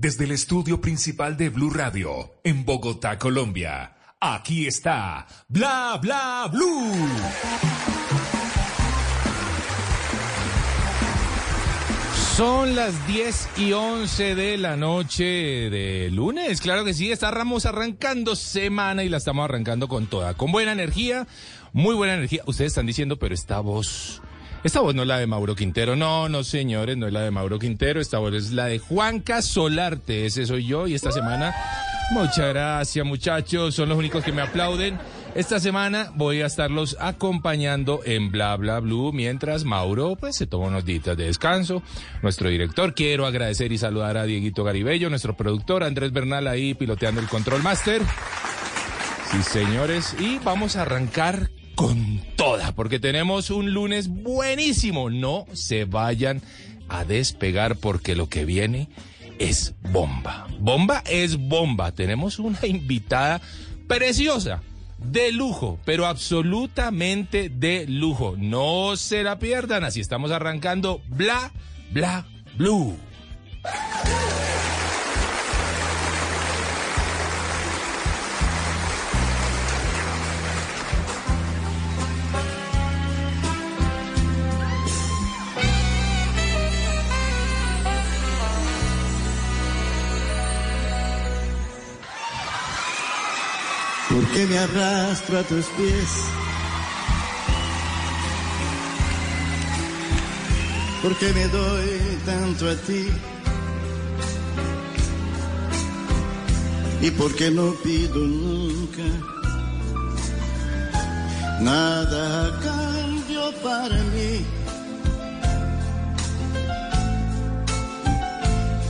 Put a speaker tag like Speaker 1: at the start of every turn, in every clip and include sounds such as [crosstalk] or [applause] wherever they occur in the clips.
Speaker 1: desde el estudio principal de Blue Radio, en Bogotá, Colombia. Aquí está Bla Bla Blue.
Speaker 2: Son las 10 y 11 de la noche de lunes. Claro que sí, estamos arrancando semana y la estamos arrancando con toda. Con buena energía, muy buena energía. Ustedes están diciendo, pero esta voz. Esta voz no es la de Mauro Quintero. No, no, señores, no es la de Mauro Quintero. Esta voz es la de Juanca Solarte. Ese soy yo y esta semana. Muchas gracias, muchachos. Son los únicos que me aplauden. Esta semana voy a estarlos acompañando en Bla Bla Blue mientras Mauro pues se toma unos días de descanso. Nuestro director, quiero agradecer y saludar a Dieguito Garibello, nuestro productor Andrés Bernal ahí piloteando el Control Master. Sí, señores, y vamos a arrancar con toda, porque tenemos un lunes buenísimo. No se vayan a despegar porque lo que viene es bomba. Bomba es bomba. Tenemos una invitada preciosa de lujo, pero absolutamente de lujo. No se la pierdan, así estamos arrancando Bla, Bla, Blue.
Speaker 3: ¿Por qué me arrastro a tus pies? ¿Por qué me doy tanto a ti? ¿Y por qué no pido nunca nada a cambio para mí?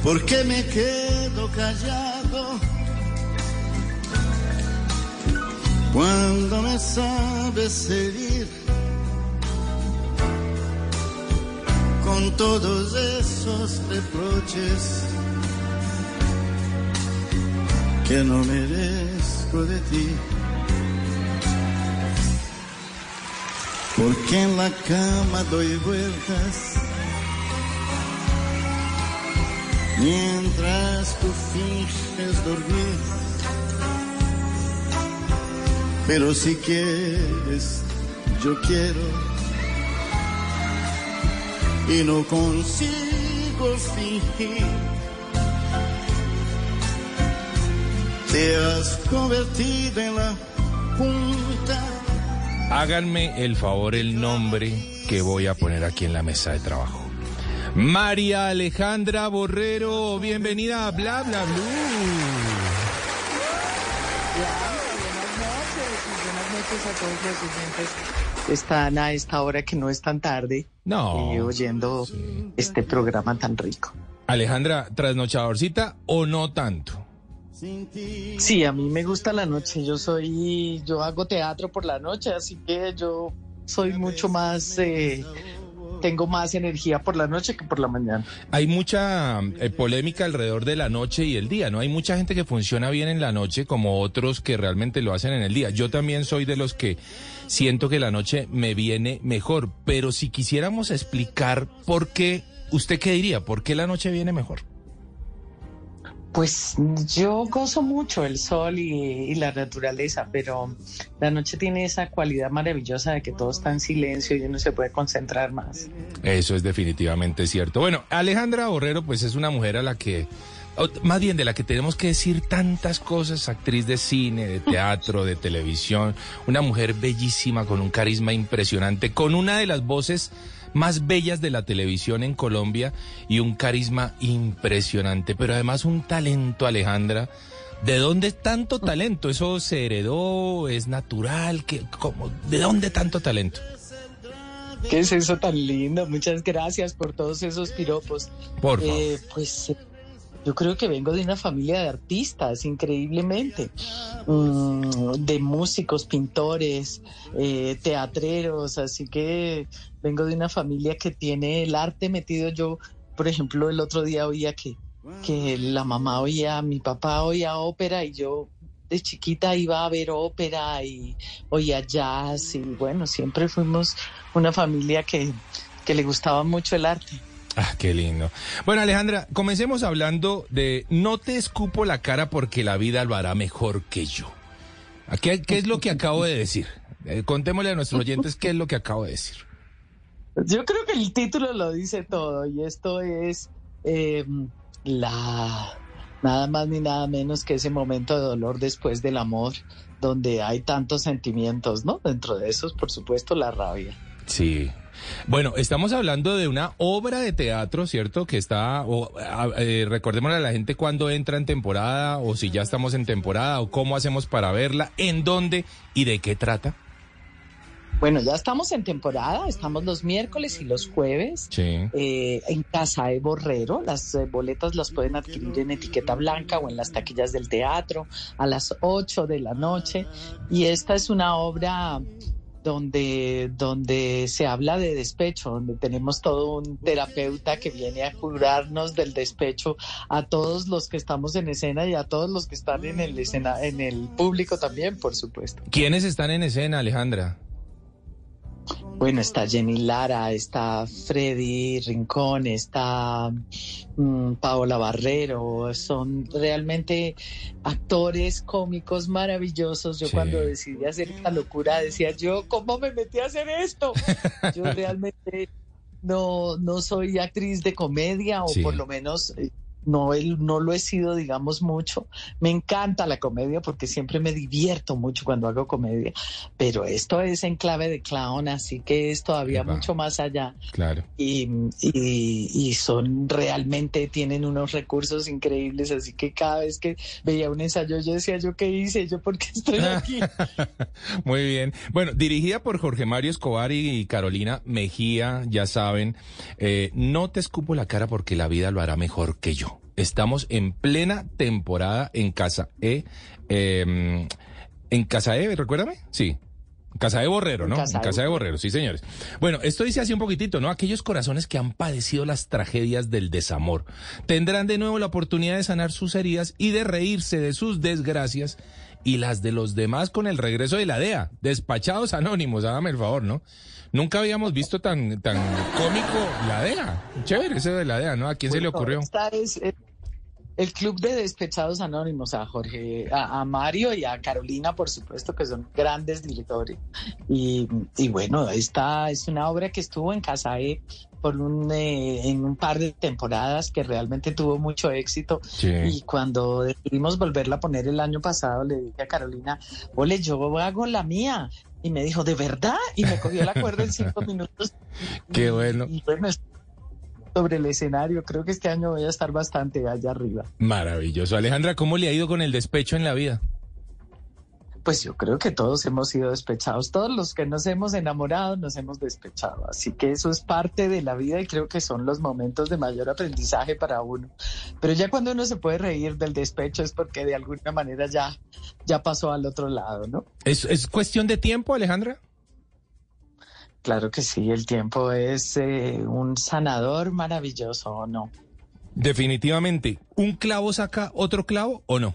Speaker 3: ¿Por qué me quedo callado? Cuando me sabes herir con todos esos reproches que no merezco de ti. Porque en la cama doy vueltas mientras tú finges dormir. Pero si quieres, yo quiero. Y no consigo fingir. Te has convertido en la punta.
Speaker 2: Háganme el favor el nombre que voy a poner aquí en la mesa de trabajo. María Alejandra Borrero, bienvenida a Bla Bla Blue.
Speaker 4: A todos los oyentes que están a esta hora que no es tan tarde
Speaker 2: No.
Speaker 4: eh, oyendo este programa tan rico.
Speaker 2: Alejandra, trasnochadorcita o no tanto.
Speaker 4: Sí, a mí me gusta la noche. Yo soy, yo hago teatro por la noche, así que yo soy mucho más, eh, tengo más energía por la noche que por la mañana.
Speaker 2: Hay mucha eh, polémica alrededor de la noche y el día, ¿no? Hay mucha gente que funciona bien en la noche como otros que realmente lo hacen en el día. Yo también soy de los que siento que la noche me viene mejor, pero si quisiéramos explicar por qué, ¿usted qué diría? ¿Por qué la noche viene mejor?
Speaker 4: Pues yo gozo mucho el sol y, la naturaleza, pero la noche tiene esa cualidad maravillosa de que todo está en silencio y uno se puede concentrar más.
Speaker 2: Eso es definitivamente cierto. Bueno, Alejandra Borrero, pues es una mujer a la que más bien de la que tenemos que decir tantas cosas, actriz de cine, de teatro, de televisión, una mujer bellísima con un carisma impresionante, con una de las voces más bellas de la televisión en Colombia y un carisma impresionante, pero además un talento, Alejandra. ¿De dónde tanto talento? ¿Eso se heredó? ¿Es natural? ¿Qué, cómo, ¿De dónde tanto talento?
Speaker 4: ¿Qué es eso tan lindo? Muchas gracias por todos esos piropos.
Speaker 2: Por favor.
Speaker 4: Eh, pues yo creo que vengo de una familia de artistas, increíblemente, Mm, de músicos, pintores, eh, teatreros, así que vengo de una familia que tiene el arte metido. Yo, por ejemplo, el otro día oía que, que la mamá oía, mi papá oía ópera y yo de chiquita iba a ver ópera y oía jazz y bueno, siempre fuimos una familia que, que le gustaba mucho el arte.
Speaker 2: Ah, qué lindo. Bueno, Alejandra, comencemos hablando de no te escupo la cara porque la vida lo hará mejor que yo. ¿Qué, qué es lo que acabo de decir? Eh, contémosle a nuestros oyentes qué es lo que acabo de decir.
Speaker 4: Yo creo que el título lo dice todo y esto es eh, la nada más ni nada menos que ese momento de dolor después del amor, donde hay tantos sentimientos, ¿no? Dentro de esos, por supuesto, la rabia.
Speaker 2: Sí. Bueno, estamos hablando de una obra de teatro, ¿cierto? Que está, o, a- eh, recordémosle a la gente cuándo entra en temporada, o si ya estamos en temporada, o cómo hacemos para verla, en dónde y de qué trata.
Speaker 4: Bueno, ya estamos en temporada, estamos los miércoles y los jueves.
Speaker 2: Sí.
Speaker 4: eh, en Casa de Borrero. Las eh, boletas las pueden adquirir en etiqueta blanca o en las taquillas del teatro a las 8 de la noche. Y esta es una obra donde, donde se habla de despecho, donde tenemos todo un terapeuta que viene a curarnos del despecho a todos los que estamos en escena y a todos los que están en el escena, en el público también, por supuesto.
Speaker 2: ¿Quiénes están en escena, Alejandra?
Speaker 4: Bueno, está Jenny Lara, está Freddy Rincón, está mm, Paola Barrero, son realmente actores cómicos maravillosos. Yo
Speaker 2: Sí.
Speaker 4: cuando decidí hacer esta locura decía yo, ¿cómo me metí a hacer esto? [laughs] Yo realmente no, no soy actriz de comedia o
Speaker 2: Sí.
Speaker 4: por lo menos eh, no, no lo he sido, digamos, mucho. Me encanta la comedia porque siempre me divierto mucho cuando hago comedia, pero esto es en clave de clown, así que es todavía
Speaker 2: Epa.
Speaker 4: mucho más allá.
Speaker 2: Claro.
Speaker 4: Y, y, y son realmente, tienen unos recursos increíbles, así que cada vez que veía un ensayo yo decía, ¿yo qué hice? ¿Yo por qué estoy aquí? [laughs]
Speaker 2: Muy bien. Bueno, dirigida por Jorge Mario Escobar y Carolina Mejía, ya saben, eh, no te escupo la cara porque la vida lo hará mejor que yo. Estamos en plena temporada en Casa E. eh, en Casa E, recuérdame. Sí. Casa de Borrero, ¿no?
Speaker 4: En Casa
Speaker 2: Casa de Borrero, sí, señores. Bueno, esto dice así un poquitito, ¿no? Aquellos corazones que han padecido las tragedias del desamor tendrán de nuevo la oportunidad de sanar sus heridas y de reírse de sus desgracias y las de los demás con el regreso de la DEA. Despachados anónimos, hágame el favor, ¿no? Nunca habíamos visto tan, tan cómico la DEA. Chévere eso de la DEA, ¿no? ¿A quién se le ocurrió?
Speaker 4: esta es eh, el Club de Despechados Anónimos, a Jorge, a, a Mario y a Carolina, por supuesto, que son grandes directores. Y, y bueno, esta es una obra que estuvo en Casa E por un, eh, en un par de temporadas que realmente tuvo mucho éxito.
Speaker 2: Sí.
Speaker 4: Y cuando decidimos volverla a poner el año pasado, le dije a Carolina, ole, yo hago la mía. Y me dijo, ¿de verdad? Y me cogió la cuerda en cinco [laughs] minutos.
Speaker 2: Qué
Speaker 4: Y-
Speaker 2: bueno.
Speaker 4: Y bueno, sobre el escenario, creo que este año voy a estar bastante allá arriba.
Speaker 2: Maravilloso. Alejandra, ¿cómo le ha ido con el despecho en la vida?
Speaker 4: Pues yo creo que todos hemos sido despechados, todos los que nos hemos enamorado nos hemos despechado, así que eso es parte de la vida y creo que son los momentos de mayor aprendizaje para uno. Pero ya cuando uno se puede reír del despecho es porque de alguna manera ya, ya pasó al otro lado, ¿no?
Speaker 2: ¿Es, es cuestión de tiempo, Alejandra?
Speaker 4: Claro que sí, el tiempo es eh, un sanador maravilloso, ¿o no?
Speaker 2: Definitivamente. ¿Un clavo saca otro clavo o no?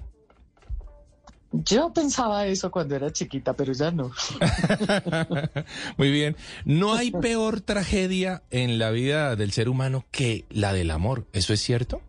Speaker 4: Yo pensaba eso cuando era chiquita, pero ya no. [laughs]
Speaker 2: Muy bien. No hay peor tragedia en la vida del ser humano que la del amor. ¿Eso es cierto?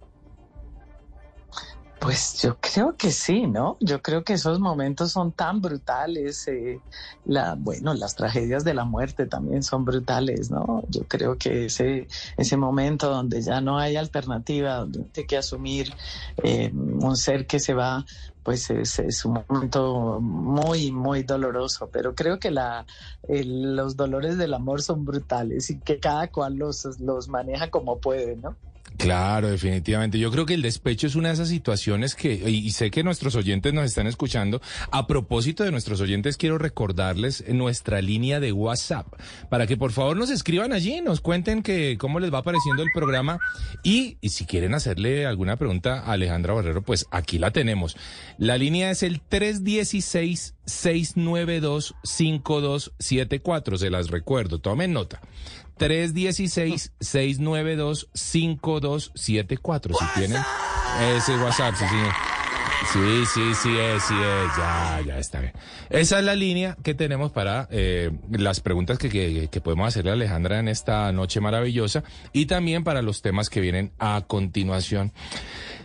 Speaker 4: Pues yo creo que sí, ¿no? Yo creo que esos momentos son tan brutales. eh, la, bueno, las tragedias de la muerte también son brutales, ¿no? Yo creo que ese, ese momento donde ya no hay alternativa, donde hay que asumir eh, un ser que se va, pues es, es un momento muy, muy doloroso. Pero creo que la, los dolores del amor son brutales y que cada cual los, los maneja como puede, ¿no?
Speaker 2: Claro, definitivamente. Yo creo que el despecho es una de esas situaciones que, y, sé que nuestros oyentes nos están escuchando. A propósito de nuestros oyentes, quiero recordarles nuestra línea de WhatsApp para que por favor nos escriban allí, nos cuenten que cómo les va pareciendo el programa y, y si quieren hacerle alguna pregunta a Alejandra Barrero, pues aquí la tenemos. La línea es el 316-692-5274. Se las recuerdo, tomen nota. 316-692-5274. Si tienen ese WhatsApp, sí, señor. Sí, sí, sí es, sí es, ya, ya está bien. Esa es la línea que tenemos para eh, las preguntas que, que, podemos hacerle a Alejandra en esta noche maravillosa y también para los temas que vienen a continuación.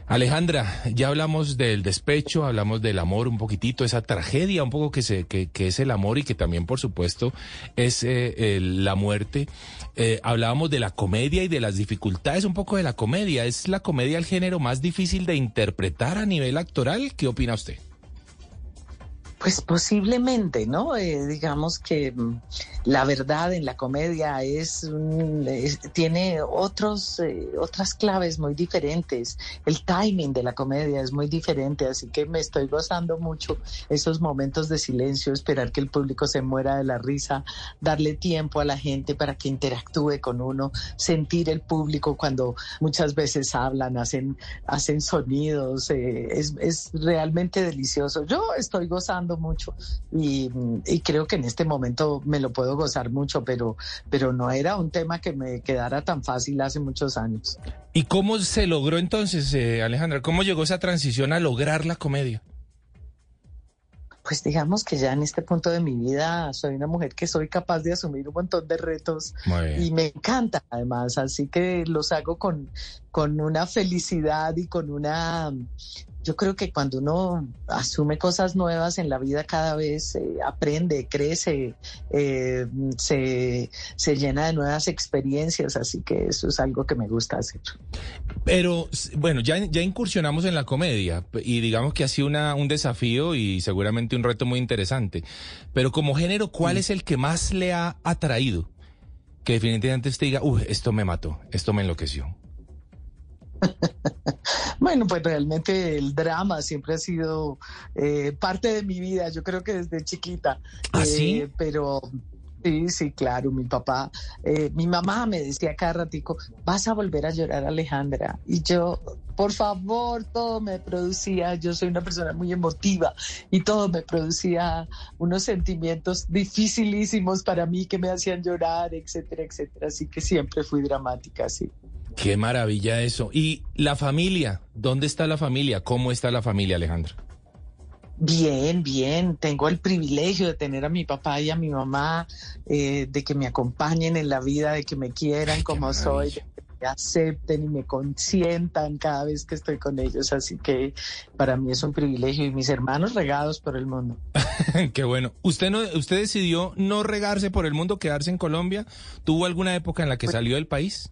Speaker 2: Alejandra, ya hablamos del despecho, hablamos del amor un poquitito, esa tragedia un poco que, se, que, que es el amor y que también, por supuesto, es eh, la muerte. Eh, hablábamos de la comedia y de las dificultades un poco de la comedia. ¿Es la comedia el género más difícil de interpretar a nivel ¿Qué opina usted?
Speaker 4: Pues posiblemente, ¿no? Eh, digamos que mm, la verdad en la comedia es, tiene otros eh, otras claves muy diferentes. El timing de la comedia es muy diferente, así que me estoy gozando mucho esos momentos de silencio, esperar que el público se muera de la risa, darle tiempo a la gente para que interactúe con uno, sentir el público cuando muchas veces hablan, hacen hacen sonidos, eh, es, es realmente delicioso. Yo estoy gozando mucho y, y creo que en este momento me lo puedo gozar mucho, pero, pero no era un tema que me quedara tan fácil hace muchos años.
Speaker 2: ¿Y cómo se logró entonces, eh, Alejandra? ¿Cómo llegó esa transición a lograr la comedia?
Speaker 4: Pues digamos que ya en este punto de mi vida soy una mujer que soy capaz de asumir un montón de retos y me encanta además, así que los hago con, con una felicidad y con una... Yo creo que cuando uno asume cosas nuevas en la vida cada vez eh, aprende, crece, eh, se, se llena de nuevas experiencias, así que eso es algo que me gusta hacer.
Speaker 2: Pero bueno, ya, ya incursionamos en la comedia y digamos que ha sido una, un desafío y seguramente un reto muy interesante. Pero como género, ¿cuál es el que más le ha atraído? Que definitivamente usted diga, uy, esto me mató, esto me enloqueció. [laughs]
Speaker 4: Bueno, pues realmente el drama siempre ha sido eh, parte de mi vida, yo creo que desde chiquita.
Speaker 2: ¿Ah,
Speaker 4: Eh,
Speaker 2: sí?
Speaker 4: Pero sí, sí, claro, mi papá, eh, mi mamá me decía cada ratico, vas a volver a llorar, Alejandra. Y yo, por favor, todo me producía, yo soy una persona muy emotiva y todo me producía unos sentimientos dificilísimos para mí que me hacían llorar, etcétera, etcétera. Así que siempre fui dramática, sí.
Speaker 2: Qué maravilla eso. Y la familia, ¿dónde está la familia? ¿Cómo está la familia, Alejandra?
Speaker 4: Bien, bien. Tengo el privilegio de tener a mi papá y a mi mamá, eh, de que me acompañen en la vida, de que me quieran como soy, de que me acepten y me consientan cada vez que estoy con ellos. Así que para mí es un privilegio y mis hermanos regados por el mundo. [laughs]
Speaker 2: Qué bueno. ¿Usted no, usted decidió no regarse por el mundo, quedarse en Colombia? ¿Tuvo alguna época en la que salió del país?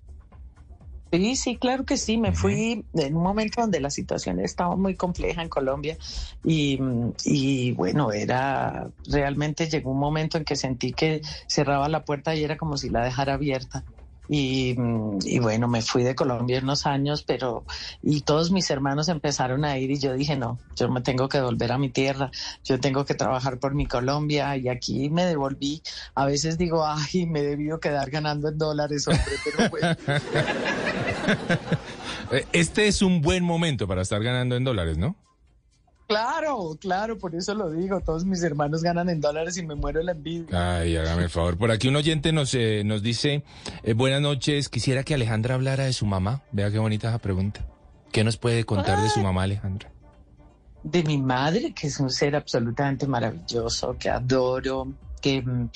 Speaker 4: Sí, sí, claro que sí. Me fui en un momento donde la situación estaba muy compleja en Colombia y, mm, y bueno, era realmente llegó un momento en que sentí que cerraba la puerta y era como si la dejara abierta. Y, mm, y bueno, me fui de Colombia unos años, pero y todos mis hermanos empezaron a ir y yo dije, no, yo me tengo que volver a mi tierra, yo tengo que trabajar por mi Colombia y aquí me devolví. A veces digo, ay, me he debido quedar ganando en dólares, hombre, pero bueno. [laughs]
Speaker 2: Eh, Este es un buen momento para estar ganando en dólares, ¿no?
Speaker 4: Claro, claro, por eso lo digo. Todos mis hermanos ganan en dólares y me muero de la envidia.
Speaker 2: Ay, hágame el favor. Por aquí un oyente nos, eh, nos dice, eh, buenas noches, quisiera que Alejandra hablara de su mamá. Vea qué bonita esa pregunta. ¿Qué nos puede contar de su mamá, Alejandra?
Speaker 4: De mi madre, que es un ser absolutamente maravilloso, que adoro. Que mm,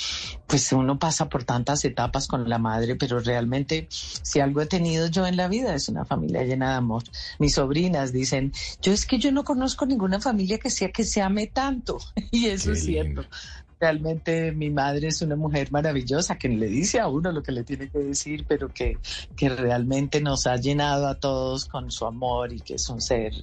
Speaker 4: pues uno pasa por tantas etapas con la madre, pero realmente si algo he tenido yo en la vida es una familia llena de amor. Mis sobrinas dicen, yo es que yo no conozco ninguna familia que sea que se ame tanto [laughs] y eso
Speaker 2: Qué
Speaker 4: es cierto. Realmente mi madre es una mujer maravillosa que le dice a uno lo que le tiene que decir, pero que, que realmente nos ha llenado a todos con su amor y que es un ser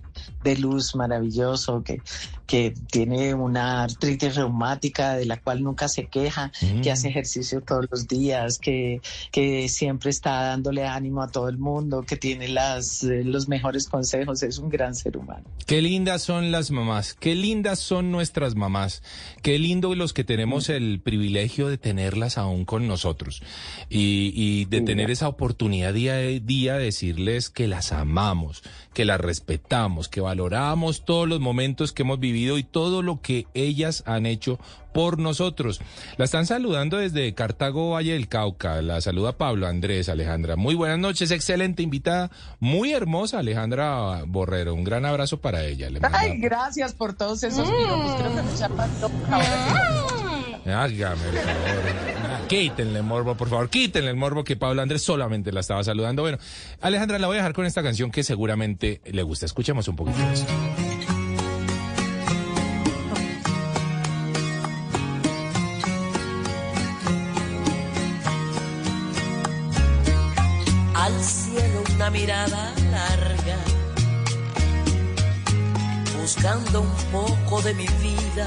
Speaker 4: de luz maravilloso, que, que tiene una artritis reumática de la cual nunca se queja,
Speaker 2: Mm.
Speaker 4: que hace ejercicio todos los días, que, que siempre está dándole ánimo a todo el mundo, que tiene las, eh, los mejores consejos, es un gran ser humano.
Speaker 2: Qué lindas son las mamás, qué lindas son nuestras mamás, qué lindo los que tenemos el privilegio de tenerlas aún con nosotros y, y de tener esa oportunidad día a día de decirles que las amamos, que las respetamos, que valoramos todos los momentos que hemos vivido y todo lo que ellas han hecho por nosotros. La están saludando desde Cartago, Valle del Cauca. La saluda Pablo Andrés, Alejandra. Muy buenas noches, excelente invitada, muy hermosa Alejandra Borrero. Un gran abrazo para ella.
Speaker 4: Ay, gracias por todos esos piropos, creo que me
Speaker 2: Hágame el favor. Quítenle morbo, por favor. Quítenle el morbo que Pablo Andrés solamente la estaba saludando. Bueno, Alejandra, la voy a dejar con esta canción que seguramente le gusta. Escuchemos un poquito de esto.
Speaker 5: al cielo una mirada larga, buscando un poco de mi vida.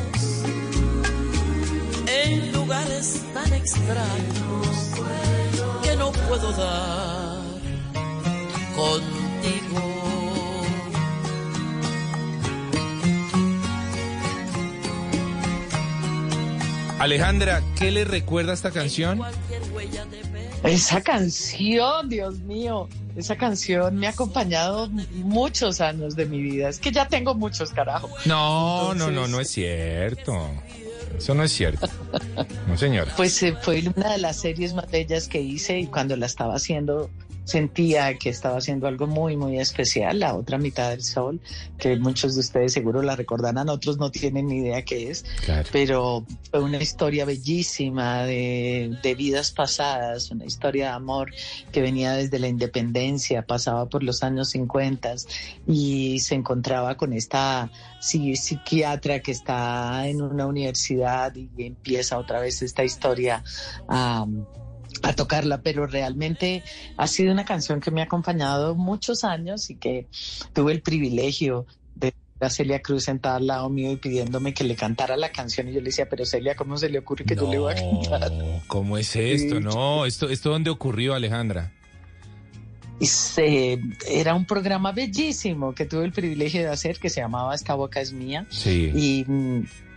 Speaker 5: en lugares tan extraños que no puedo dar contigo.
Speaker 2: Alejandra, ¿qué le recuerda esta canción?
Speaker 4: Esa canción, Dios mío, esa canción me ha acompañado muchos años de mi vida. Es que ya tengo muchos, carajo.
Speaker 2: No, no, no, no es cierto. Eso no es cierto. Señora.
Speaker 4: Pues eh, fue una de las series más bellas que hice y cuando la estaba haciendo sentía que estaba haciendo algo muy, muy especial, la otra mitad del sol, que muchos de ustedes seguro la recordarán, otros no tienen ni idea qué es,
Speaker 2: Claro.
Speaker 4: pero fue una historia bellísima de, de vidas pasadas, una historia de amor que venía desde la independencia, pasaba por los años 50 y se encontraba con esta psi- psiquiatra que está en una universidad y empieza otra vez esta historia a, a tocarla, pero realmente ha sido una canción que me ha acompañado muchos años y que tuve el privilegio de a Celia Cruz sentada al lado mío y pidiéndome que le cantara la canción y yo le decía, pero Celia, ¿cómo se le ocurre que yo le voy a cantar?
Speaker 2: ¿cómo es esto?
Speaker 4: Sí.
Speaker 2: No, esto, esto dónde ocurrió, Alejandra.
Speaker 4: Y se- era un programa bellísimo que tuve el privilegio de hacer que se llamaba Esta boca es mía
Speaker 2: Sí.
Speaker 4: y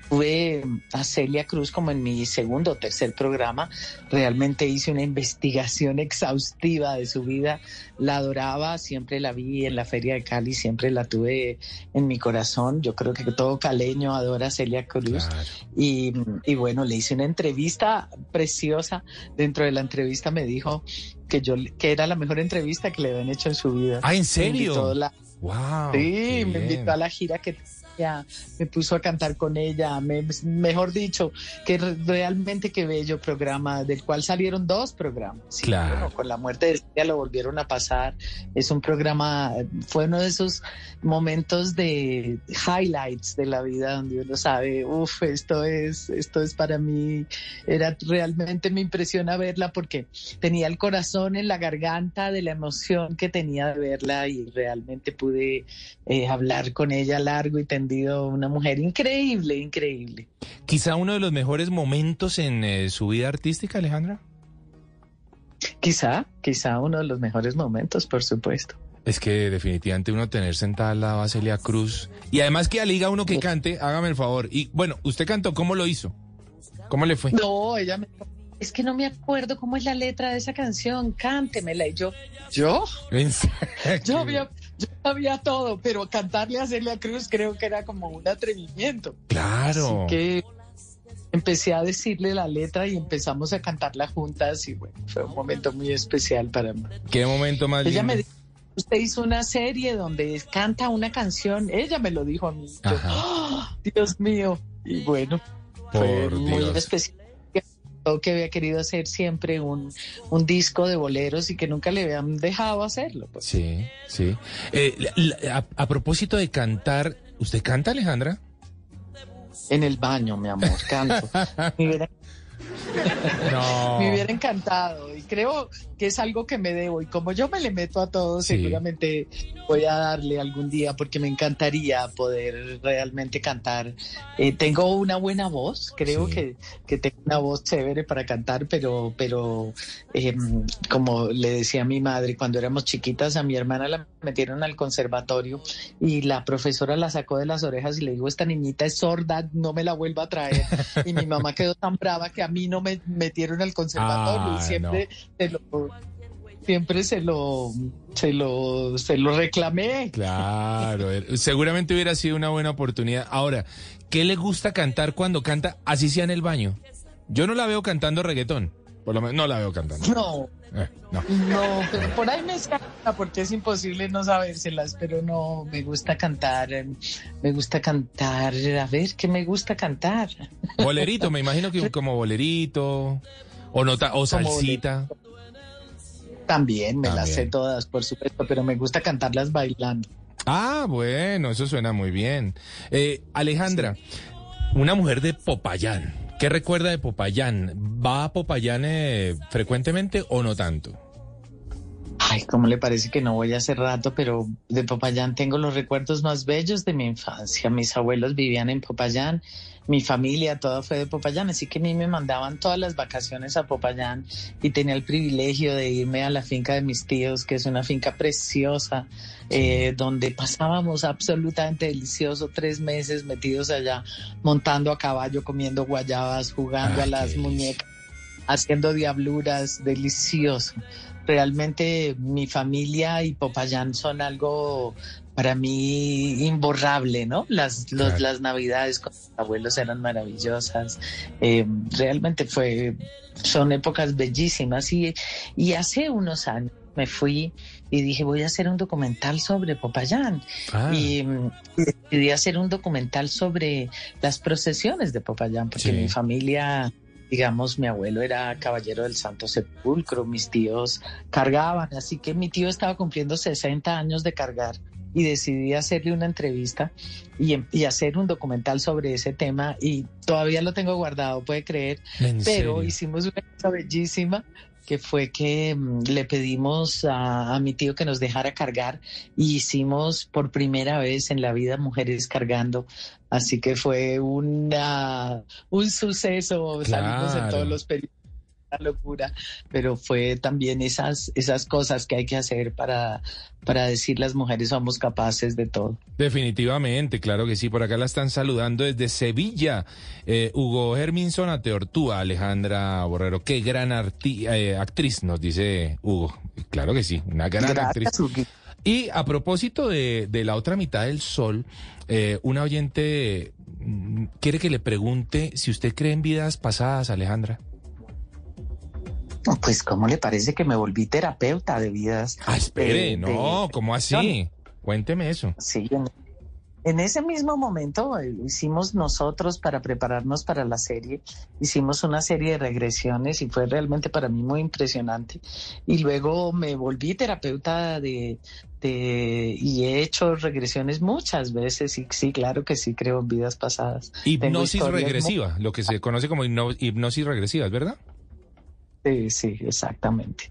Speaker 4: tuve a Celia Cruz como en mi segundo o tercer programa. Realmente hice una investigación [laughs] exhaustiva de su vida. La adoraba, siempre la vi en la Feria de Cali, siempre la tuve en mi corazón. Yo creo que todo caleño adora a Celia Cruz.
Speaker 2: Claro.
Speaker 4: Y, y bueno, le hice una entrevista preciosa. Dentro de la entrevista me dijo que yo que era la mejor entrevista que le habían hecho en su vida.
Speaker 2: Ah, ¿en
Speaker 4: Me
Speaker 2: serio?
Speaker 4: invitó a la-
Speaker 2: Wow.
Speaker 4: sí, me invitó a la gira que ella, me puso a cantar con ella, me- mejor dicho, que re- realmente qué bello programa, del cual salieron dos programas. Sí,
Speaker 2: Claro.
Speaker 4: bueno, con la muerte de ella lo volvieron a pasar. Es un programa, fue uno de esos momentos de highlights de la vida donde uno sabe, uff, esto es, esto es para mí, era realmente me impresiona verla porque tenía el corazón en la garganta de la emoción que tenía de verla y realmente pude eh, hablar con ella largo y tendido, una mujer increíble, increíble.
Speaker 2: Quizá uno de los mejores momentos en eh, su vida artística, Alejandra.
Speaker 4: Quizá, quizá uno de los mejores momentos, por supuesto.
Speaker 2: Es que definitivamente uno tener sentada al lado a Celia Cruz. Y además que liga uno que cante, hágame el favor. Y bueno, usted cantó, ¿cómo lo hizo? ¿Cómo le fue?
Speaker 4: No, ella me... Es que no me acuerdo cómo es la letra de esa canción, cántemela. Y yo, ¿yo? [laughs]
Speaker 2: ¿En serio?
Speaker 4: Yo yo sabía todo, pero cantarle a Celia Cruz creo que era como un atrevimiento.
Speaker 2: Claro.
Speaker 4: Así que empecé a decirle la letra y empezamos a cantarla juntas y bueno, fue un momento muy especial para mí.
Speaker 2: Qué momento más
Speaker 4: Ella me dijo, usted hizo una serie donde canta una canción, ella me lo dijo a mí. Yo. ¡ah! Dios mío. Y bueno, fue muy especial. Que había querido hacer siempre un, un disco de boleros y que nunca le habían dejado hacerlo. pues.
Speaker 2: Sí, sí. Eh, la- a, a propósito de cantar, ¿usted canta, Alejandra?
Speaker 4: En el baño, mi amor, canto. [laughs] Me hubiera,
Speaker 2: No. [laughs]
Speaker 4: me hubiera encantado y creo que es algo que me debo y como yo me le meto a todo,
Speaker 2: Sí.
Speaker 4: seguramente voy a darle algún día porque me encantaría poder realmente cantar. Eh, tengo una buena voz, creo
Speaker 2: Sí.
Speaker 4: que, que tengo una voz chévere para cantar, pero, pero eh, como le decía a mi madre, cuando éramos chiquitas, a mi hermana la metieron al conservatorio y la profesora la sacó de las orejas y le dijo, esta niñita es sorda, no me la vuelva a traer. Y mi mamá quedó tan brava que a mí no me metieron al conservatorio
Speaker 2: Ah,
Speaker 4: y siempre se lo siempre se lo se lo se lo reclamé.
Speaker 2: Claro, eh, seguramente hubiera sido una buena oportunidad. Ahora, ¿qué le gusta cantar cuando canta así sea en el baño? Yo no la veo cantando reggaetón. Por lo menos no la veo cantando.
Speaker 4: No,
Speaker 2: Eh, no.
Speaker 4: no, pero por ahí me escapa porque es imposible no sabérselas, pero no, me gusta cantar, eh, me gusta cantar, a ver, ¿qué me gusta cantar?
Speaker 2: Bolerito, me imagino que [laughs] como bolerito o nota o salsita.
Speaker 4: También me las sé todas, por supuesto, pero me gusta cantarlas bailando.
Speaker 2: Ah, bueno, eso suena muy bien. Eh, Alejandra, una mujer de Popayán. ¿Qué recuerda de Popayán? ¿Va a Popayán eh, frecuentemente o no tanto?
Speaker 4: Ay, ¿cómo le parece que no voy hace rato? Pero de Popayán tengo los recuerdos más bellos de mi infancia. Mis abuelos vivían en Popayán, mi familia toda fue de Popayán, así que a mí me mandaban todas las vacaciones a Popayán y tenía el privilegio de irme a la finca de mis tíos, que es una finca preciosa, eh, donde pasábamos absolutamente delicioso tres meses metidos allá, montando a caballo, comiendo guayabas, jugando
Speaker 2: Ay,
Speaker 4: a las muñecas, haciendo diabluras, delicioso realmente mi familia y Popayán son algo para mí imborrable, ¿no? Las, los-
Speaker 2: Claro.
Speaker 4: las navidades con mis abuelos eran maravillosas. Eh, realmente fue, son épocas bellísimas y, y hace unos años me fui y dije voy a hacer un documental sobre Popayán
Speaker 2: Ah,
Speaker 4: y, y decidí hacer un documental sobre las procesiones de Popayán, porque
Speaker 2: Sí.
Speaker 4: mi familia, digamos, mi abuelo era caballero del Santo Sepulcro, mis tíos cargaban, así que mi tío estaba cumpliendo 60 años de cargar y decidí hacerle una entrevista y, em- y hacer un documental sobre ese tema y todavía lo tengo guardado, puede creer,
Speaker 2: ¿en
Speaker 4: pero
Speaker 2: serio?
Speaker 4: hicimos una cosa bellísima que fue que mm, le pedimos a, a mi tío que nos dejara cargar y hicimos por primera vez en la vida mujeres cargando. Así que fue una, un suceso, salimos en
Speaker 2: Claro.
Speaker 4: todos los periódicos, una locura, pero fue también esas, esas cosas que hay que hacer para, para decir las mujeres somos capaces de todo.
Speaker 2: Definitivamente, claro que sí. Por acá la están saludando desde Sevilla. Eh, Hugo Herminson Ateortúa, Alejandra Borrero. Qué gran arti- eh, actriz, nos dice Hugo. Claro que sí, una gran actriz. Y a propósito de, de la otra mitad del sol, eh, una oyente mm, quiere que le pregunte si usted cree en vidas pasadas, Alejandra.
Speaker 4: Pues, ¿cómo le parece que me volví terapeuta de vidas?
Speaker 2: Ah, espere,
Speaker 4: Eh,
Speaker 2: no, ¿cómo así? Cuénteme eso.
Speaker 4: Sí, en, ese mismo momento eh, hicimos nosotros para prepararnos para la serie, hicimos una serie de regresiones y fue realmente para mí muy impresionante. Y luego me volví terapeuta de, de y he hecho regresiones muchas veces y sí, claro que sí creo en vidas pasadas.
Speaker 2: Hipnosis
Speaker 4: muy-
Speaker 2: regresiva, lo que se conoce como hipno- hipnosis regresiva, ¿es verdad?
Speaker 4: Sí, sí, exactamente.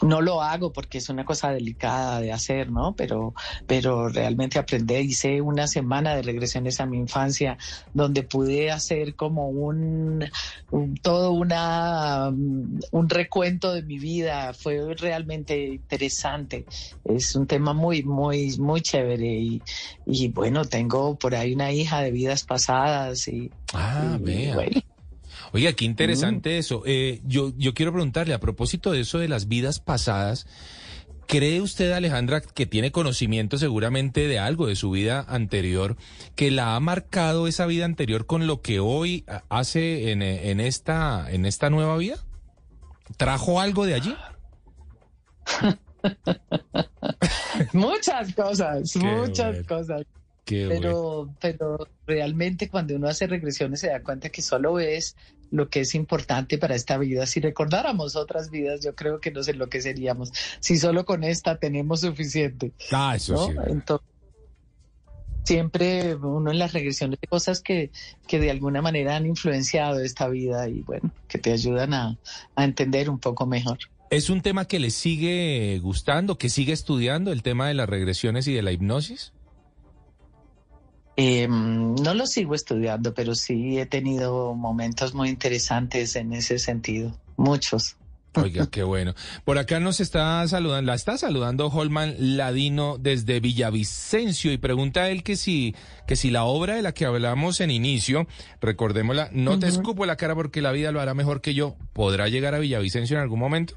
Speaker 4: No lo hago porque es una cosa delicada de hacer, ¿no? Pero, pero realmente aprendí, hice una semana de regresiones a mi infancia donde pude hacer como un, un- todo una, um, un recuento de mi vida. Fue realmente interesante. Es un tema muy, muy, muy chévere y, y bueno, tengo por ahí una hija de vidas pasadas y,
Speaker 2: Ah,
Speaker 4: y bueno,
Speaker 2: Oiga, qué
Speaker 4: Mm.
Speaker 2: interesante eso. Eh, yo, yo quiero preguntarle a propósito de eso de las vidas pasadas. ¿Cree usted, Alejandra, que tiene conocimiento seguramente de algo de su vida anterior, que la ha marcado esa vida anterior con lo que hoy hace en, en esta, en esta nueva vida? ¿Trajo algo de allí? [laughs]
Speaker 4: muchas cosas,
Speaker 2: Qué
Speaker 4: muchas
Speaker 2: bueno.
Speaker 4: cosas.
Speaker 2: Qué bueno.
Speaker 4: Pero, pero realmente cuando uno hace regresiones se da cuenta que solo es lo que es importante para esta vida. Si recordáramos otras vidas, yo creo que nos enloqueceríamos. Si solo con esta tenemos suficiente,
Speaker 2: Ah, eso
Speaker 4: ¿no?
Speaker 2: sí.
Speaker 4: Entonces, siempre uno en las regresiones de cosas que, que de alguna manera han influenciado esta vida y bueno, que te ayudan a, a entender un poco mejor.
Speaker 2: ¿Es un tema que le sigue gustando, que sigue estudiando el tema de las regresiones y de la hipnosis?
Speaker 4: Eh, no lo sigo estudiando, pero sí he tenido momentos muy interesantes en ese sentido, muchos.
Speaker 2: Oiga, qué bueno. Por acá nos está saludando, la está saludando Holman Ladino desde Villavicencio y pregunta a él que si, que si la obra de la que hablamos en inicio, recordémosla, no te escupo la cara porque la vida lo hará mejor que yo, ¿podrá llegar a Villavicencio en algún momento?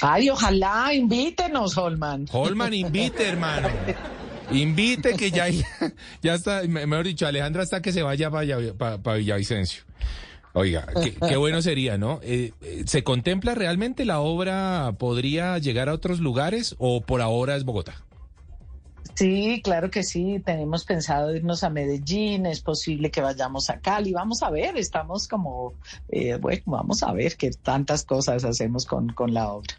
Speaker 4: Ay, ojalá, invítenos, Holman.
Speaker 2: Holman, invite, hermano. [laughs] Invite que ya, [laughs] ya está, me- mejor dicho, Alejandra hasta que se vaya para Villavicencio. Oiga, qué, qué bueno sería, ¿no? Eh, eh, ¿Se contempla realmente la obra podría llegar a otros lugares o por ahora es Bogotá?
Speaker 4: Sí, claro que sí. Tenemos pensado irnos a Medellín. Es posible que vayamos a Cali. Vamos a ver. Estamos como, eh, bueno, vamos a ver qué tantas cosas hacemos con, con la obra.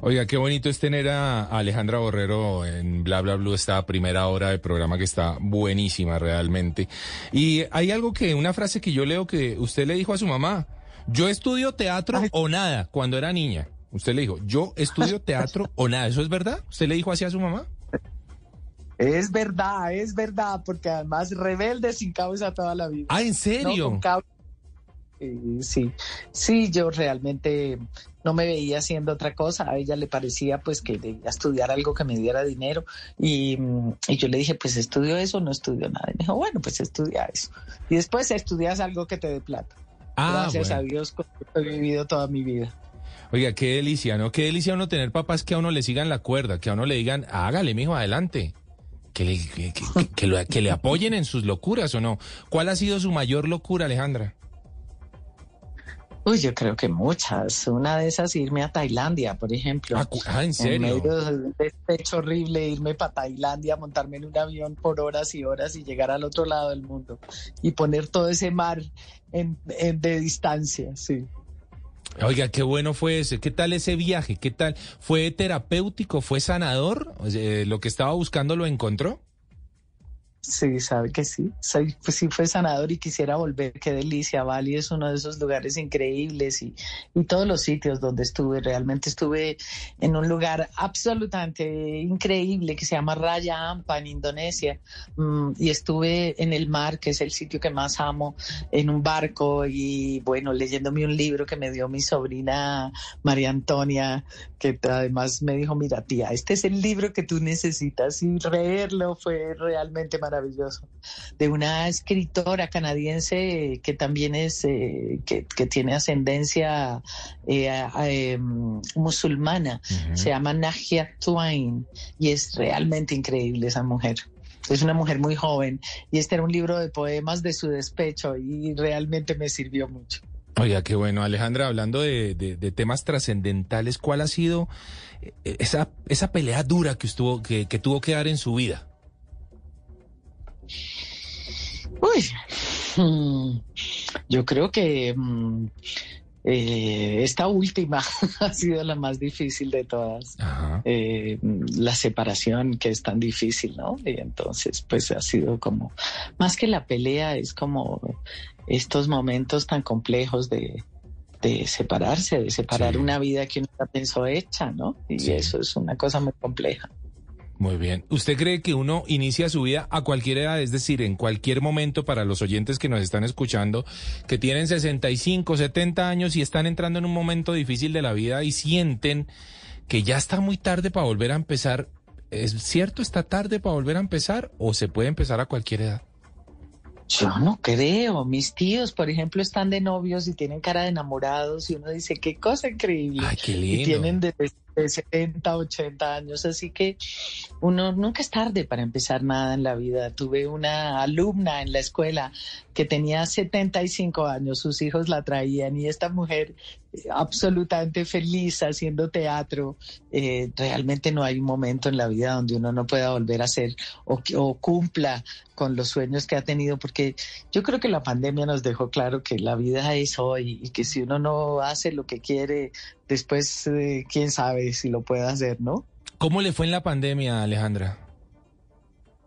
Speaker 2: Oiga, qué bonito es tener a Alejandra Borrero en Bla Bla Blue, esta primera hora de programa que está buenísima realmente. Y hay algo que, una frase que yo leo que usted le dijo a su mamá, yo estudio teatro o nada cuando era niña. Usted le dijo, yo estudio teatro o nada. ¿Eso es verdad? ¿Usted le dijo así a su mamá?
Speaker 4: Es verdad, es verdad, porque además rebelde sin causa toda la vida.
Speaker 2: Ah, ¿en
Speaker 4: No,
Speaker 2: serio?
Speaker 4: con causa. Eh, sí, sí, yo realmente no me veía haciendo otra cosa. A ella le parecía pues que debía estudiar algo que me diera dinero y, mm, y yo le dije pues estudio eso, no estudio nada. Y me dijo bueno pues estudia eso y después estudias algo que te dé plata.
Speaker 2: Ah,
Speaker 4: Gracias
Speaker 2: bueno.
Speaker 4: a Dios he vivido toda mi vida.
Speaker 2: Oiga, qué delicia, ¿no? Qué delicia uno tener papás que a uno le sigan la cuerda, que a uno le digan, hágale, mijo, adelante. Que le, que, que- que lo- que le apoyen en sus locuras o no. ¿Cuál ha sido su mayor locura, Alejandra?
Speaker 4: Uy, yo creo que muchas. Una de esas irme a Tailandia, por ejemplo.
Speaker 2: Ah, ah, ¿en
Speaker 4: En
Speaker 2: serio?
Speaker 4: medio del despecho horrible, irme para Tailandia, montarme en un avión por horas y horas y llegar al otro lado del mundo y poner todo ese mar en, en- de distancia, sí.
Speaker 2: Oiga, qué bueno fue ese. ¿Qué tal ese viaje? ¿Qué tal? ¿Fue terapéutico? ¿Fue sanador? O sea, eh, ¿Lo que estaba buscando lo encontró?
Speaker 4: Sí, sabe que sí. Soy, pues sí fue sanador y quisiera volver. Qué delicia. Bali es uno de esos lugares increíbles y, y todos los sitios donde estuve. Realmente estuve en un lugar absolutamente increíble que se llama Raya Ampa en Indonesia. Mm, y estuve en el mar, que es el sitio que más amo, en un barco y bueno, leyéndome un libro que me dio mi sobrina María Antonia, que además me dijo, mira tía, este es el libro que tú necesitas y leerlo fue realmente maravilloso. De una escritora canadiense que también es, eh, que, que tiene ascendencia eh, em, musulmana, se llama Nagia Twain y es realmente increíble esa mujer. Es una mujer muy joven y este era un libro de poemas de su despecho y realmente me sirvió mucho.
Speaker 2: Oiga, qué bueno. Alejandra, hablando de, de- de temas trascendentales, ¿cuál ha sido eh, esa, esa pelea dura que, estuvo, que, que tuvo que dar en su vida?
Speaker 4: Uy, mm, yo creo que mm, eh, esta última [laughs] ha sido la más difícil de todas. Eh, la separación que es tan difícil, ¿no? Y entonces, pues ha sido como, más que la pelea, es como estos momentos tan complejos de, de separarse, de separar
Speaker 2: Sí.
Speaker 4: una vida que uno pensó hecha, ¿no? Y
Speaker 2: Sí.
Speaker 4: eso es una cosa muy compleja.
Speaker 2: Muy bien. ¿Usted cree que uno inicia su vida a cualquier edad, es decir, en cualquier momento para los oyentes que nos están escuchando, que tienen 65, 70 años y están entrando en un momento difícil de la vida y sienten que ya está muy tarde para volver a empezar? ¿Es cierto, está tarde para volver a empezar o se puede empezar a cualquier edad?
Speaker 4: Yo no creo. Mis tíos, por ejemplo, están de novios y tienen cara de enamorados y uno dice, qué cosa increíble.
Speaker 2: Ay, qué
Speaker 4: y
Speaker 2: lindo.
Speaker 4: tienen de, de 70, 80 años, así que uno nunca es tarde para empezar nada en la vida. Tuve una alumna en la escuela que tenía 75 años, sus hijos la traían y esta mujer eh, absolutamente feliz haciendo teatro. Eh, realmente no hay un momento en la vida donde uno no pueda volver a hacer o, o cumpla con los sueños que ha tenido, porque yo creo que la pandemia nos dejó claro que la vida es hoy y que si uno no hace lo que quiere, después eh, quién sabe si lo puede hacer, ¿no?
Speaker 2: ¿Cómo le fue en la pandemia, Alejandra?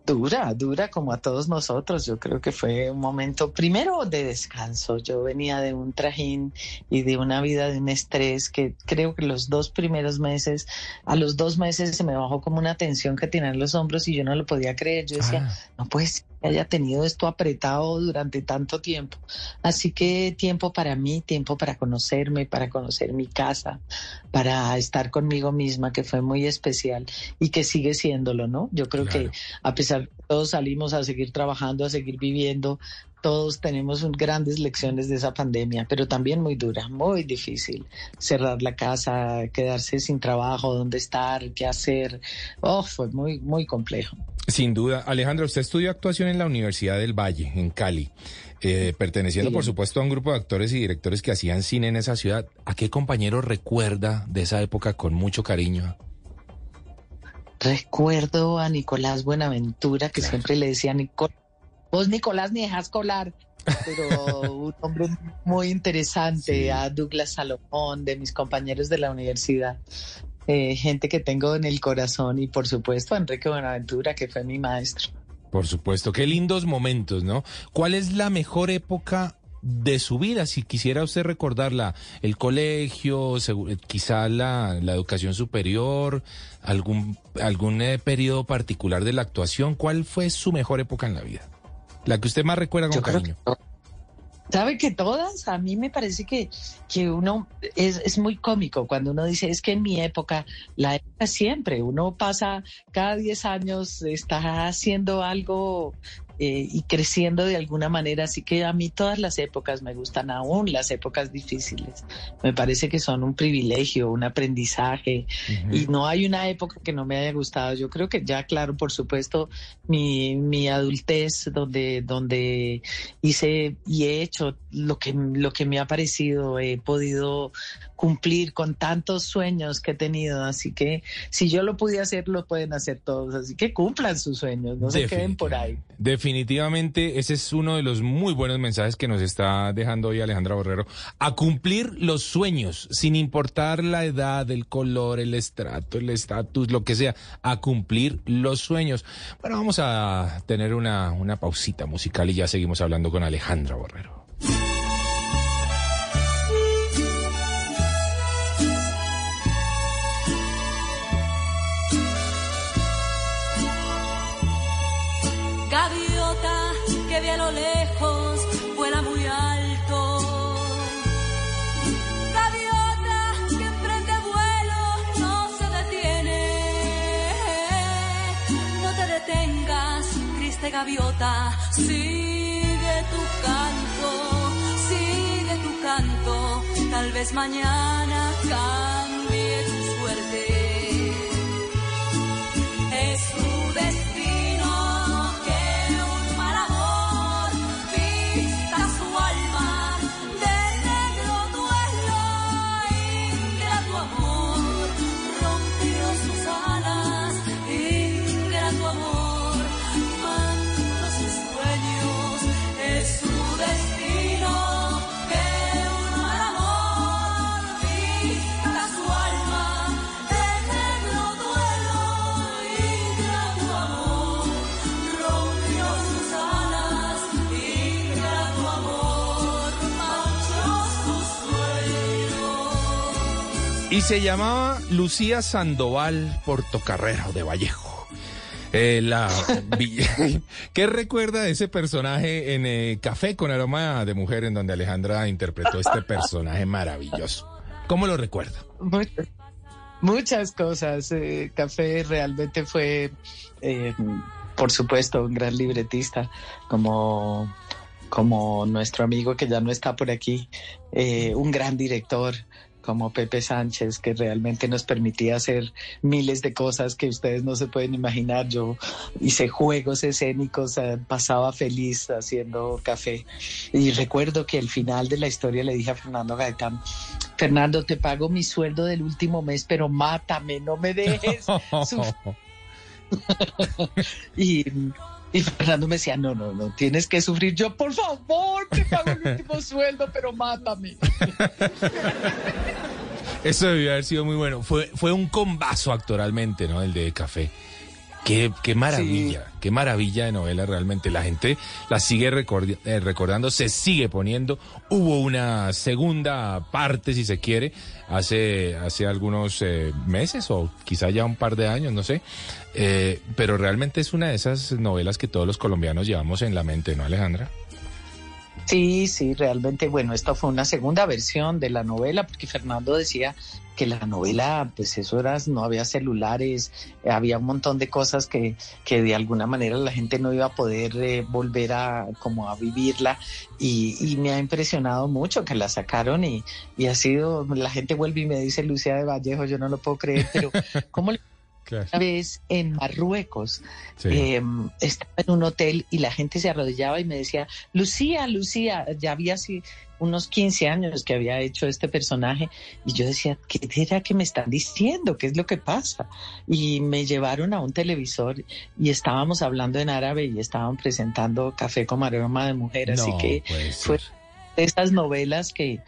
Speaker 4: Dura, dura como a todos nosotros. Yo creo que fue un momento primero de descanso. Yo venía de un trajín y de una vida de un estrés que creo que los dos primeros meses, a los dos meses se me bajó como una tensión que tenía en los hombros y yo no lo podía creer. Yo decía,
Speaker 2: Ah,
Speaker 4: no puede ser haya tenido esto apretado durante tanto tiempo. Así que tiempo para mí, tiempo para conocerme, para conocer mi casa, para estar conmigo misma, que fue muy especial y que sigue siéndolo, ¿no? Yo creo
Speaker 2: Claro.
Speaker 4: que a pesar de que todos salimos a seguir trabajando, a seguir viviendo, todos tenemos un- grandes lecciones de esa pandemia, pero también muy dura, muy difícil. Cerrar la casa, quedarse sin trabajo, dónde estar, qué hacer. Oh, fue muy, muy complejo.
Speaker 2: Sin duda. Alejandra, usted estudió actuación en la Universidad del Valle, en Cali, eh, perteneciendo,
Speaker 4: Sí.
Speaker 2: por supuesto, a un grupo de actores y directores que hacían cine en esa ciudad. ¿A qué compañero recuerda de esa época con mucho cariño?
Speaker 4: Recuerdo a Nicolás Buenaventura, que siempre le decía, Nicolás, vos Nicolás ni dejas colar, pero un hombre muy interesante,
Speaker 2: Sí.
Speaker 4: a Douglas Salomón, de mis compañeros de la universidad, eh, gente que tengo en el corazón y por supuesto a Enrique Buenaventura, que fue mi maestro.
Speaker 2: Por supuesto, qué lindos momentos, ¿no? ¿Cuál es la mejor época de su vida? Si quisiera usted recordarla, el colegio, quizá la, la educación superior, algún, algún eh, periodo particular de la actuación, ¿cuál fue su mejor época en la vida? La que usted más recuerda con cariño.
Speaker 4: que ¿Sabe que todas? A mí me parece que, que uno es, es muy cómico cuando uno dice, es que en mi época, la época siempre, uno pasa cada 10 años, está haciendo algo eh, y creciendo de alguna manera, así que a mí todas las épocas me gustan, aún las épocas difíciles. Me parece que son un privilegio, un aprendizaje, y no hay una época que no me haya gustado. Yo creo que ya, claro, por supuesto, mi, mi adultez, donde, donde hice y he hecho lo que, lo que me ha parecido, he podido cumplir con tantos sueños que he tenido. Así que si yo lo pude hacer, lo pueden hacer todos. Así que cumplan sus sueños, no se queden por ahí.
Speaker 2: Definitivamente, ese es uno de los muy buenos mensajes que nos está dejando hoy Alejandra Borrero. A cumplir los sueños, sin importar la edad, el color, el estrato, el estatus, lo que sea. A cumplir los sueños. Bueno, vamos a tener una, una pausita musical y ya seguimos hablando con Alejandra Borrero.
Speaker 6: Gaviota, sigue tu canto, sigue tu canto. Tal vez mañana cambie tu suerte.
Speaker 2: Se llamaba Lucía Sandoval Portocarrero de Vallejo. Eh, la [laughs] [laughs] ¿Qué recuerda de ese personaje en eh, Café con aroma de mujer en donde Alejandra interpretó este personaje maravilloso? ¿Cómo lo recuerda?
Speaker 4: Muchas, muchas cosas. Eh, Café realmente fue, por supuesto, un gran libretista, como, como nuestro amigo que ya no está por aquí, un gran director como Pepe Sánchez, que realmente nos permitía hacer miles de cosas que ustedes no se pueden imaginar. Yo hice juegos escénicos, eh, pasaba feliz haciendo café. Y recuerdo que al final de la historia le dije a Fernando Gaetán, Fernando, te pago mi sueldo del último mes, pero mátame, no me dejes. [laughs] sufrir". [laughs] y, y Fernando me decía, no, no, no, tienes que sufrir. Yo, por favor, te pago el último [laughs] sueldo, pero mátame.
Speaker 2: Eso debió haber sido muy bueno. Fue, fue un combazo actoralmente, ¿no? El de Café. Qué, qué maravilla, qué maravilla de novela realmente. La gente la sigue recordi- eh, recordando, se sigue poniendo. Hubo una segunda parte, si se quiere, hace, hace algunos eh, meses o quizá ya un par de años, no sé. Eh, pero realmente es una de esas novelas que todos los colombianos llevamos en la mente, ¿no, Alejandra?
Speaker 4: Sí, sí, realmente, bueno, esta fue una segunda versión de la novela, porque Fernando decía que la novela, pues eso era, no había celulares, eh, había un montón de cosas que, que de alguna manera la gente no iba a poder eh, volver a como a vivirla y, y me ha impresionado mucho que la sacaron y, y ha sido, la gente vuelve y me dice Lucía de Vallejo, yo no lo puedo creer, pero [laughs] ¿cómo le
Speaker 2: Claro.
Speaker 4: una vez en Marruecos
Speaker 2: Sí.
Speaker 4: eh, estaba en un hotel y la gente se arrodillaba y me decía, Lucía, Lucía, ya había así unos 15 años que había hecho este personaje y yo decía, ¿qué era que me están diciendo? ¿Qué es lo que pasa? Y me llevaron a un televisor y estábamos hablando en árabe y estaban presentando Café con aroma de mujer, así que fue estas novelas que,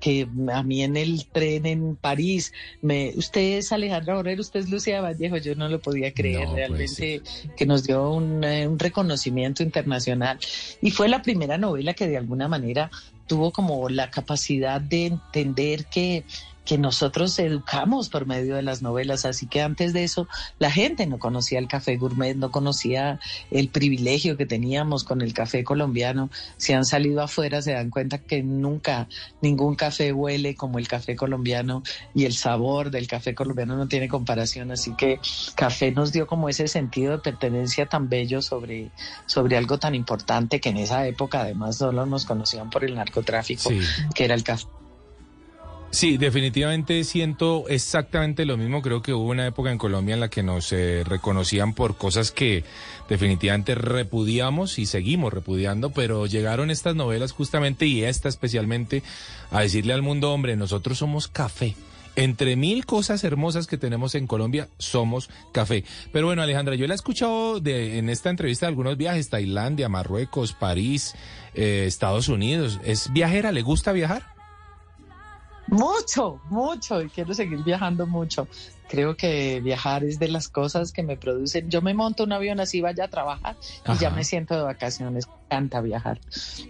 Speaker 4: que a mí en el tren en París, me, usted es Alejandra Borrero, usted es Lucía Vallejo, yo no lo podía creer,
Speaker 2: No
Speaker 4: realmente que nos dio un, eh, un reconocimiento internacional. Y fue la primera novela que de alguna manera tuvo como la capacidad de entender que que nosotros educamos por medio de las novelas, así que antes de eso la gente no conocía el café gourmet, no conocía el privilegio que teníamos con el café colombiano. Si han salido afuera se dan cuenta que nunca ningún café huele como el café colombiano y el sabor del café colombiano no tiene comparación, así que café nos dio como ese sentido de pertenencia tan bello sobre, sobre algo tan importante que en esa época además solo nos conocían por el narcotráfico,
Speaker 2: Sí.
Speaker 4: que era el café.
Speaker 2: Sí, definitivamente siento exactamente lo mismo. Creo que hubo una época en Colombia en la que nos eh, reconocían por cosas que definitivamente repudiamos y seguimos repudiando, pero llegaron estas novelas justamente y esta especialmente a decirle al mundo, hombre, nosotros somos café. Entre mil cosas hermosas que tenemos en Colombia, somos café. Pero bueno, Alejandra, yo la he escuchado de, en esta entrevista de algunos viajes, Tailandia, Marruecos, París, eh, Estados Unidos. ¿Es viajera? ¿Le gusta viajar?
Speaker 4: Mucho, mucho, y quiero seguir viajando mucho. Creo que viajar es de las cosas que me producen. Yo me monto un avión así, vaya a trabajar y ya me siento de vacaciones. Me encanta viajar.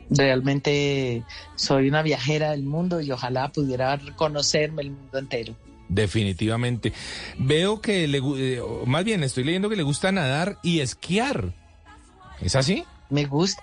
Speaker 4: Realmente soy una viajera del mundo y ojalá pudiera conocerme el mundo entero.
Speaker 2: Definitivamente. Veo que le, eh, más bien estoy leyendo que le gusta nadar y esquiar. ¿Es así?
Speaker 4: Me gusta.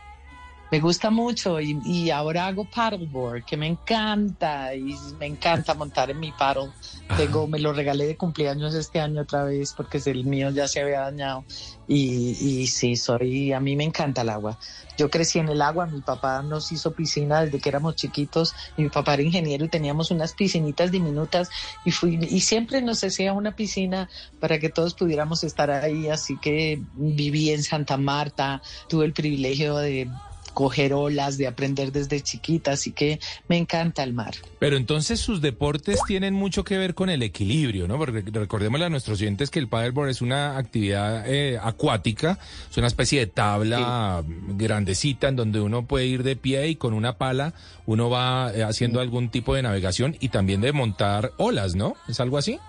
Speaker 4: Me gusta mucho y, y ahora hago paddleboard, que me encanta y me encanta [laughs] montar en mi paddle. Tengo, me lo regalé de cumpleaños este año otra vez porque el mío ya se había dañado y, y sí, soy, a mí me encanta el agua. Yo crecí en el agua, mi papá nos hizo piscina desde que éramos chiquitos mi papá era ingeniero y teníamos unas piscinitas diminutas y fui y siempre nos hacía una piscina para que todos pudiéramos estar ahí, así que viví en Santa Marta, tuve el privilegio de coger olas, de aprender desde chiquita, así que me encanta el mar.
Speaker 2: Pero entonces sus deportes tienen mucho que ver con el equilibrio, ¿no? Porque recordémosle a nuestros oyentes que el paddleboard es una actividad eh, acuática, es una especie de tabla grandecita en donde uno puede ir de pie y con una pala uno va eh, haciendo algún tipo de navegación y también de montar olas, ¿no? ¿Es algo así?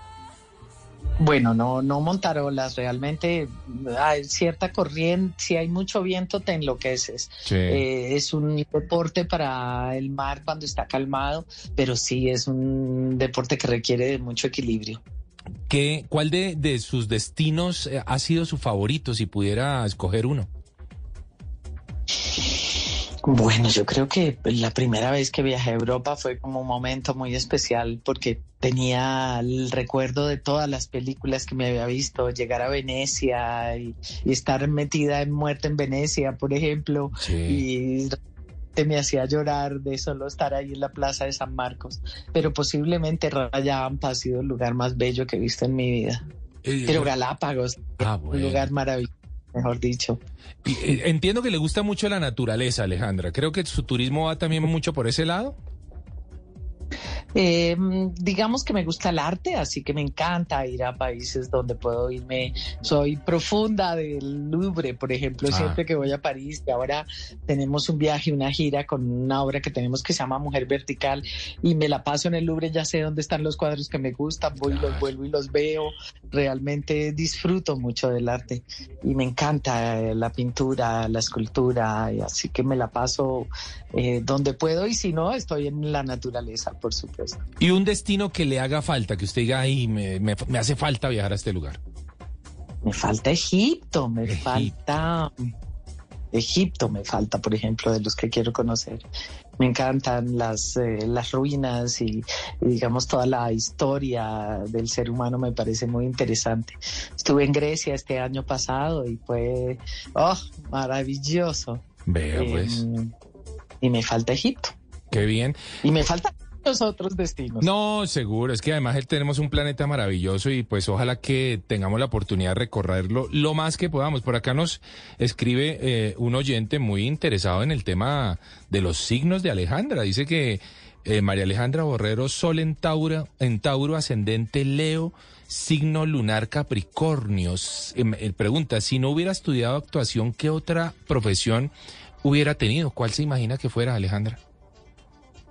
Speaker 4: Bueno, no, no montarolas, realmente hay cierta corriente, si hay mucho viento te enloqueces.
Speaker 2: Sí.
Speaker 4: Eh, es un deporte para el mar cuando está calmado, pero sí es un deporte que requiere de mucho equilibrio.
Speaker 2: ¿Qué, ¿Cuál de, de sus destinos eh, ha sido su favorito, si pudiera escoger uno?
Speaker 4: Bueno, yo creo que la primera vez que viajé a Europa fue como un momento muy especial porque tenía el recuerdo de todas las películas que me había visto, llegar a Venecia y, y estar metida en muerte en Venecia, por ejemplo, y te me hacía llorar de solo estar ahí en la plaza de San Marcos, pero posiblemente Rayampa ha sido el lugar más bello que he visto en mi vida.
Speaker 2: Eh,
Speaker 4: Pero Galápagos,
Speaker 2: Ah,
Speaker 4: un lugar maravilloso, mejor dicho.
Speaker 2: Eh, entiendo que le gusta mucho la naturaleza, Alejandra. Creo que su turismo va también mucho por ese lado.
Speaker 4: Eh, digamos que me gusta el arte, así que me encanta ir a países donde puedo irme. Soy profunda del Louvre, por ejemplo,
Speaker 2: Ah.
Speaker 4: siempre que voy a París. Y ahora tenemos un viaje, una gira con una obra que tenemos que se llama Mujer Vertical y me la paso en el Louvre, ya sé dónde están los cuadros que me gustan, voy y los vuelvo y los veo. Realmente disfruto mucho del arte y me encanta eh, la pintura, la escultura, y así que me la paso eh, donde puedo y si no, estoy en la naturaleza, por supuesto.
Speaker 2: Y un destino que le haga falta, que usted diga, ay, me, me- me hace falta viajar a este lugar.
Speaker 4: Me falta Egipto, me
Speaker 2: Egipto.
Speaker 4: falta Egipto, me falta, por ejemplo, de los que quiero conocer. Me encantan las, eh, las ruinas y, y, digamos toda la historia del ser humano me parece muy interesante. Estuve en Grecia este año pasado y fue oh, maravilloso.
Speaker 2: Vea,
Speaker 4: Eh,
Speaker 2: pues,
Speaker 4: y me falta Egipto.
Speaker 2: qué bien.
Speaker 4: Y me faltan muchos otros destinos.
Speaker 2: No, seguro, es que además tenemos un planeta maravilloso y pues ojalá que tengamos la oportunidad de recorrerlo lo más que podamos. Por acá nos escribe eh, un oyente muy interesado en el tema de los signos de Alejandra. Dice que eh, María Alejandra Borrero, Sol en Tauro, en Tauro, ascendente Leo, signo lunar Capricornios. Em, él pregunta, si no hubiera estudiado actuación, ¿qué otra profesión hubiera tenido? ¿Cuál se imagina que fuera, Alejandra?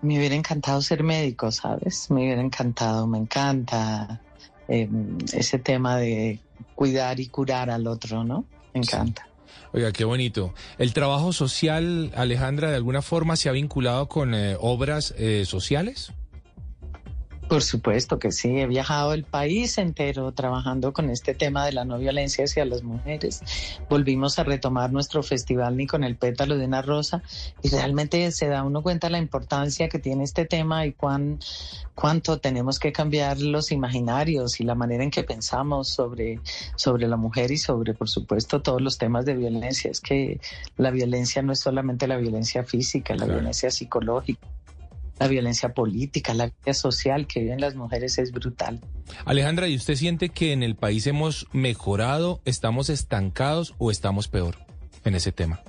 Speaker 4: Me hubiera encantado ser médico, ¿sabes? Me hubiera encantado, me encanta eh, ese tema de cuidar y curar al otro, ¿no? Me encanta.
Speaker 2: Oiga, qué bonito. ¿El trabajo social, Alejandra, de alguna forma se ha vinculado con eh, obras eh, sociales?
Speaker 4: Por supuesto que sí, he viajado el país entero trabajando con este tema de la no violencia hacia las mujeres. Volvimos a retomar nuestro festival Ni con el pétalo de una rosa y realmente se da uno cuenta la importancia que tiene este tema y cuán, cuánto tenemos que cambiar los imaginarios y la manera en que pensamos sobre, sobre la mujer y sobre, por supuesto, todos los temas de violencia. Es que la violencia no es solamente la violencia física, la
Speaker 2: Claro.
Speaker 4: violencia psicológica. La violencia política, la violencia social que viven las mujeres es brutal.
Speaker 2: Alejandra, ¿y usted siente que en el país hemos mejorado, estamos estancados o estamos peor en ese tema?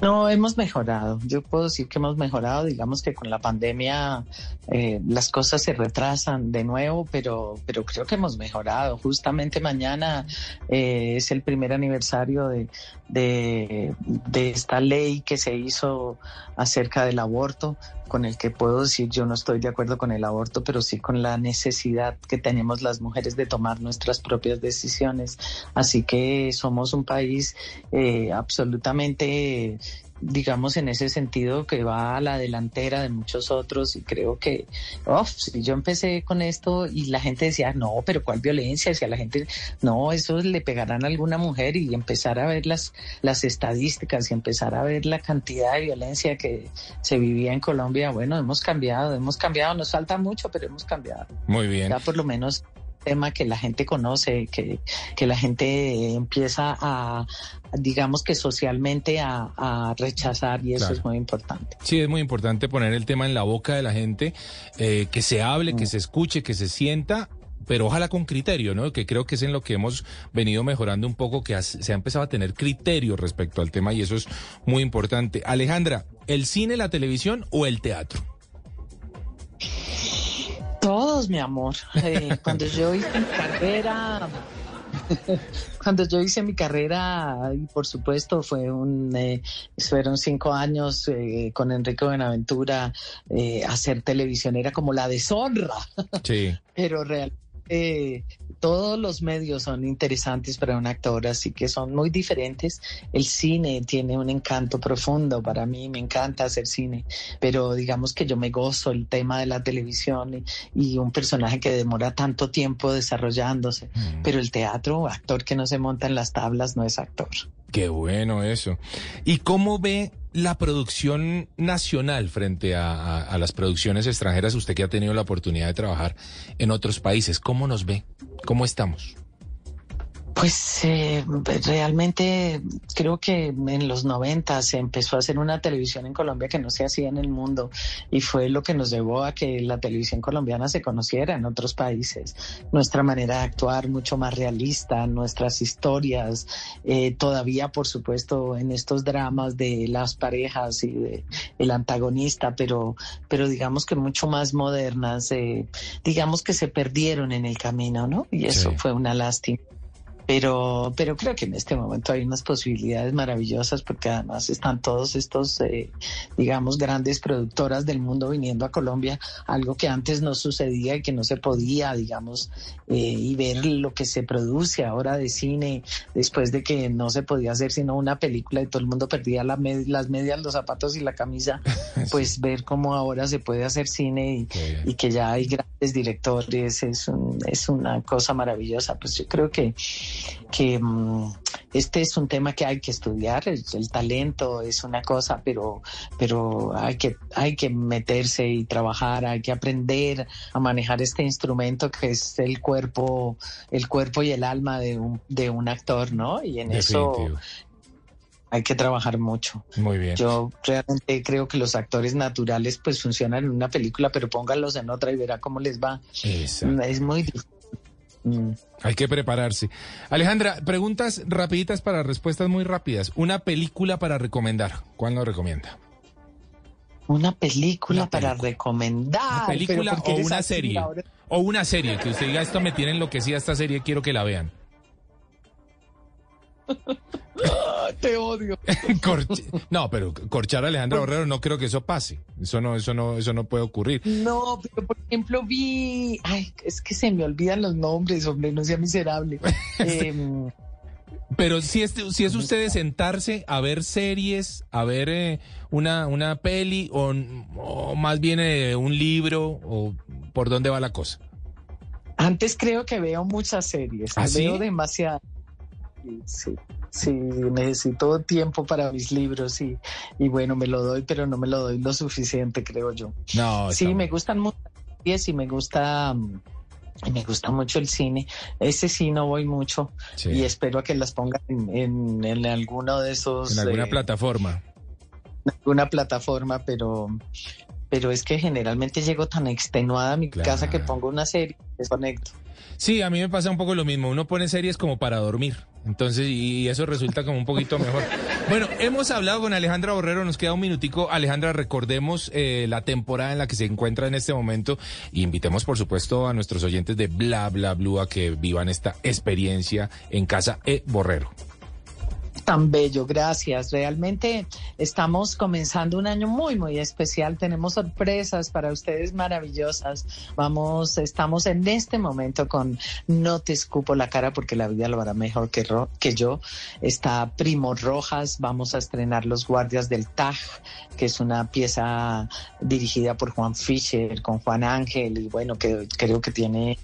Speaker 4: No, hemos mejorado. Yo puedo decir que hemos mejorado. Digamos que con la pandemia eh, las cosas se retrasan de nuevo, pero, pero creo que hemos mejorado. Justamente mañana eh, es el primer aniversario de, de, de esta ley que se hizo acerca del aborto, con el que puedo decir yo no estoy de acuerdo con el aborto, pero sí con la necesidad que tenemos las mujeres de tomar nuestras propias decisiones. Así que somos un país eh, absolutamente, digamos, en ese sentido que va a la delantera de muchos otros y creo que, uf, si yo empecé con esto y la gente decía, no, pero ¿cuál violencia? Si a la gente, no, eso le pegarán a alguna mujer y empezar a ver las, las estadísticas y empezar a ver la cantidad de violencia que se vivía en Colombia, bueno, hemos cambiado, hemos cambiado, nos falta mucho, pero hemos cambiado.
Speaker 2: Muy bien.
Speaker 4: Ya por lo menos tema que la gente conoce, que, que la gente empieza a, digamos que socialmente a, a rechazar y eso
Speaker 2: Claro.
Speaker 4: es muy importante.
Speaker 2: Sí, es muy importante poner el tema en la boca de la gente, eh, que se hable, que se escuche, que se sienta. Pero ojalá con criterio, ¿no? Que creo que es en lo que hemos venido mejorando un poco, que se ha empezado a tener criterio respecto al tema y eso es muy importante. Alejandra, ¿el cine, la televisión o el teatro?
Speaker 4: Todos, mi amor. Eh, cuando yo hice mi carrera, cuando yo hice mi carrera, y por supuesto fue un, eh, fueron cinco años eh, con Enrique Buenaventura, hacer televisión era como la deshonra.
Speaker 2: Sí. [laughs]
Speaker 4: pero realmente eh, todos los medios son interesantes para un actor, así que son muy diferentes. El cine tiene un encanto profundo para mí, me encanta hacer cine, pero digamos que yo me gozo el tema de la televisión y, y un personaje que demora tanto tiempo desarrollándose,
Speaker 2: Mm.
Speaker 4: pero el teatro, actor que no se monta en las tablas no es actor.
Speaker 2: Qué bueno eso. ¿Y cómo ve la producción nacional frente a, a- las producciones extranjeras? Usted que ha tenido la oportunidad de trabajar en otros países, ¿cómo nos ve? ¿Cómo estamos?
Speaker 4: Pues eh, realmente creo que en los 90 se empezó a hacer una televisión en Colombia que no se hacía en el mundo y fue lo que nos llevó a que la televisión colombiana se conociera en otros países. Nuestra manera de actuar mucho más realista, nuestras historias, eh, todavía por supuesto en estos dramas de las parejas y de el antagonista, pero, pero digamos que mucho más modernas, eh, digamos que se perdieron en el camino, ¿no? Y eso
Speaker 2: Sí.
Speaker 4: fue una lástima. Pero, pero creo que en este momento hay unas posibilidades maravillosas porque además están todos estos, eh, digamos, grandes productoras del mundo viniendo a Colombia, algo que antes no sucedía y que no se podía, digamos, eh, y ver lo que se produce ahora de cine después de que no se podía hacer sino una película y todo el mundo perdía la med- las medias, los zapatos y la camisa, [laughs] pues ver cómo ahora se puede hacer cine y, y que ya hay grandes directores es, un- es una cosa maravillosa. Pues yo creo que, que mm, este es un tema que hay que estudiar. El, el talento es una cosa, pero, pero hay, que, hay que meterse y trabajar, hay que aprender a manejar este instrumento que es el cuerpo, el cuerpo y el alma de un, de un actor, ¿no? Y en eso hay que trabajar mucho.
Speaker 2: Muy bien.
Speaker 4: Yo realmente creo que los actores naturales pues funcionan en una película, pero pónganlos en otra y verá cómo les va.
Speaker 2: Exacto.
Speaker 4: Es muy difícil. Mm.
Speaker 2: Hay que prepararse. Alejandra, preguntas rapiditas para respuestas muy rápidas. Una película para recomendar. ¿Cuál nos recomienda?
Speaker 4: Una película,
Speaker 2: Una
Speaker 4: para recomendar.
Speaker 2: Una película
Speaker 4: ¿por qué
Speaker 2: o una
Speaker 4: así
Speaker 2: serie.
Speaker 4: ahora?
Speaker 2: O una serie que usted diga esto me tiene enloquecida esta serie, quiero que la vean. [laughs] [laughs]
Speaker 4: Te odio. [laughs]
Speaker 2: No, pero corchar a Alejandra Borrero no creo que eso pase. Eso no, eso no, eso no puede ocurrir.
Speaker 4: No, pero por ejemplo vi, ay, es que se me olvidan los nombres, hombre, no sea miserable. [laughs] Em,
Speaker 2: Pero si es, si es usted de sentarse a ver series, a ver eh, una, una peli o, o más bien eh, un libro o por dónde va la cosa.
Speaker 4: antes creo que veo muchas series,
Speaker 2: ¿Ah, sí?
Speaker 4: veo demasiadas. Sí, sí, necesito tiempo para mis libros y, y bueno, me lo doy, pero no me lo doy lo suficiente, creo yo.
Speaker 2: No,
Speaker 4: Sí, me gustan mucho y me gusta, mm, y me gusta mucho el cine. Ese sí no voy mucho
Speaker 2: Sí.
Speaker 4: y espero a que las pongan en, en, en alguno de esos,
Speaker 2: en alguna
Speaker 4: eh,
Speaker 2: plataforma.
Speaker 4: en alguna plataforma, pero, pero es que generalmente llego tan extenuada a mi
Speaker 2: Claro.
Speaker 4: casa que pongo una serie y desconecto.
Speaker 2: Sí, a mí me pasa un poco lo mismo. Uno pone series como para dormir. Entonces, y eso resulta como un poquito mejor. [laughs] Bueno, hemos hablado con Alejandra Borrero, nos queda un minutico. Alejandra, recordemos eh, la temporada en la que se encuentra en este momento. Y invitemos, por supuesto, a nuestros oyentes de Bla Bla Blue a que vivan esta experiencia en casa E Borrero.
Speaker 4: Tan bello, gracias. Realmente estamos comenzando un año muy, muy especial. Tenemos sorpresas para ustedes maravillosas. Vamos, estamos en este momento con No te escupo la cara porque la vida lo hará mejor que, ro- que yo. Está Primo Rojas. Vamos a estrenar Los Guardias del Taj, que es una pieza dirigida por Juan Fischer con Juan Ángel y bueno, que creo que tiene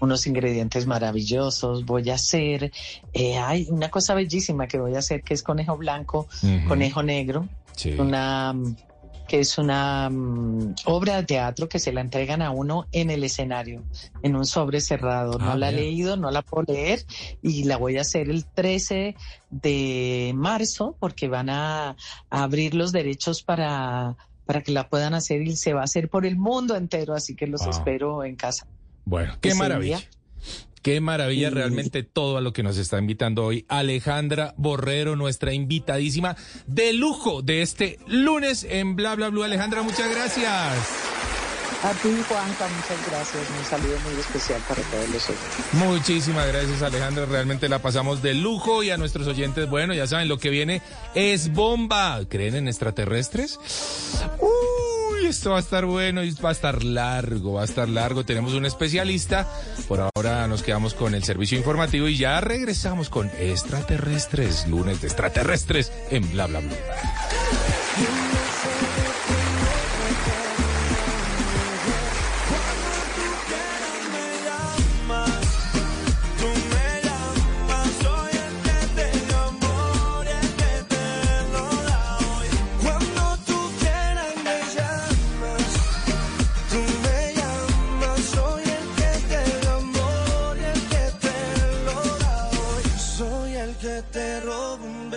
Speaker 4: unos ingredientes maravillosos. Voy a hacer, eh, hay una cosa bellísima que voy a hacer que es conejo blanco, conejo negro,
Speaker 2: Sí.
Speaker 4: una que es una mm, obra de teatro que se la entregan a uno en el escenario, en un sobre cerrado. No
Speaker 2: Ah,
Speaker 4: la he leído, no la puedo leer y la voy a hacer el 13 de marzo porque van a, a abrir los derechos para para que la puedan hacer y se va a hacer por el mundo entero, así que los
Speaker 2: Wow.
Speaker 4: espero en casa.
Speaker 2: Bueno, qué maravilla.
Speaker 4: día.
Speaker 2: Qué maravilla realmente todo a lo que nos está invitando hoy Alejandra Borrero, nuestra invitadísima de lujo de este lunes en Bla Bla Blue. Alejandra, muchas gracias.
Speaker 4: A ti, Juanca, muchas gracias. Un saludo muy especial para todos los oyentes.
Speaker 2: Muchísimas gracias Alejandra, realmente la pasamos de lujo y a nuestros oyentes, bueno, ya saben, lo que viene es bomba. ¿Creen en extraterrestres? Uy,
Speaker 7: Esto va a estar bueno y va a estar largo, va a estar largo. Tenemos un especialista. Por ahora nos quedamos con el servicio informativo y ya regresamos con extraterrestres, lunes de extraterrestres en Bla Bla Bla.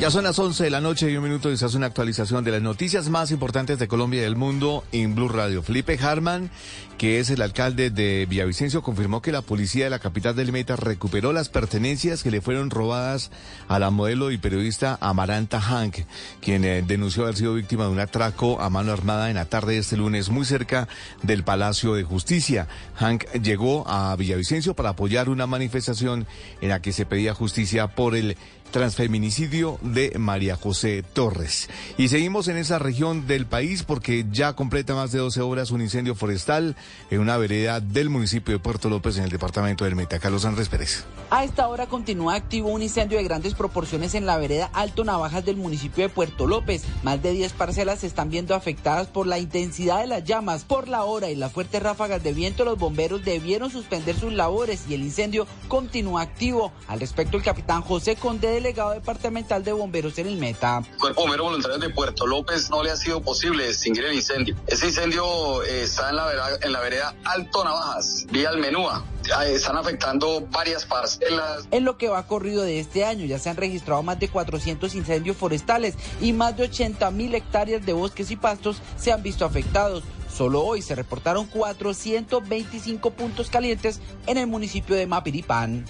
Speaker 8: Ya son las 11 de la noche y un minuto y se hace una actualización de las noticias más importantes de Colombia y del mundo en Blue Radio. Felipe Harman, que es el alcalde de Villavicencio, confirmó que la policía de la capital del Meta recuperó las pertenencias que le fueron robadas a la modelo y periodista Amaranta Hank, quien eh, denunció haber sido víctima de un atraco a mano armada en la tarde de este lunes muy cerca del Palacio de Justicia. Hank llegó a Villavicencio para apoyar una manifestación en la que se pedía justicia por el transfeminicidio de María José Torres. Y seguimos en esa región del país porque ya completa más de 12 horas un incendio forestal en una vereda del municipio de Puerto López en el departamento del Meta. Carlos Andrés Pérez.
Speaker 9: A esta hora continúa activo un incendio de grandes proporciones en la vereda Alto Navajas del municipio de Puerto López. Más de 10 parcelas se están viendo afectadas por la intensidad de las llamas. Por la hora y las fuertes ráfagas de viento, los bomberos debieron suspender sus labores y el incendio continúa activo. Al respecto, el capitán José Conde, delegado departamental de bomberos en el Meta.
Speaker 10: Cuerpo Bombero Voluntario de Puerto López no le ha sido posible extinguir el incendio. Ese incendio eh, está en la, vereda, en la vereda Alto Navajas, vía Almenúa. Eh, Están afectando varias parcelas.
Speaker 9: En lo que va corrido de este año ya se han registrado más de 400 incendios forestales y más de 80 mil hectáreas de bosques y pastos se han visto afectados. Solo hoy se reportaron 425 puntos calientes en el municipio de Mapiripán.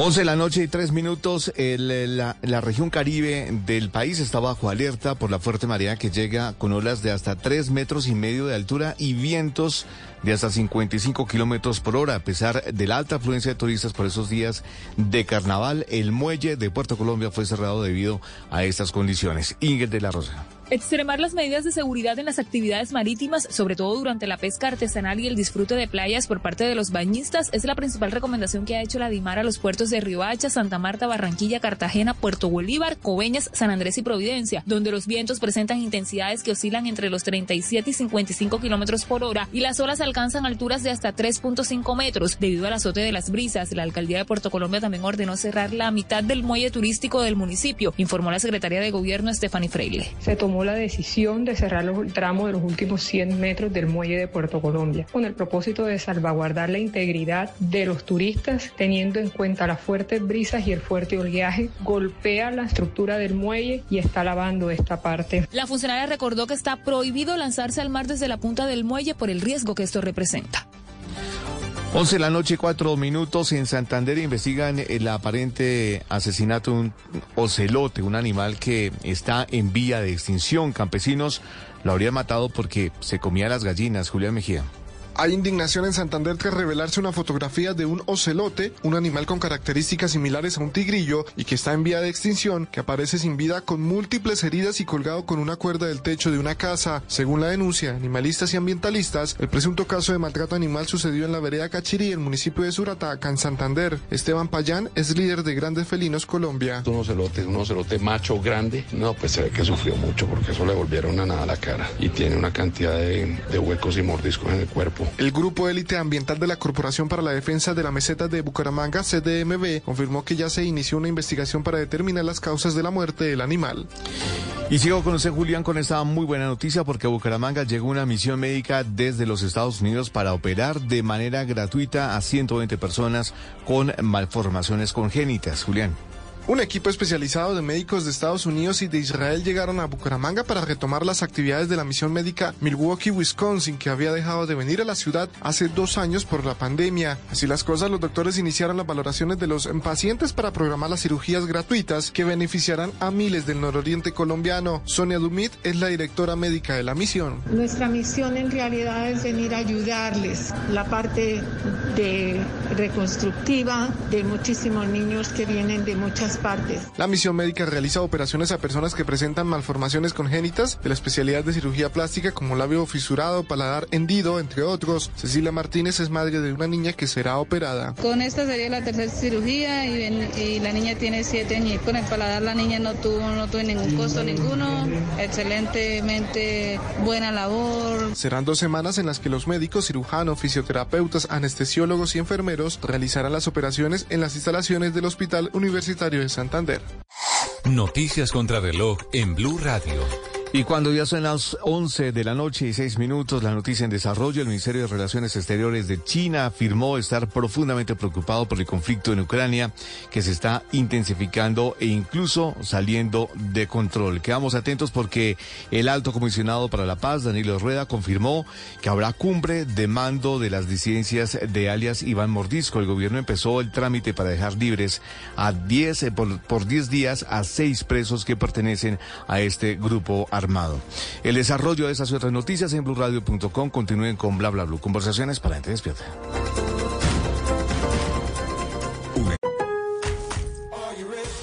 Speaker 8: 11 de la noche y 3 minutos. La, la, región caribe del país está bajo alerta por la fuerte marea que llega con olas de hasta 3 metros y medio de altura y vientos de hasta 55 kilómetros por hora. A pesar de la alta afluencia de turistas por esos días de carnaval, el muelle de Puerto Colombia fue cerrado debido a estas condiciones. Ingrid de la Rosa.
Speaker 11: Extremar las medidas de seguridad en las actividades marítimas, sobre todo durante la pesca artesanal y el disfrute de playas por parte de los bañistas, es la principal recomendación que ha hecho la DIMAR a los puertos de Riohacha, Santa Marta, Barranquilla, Cartagena, Puerto Bolívar, Coveñas, San Andrés y Providencia, donde los vientos presentan intensidades que oscilan entre los 37 y 55 kilómetros por hora y las olas alcanzan alturas de hasta 3.5 metros. Debido al azote de las brisas, la alcaldía de Puerto Colombia también ordenó cerrar la mitad del muelle turístico del municipio, informó la secretaria de Gobierno, Stephanie Freile.
Speaker 12: Se tomó la decisión de cerrar los, el tramo de los últimos 100 metros del muelle de Puerto Colombia, con el propósito de salvaguardar la integridad de los turistas, teniendo en cuenta las fuertes brisas y el fuerte oleaje, golpea la estructura del muelle y está lavando esta parte.
Speaker 11: La funcionaria recordó que está prohibido lanzarse al mar desde la punta del muelle por el riesgo que esto representa.
Speaker 8: 11 de la noche, cuatro minutos. En Santander investigan el aparente asesinato de un ocelote, un animal que está en vía de extinción. Campesinos lo habrían matado porque se comía las gallinas. Julián Mejía.
Speaker 13: Hay indignación en Santander tras revelarse una fotografía de un ocelote, un animal con características similares a un tigrillo y que está en vía de extinción, que aparece sin vida con múltiples heridas y colgado con una cuerda del techo de una casa. Según la denuncia, animalistas y ambientalistas, el presunto caso de maltrato animal sucedió en la vereda Cachirí, el municipio de Surataca, en Santander. Esteban Payán es líder de Grandes Felinos Colombia.
Speaker 14: Un ocelote, un ocelote macho grande, no, pues se ve que sufrió mucho porque eso le volvieron a nada la cara y tiene una cantidad de huecos y mordiscos en el cuerpo.
Speaker 13: El Grupo Élite Ambiental de la Corporación para la Defensa de la Meseta de Bucaramanga, CDMB, confirmó que ya se inició una investigación para determinar las causas de la muerte del animal.
Speaker 8: Y sigo con usted, Julián, con esta muy buena noticia porque a Bucaramanga llegó una misión médica desde los Estados Unidos para operar de manera gratuita a 120 personas con malformaciones congénitas. Julián.
Speaker 13: Un equipo especializado de médicos de Estados Unidos y de Israel llegaron a Bucaramanga para retomar las actividades de la misión médica Milwaukee, Wisconsin, que había dejado de venir a la ciudad hace dos años por la pandemia. Así las cosas, los doctores iniciaron las valoraciones de los pacientes para programar las cirugías gratuitas que beneficiarán a miles del nororiente colombiano. Sonia Dumit es la directora médica de la misión.
Speaker 15: Nuestra misión en realidad es venir a ayudarles la parte de reconstructiva de muchísimos niños que vienen de muchas partes.
Speaker 13: La misión médica realiza operaciones a personas que presentan malformaciones congénitas de la especialidad de cirugía plástica como labio fisurado, paladar hendido, entre otros. Cecilia Martínez es madre de una niña que será operada.
Speaker 16: Con esta sería la tercera cirugía y, ven- y la niña tiene siete años. Con el paladar la niña no tuvo, no tuvo ningún costo ninguno. Excelentemente buena labor.
Speaker 13: Serán dos semanas en las que los médicos, cirujanos, fisioterapeutas, anestesiólogos y enfermeros realizarán las operaciones en las instalaciones del Hospital Universitario de Santander.
Speaker 17: Noticias contra reloj en Blue Radio.
Speaker 8: Y cuando ya son las 11 de la noche y 6 minutos, la noticia en desarrollo, el Ministerio de Relaciones Exteriores de China afirmó estar profundamente preocupado por el conflicto en Ucrania, que se está intensificando e incluso saliendo de control. Quedamos atentos porque el alto comisionado para la paz, Danilo Rueda, confirmó que habrá cumbre de mando de las disidencias de alias Iván Mordisco. El gobierno empezó el trámite para dejar libres a 10, eh, por, por 10 días a seis presos que pertenecen a este grupo El desarrollo de esas y otras noticias en blurradio.com. Continúen con bla bla bla. Conversaciones para gente despierta.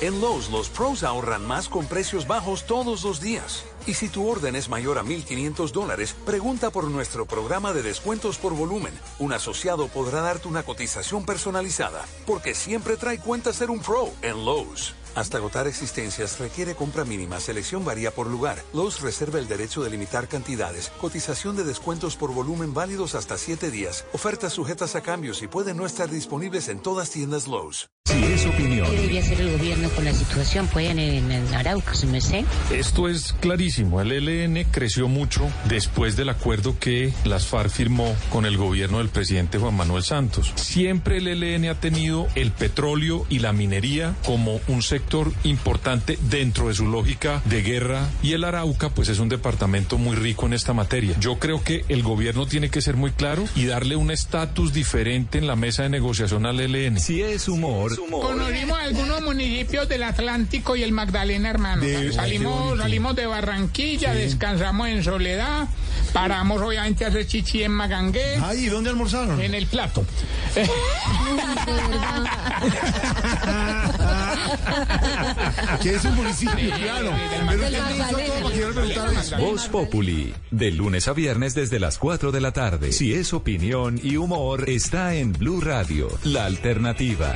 Speaker 1: En Lowe's, los pros ahorran más con precios bajos todos los días. Y si tu orden es mayor a 1.500 dólares, pregunta por nuestro programa de descuentos por volumen. Un asociado podrá darte una cotización personalizada, porque siempre trae cuenta ser un pro en Lowe's. Hasta agotar existencias requiere compra mínima, selección varía por lugar. Lowe's reserva el derecho de limitar cantidades, cotización de descuentos por volumen válidos hasta 7 días, ofertas sujetas a cambios y pueden no estar disponibles en todas tiendas Lowe's.
Speaker 18: Si es opinión. ¿Qué debería hacer el gobierno con la situación? Pueden en, en Arauca, se me sé.
Speaker 19: Esto es clarísimo. El ELN creció mucho después del acuerdo que las FARC firmó con el gobierno del presidente Juan Manuel Santos. Siempre el ELN ha tenido el petróleo y la minería como un sector importante dentro de su lógica de guerra y el Arauca pues es un departamento muy rico en esta materia. Yo creo que el gobierno tiene que ser muy claro y darle un estatus diferente en la mesa de negociación al ELN.
Speaker 17: Si es humor,
Speaker 20: Conocimos algunos municipios del Atlántico y el Magdalena, hermano.
Speaker 19: De-
Speaker 20: salimos, salimos de Barranquilla, descansamos en Soledad, paramos obviamente a hacer chichi en Magangué.
Speaker 21: Ay, ¿y dónde almorzaron?
Speaker 20: En el plato. [laughs] [laughs] [laughs]
Speaker 21: que es un municipio, claro. Pero usted me hizo todo para que yo le preguntara eso.
Speaker 17: Voz Populi, de lunes a viernes desde las 4 de la tarde. Si es opinión y humor, está en Blue Radio, la alternativa.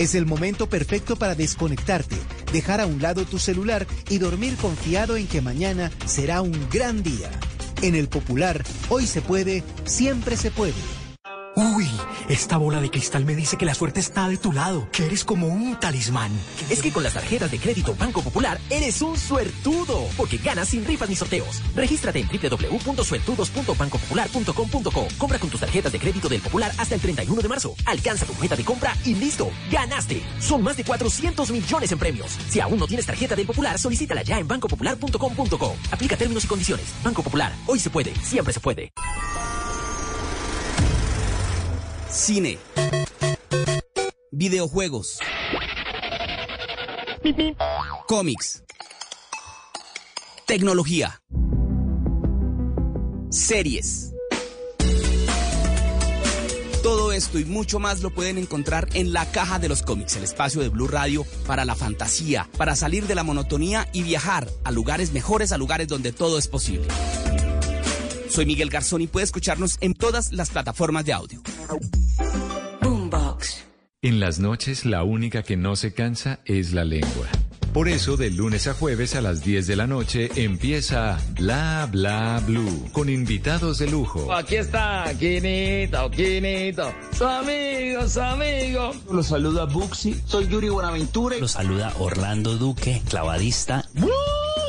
Speaker 22: Es el momento perfecto para desconectarte, dejar a un lado tu celular y dormir confiado en que mañana será un gran día. En el Popular, hoy se puede, siempre se puede.
Speaker 23: Uy,
Speaker 24: Esta bola de cristal me dice que la suerte está de tu lado, que eres como un talismán.
Speaker 25: Es que con las tarjetas de crédito Banco Popular eres un suertudo, porque ganas sin rifas ni sorteos. Regístrate en www.suertudos.bancopopular.com.co. Compra con tus tarjetas de crédito del Popular hasta el 31 de marzo. Alcanza tu meta de compra y listo, ganaste. Son más de 400 millones en premios. Si aún no tienes tarjeta del Popular, solicítala ya en bancopopular.com.co. Aplica términos y condiciones. Banco Popular, hoy se puede, siempre se puede.
Speaker 26: Cine. Videojuegos. Cómics. Tecnología. Series. Todo esto y mucho más lo pueden encontrar en la caja de los cómics, el espacio de Blue Radio para la fantasía, para salir de la monotonía y viajar a lugares mejores, a lugares donde todo es posible. Soy Miguel Garzón y puede escucharnos en todas las plataformas de audio.
Speaker 17: Boombox. En las noches la única que no se cansa es la lengua. Por eso, de lunes a jueves a las 10 de la noche empieza Bla Bla Blue con invitados de lujo.
Speaker 27: Aquí está, Quinito, Quinito, su amigo, su amigo.
Speaker 28: Los saluda Buxi, soy Yuri Buenaventura.
Speaker 29: Los saluda Orlando Duque, clavadista.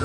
Speaker 2: Y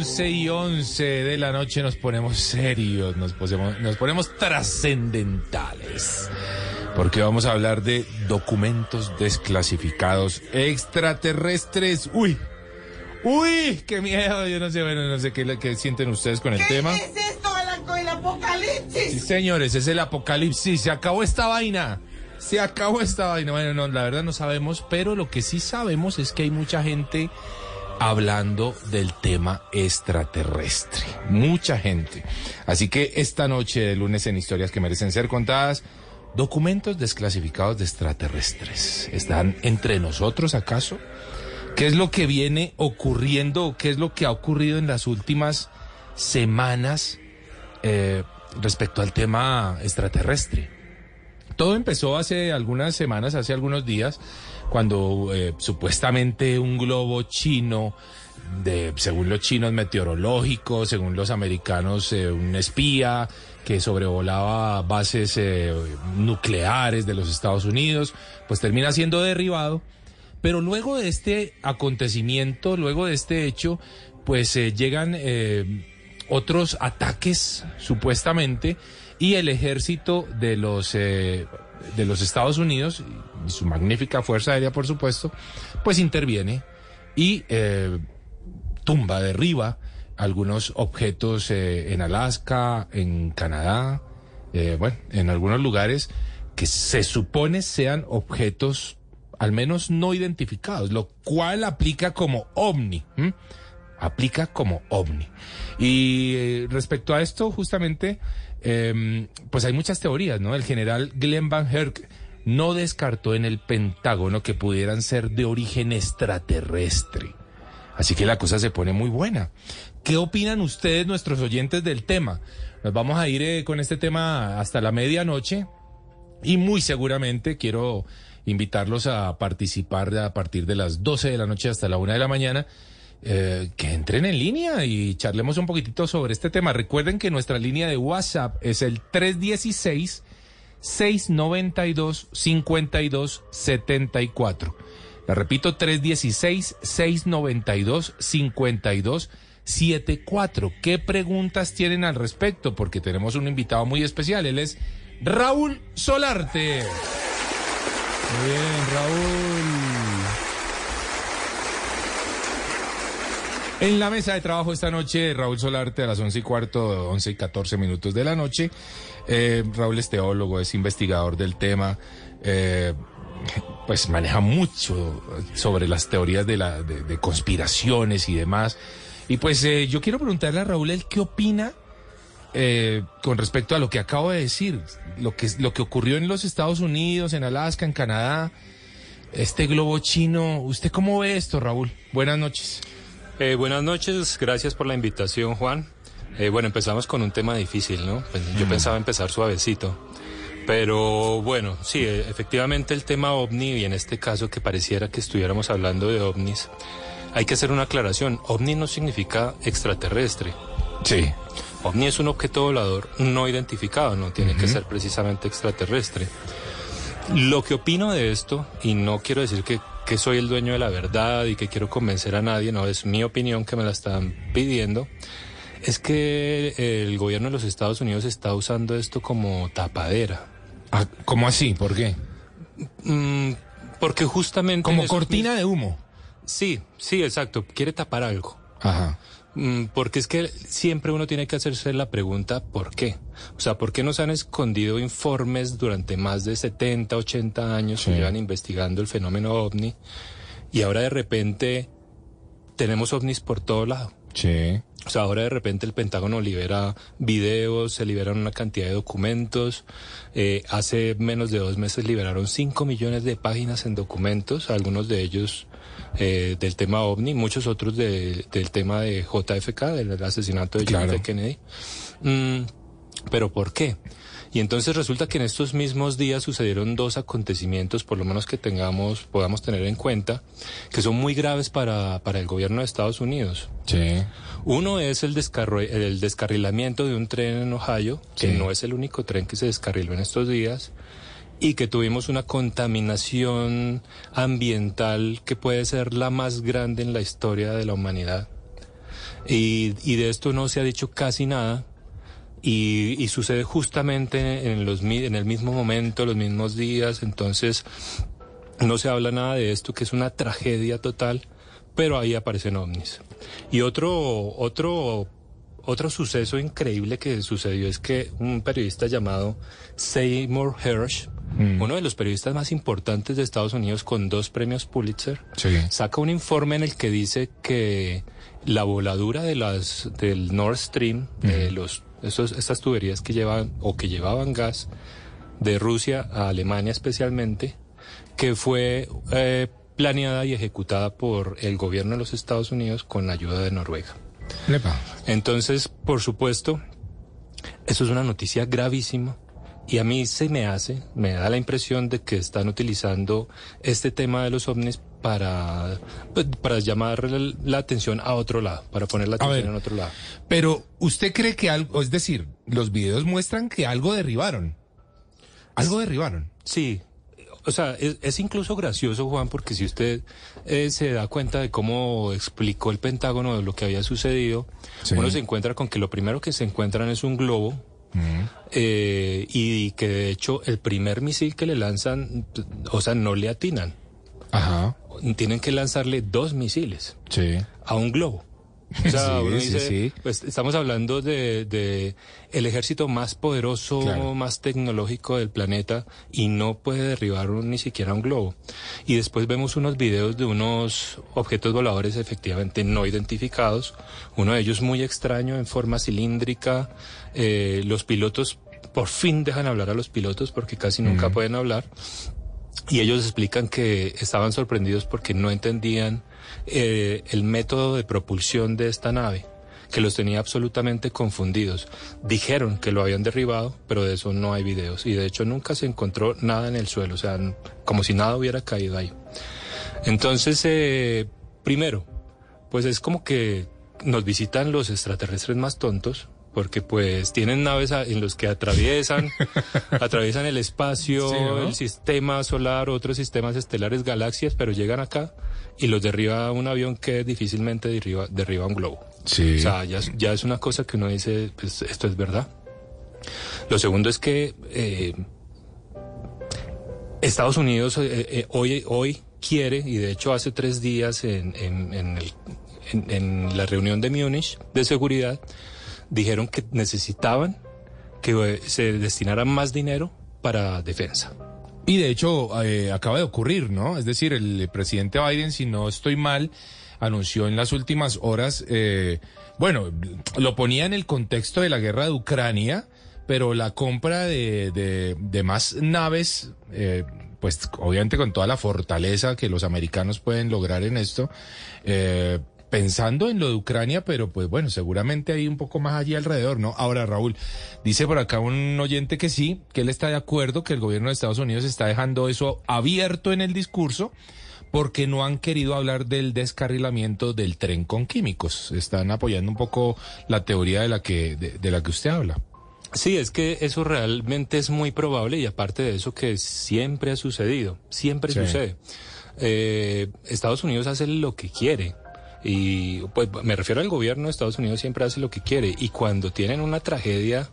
Speaker 2: 11 y 11 de la noche nos ponemos serios, nos ponemos, nos ponemos trascendentales. Porque vamos a hablar de documentos desclasificados extraterrestres. Uy, uy, qué miedo. Yo no sé, bueno, no sé qué, qué sienten ustedes con el tema.
Speaker 15: ¿Qué es esto el, el apocalipsis?
Speaker 2: Sí, señores, es el apocalipsis. Se acabó esta vaina. Se acabó esta vaina. Bueno, no, la verdad no sabemos, pero lo que sí sabemos es que hay mucha gente hablando del tema extraterrestre. Mucha gente. Así que esta noche de lunes en Historias que merecen ser contadas, documentos desclasificados de extraterrestres. ¿Están entre nosotros acaso? ¿Qué es lo que viene ocurriendo? ¿Qué es lo que ha ocurrido en las últimas semanas eh, respecto al tema extraterrestre? Todo empezó hace algunas semanas, hace algunos días, cuando eh, supuestamente un globo chino, de, según los chinos meteorológicos, según los americanos, eh, un espía que sobrevolaba bases eh, nucleares de los Estados Unidos, pues termina siendo derribado. Pero luego de este acontecimiento, luego de este hecho, pues llegan otros ataques, supuestamente, y el ejército de los, de los Estados Unidos, y su magnífica Fuerza Aérea, por supuesto, pues interviene y eh, tumba, derriba algunos objetos eh, en Alaska, en Canadá, bueno, en algunos lugares que se supone sean objetos al menos no identificados, lo cual aplica como ovni. Aplica como ovni. Y respecto a esto, justamente, eh, pues hay muchas teorías, ¿no? El general Glenn Van Herk no descartó en el Pentágono que pudieran ser de origen extraterrestre. Así que la cosa se pone muy buena. ¿Qué opinan ustedes, nuestros oyentes, del tema? Nos vamos a ir eh, con este tema hasta la medianoche. Y muy seguramente quiero invitarlos a participar a partir de las 12 de la noche hasta la 1 de la mañana. Eh, que entren en línea y charlemos un poquitito sobre este tema. Recuerden que nuestra línea de WhatsApp es el 316 692 5274. La repito, 316 692 5274. ¿Qué preguntas tienen al respecto? Porque tenemos un invitado muy especial. Él es Raúl Solarte. Muy bien, Raúl. En la mesa de trabajo esta noche, Raúl Solarte a las once y cuarto, once y catorce minutos de la noche. Eh, Raúl es teólogo, es investigador del tema, eh, pues maneja mucho sobre las teorías de, la, de, conspiraciones y demás. Y pues eh, yo quiero preguntarle a Raúl el qué opina con respecto a lo que acabo de decir, lo que, lo que ocurrió en los Estados Unidos, en Alaska, en Canadá, este globo chino. ¿Usted cómo ve esto, Raúl? Buenas noches.
Speaker 30: Eh, buenas noches, gracias por la invitación, Juan. Eh, bueno, empezamos con un tema difícil, ¿no? Pues, yo pensaba empezar suavecito. Pero bueno, sí, e, efectivamente el tema ovni, y en este caso que pareciera que estuviéramos hablando de ovnis, hay que hacer una aclaración. OVNI no significa extraterrestre.
Speaker 2: Sí.
Speaker 30: OVNI es un objeto volador no identificado, no tiene que ser precisamente extraterrestre. Lo que opino de esto, y no quiero decir que que soy el dueño de la verdad y que quiero convencer a nadie, no, es mi opinión que me la están pidiendo, es que el gobierno de los Estados Unidos está usando esto como tapadera.
Speaker 2: Ah, ¿Cómo así? ¿Por qué?
Speaker 30: Mm, porque justamente...
Speaker 2: Como cortina de humo.
Speaker 30: Sí, sí, exacto. Quiere tapar algo.
Speaker 2: Ajá.
Speaker 30: Mm, porque es que siempre uno tiene que hacerse la pregunta ¿por qué? O sea, ¿por qué nos han escondido informes durante más de 70, 80 años que llevan investigando el fenómeno ovni y ahora de repente tenemos ovnis por todo lado?
Speaker 2: Sí.
Speaker 30: O sea, ahora de repente el Pentágono libera videos, se liberan una cantidad de documentos. Eh, hace menos de dos meses liberaron 5 millones de páginas en documentos, algunos de ellos eh, del tema OVNI, muchos otros del tema de JFK, del asesinato de John F. Kennedy. Mm, pero ¿por qué? Y entonces resulta que en estos mismos días sucedieron dos acontecimientos, por lo menos que tengamos, podamos tener en cuenta, que son muy graves para, para el gobierno de Estados Unidos.
Speaker 2: Sí.
Speaker 30: Uno es el, el descarrilamiento de un tren en Ohio, que no es el único tren que se descarriló en estos días y que tuvimos una contaminación ambiental que puede ser la más grande en la historia de la humanidad. Y, de esto no se ha dicho casi nada. Y, sucede justamente en, los, en el mismo momento, los mismos días. Entonces, no se habla nada de esto, que es una tragedia total, pero ahí aparecen ovnis. Y otro, otro otro suceso increíble que sucedió es que un periodista llamado Seymour Hersh, mm. uno de los periodistas más importantes de Estados Unidos con dos premios Pulitzer, saca un informe en el que dice que la voladura de las del Nord Stream, de los esos, estas tuberías que llevan o que llevaban gas de Rusia a Alemania especialmente, que fue eh, planeada y ejecutada por el gobierno de los Estados Unidos con la ayuda de Noruega. Entonces, por supuesto, eso es una noticia gravísima y a mí se me hace, me da la impresión de que están utilizando este tema de los ovnis para, para llamar la atención a otro lado, para poner la atención en otro lado.
Speaker 2: Pero usted cree que algo, es decir, los videos muestran que algo derribaron. Algo derribaron.
Speaker 30: Sí, o sea, es, incluso gracioso, Juan, porque si usted eh, se da cuenta de cómo explicó el Pentágono de lo que había sucedido, uno se encuentra con que lo primero que se encuentran es un globo. Eh, y que de hecho el primer misil que le lanzan, o sea, no le atinan.
Speaker 2: Ajá.
Speaker 30: Tienen que lanzarle dos misiles a un globo. O sea, pues estamos hablando de, el ejército más poderoso, más tecnológico del planeta y no puede derribar ni siquiera un globo. Y después vemos unos videos de unos objetos voladores efectivamente no identificados, uno de ellos muy extraño en forma cilíndrica. Eh, los pilotos por fin dejan hablar a los pilotos porque casi nunca pueden hablar. Y ellos explican que estaban sorprendidos porque no entendían eh, el método de propulsión de esta nave, que los tenía absolutamente confundidos. Dijeron que lo habían derribado, pero de eso no hay videos. Y de hecho nunca se encontró nada en el suelo, o sea, como si nada hubiera caído ahí. Entonces, eh, primero, pues es como que nos visitan los extraterrestres más tontos, porque pues tienen naves en los que atraviesan, [laughs] atraviesan el espacio, el sistema solar, otros sistemas estelares, galaxias, pero llegan acá y los derriba un avión que difícilmente derriba, derriba un globo.
Speaker 8: Sí.
Speaker 30: O sea, ya, ya, es una cosa que uno dice, pues esto es verdad. Lo segundo es que eh, Estados Unidos eh, eh, hoy, hoy quiere, y de hecho hace tres días en, en, en, el, en la reunión de Múnich de seguridad, dijeron que necesitaban que eh, se destinara más dinero para defensa.
Speaker 2: Y de hecho eh, acaba de ocurrir, ¿no? Es decir, el presidente Biden, si no estoy mal, anunció en las últimas horas, eh, bueno, lo ponía en el contexto de la guerra de Ucrania, pero la compra de, de, más naves, pues obviamente con toda la fortaleza que los americanos pueden lograr en esto, pensando en lo de Ucrania, pero pues bueno, seguramente hay un poco más allí alrededor, ¿no? Ahora, Raúl, dice por acá un oyente que sí, que él está de acuerdo, que el gobierno de Estados Unidos está dejando eso abierto en el discurso porque no han querido hablar del descarrilamiento del tren con químicos. Están apoyando un poco la teoría de la que, de, la que usted habla.
Speaker 30: Sí, es que eso realmente es muy probable y aparte de eso que siempre ha sucedido, siempre sucede. Eh, Estados Unidos hace lo que quiere. Y pues me refiero al gobierno de Estados Unidos siempre hace lo que quiere. Y cuando tienen una tragedia,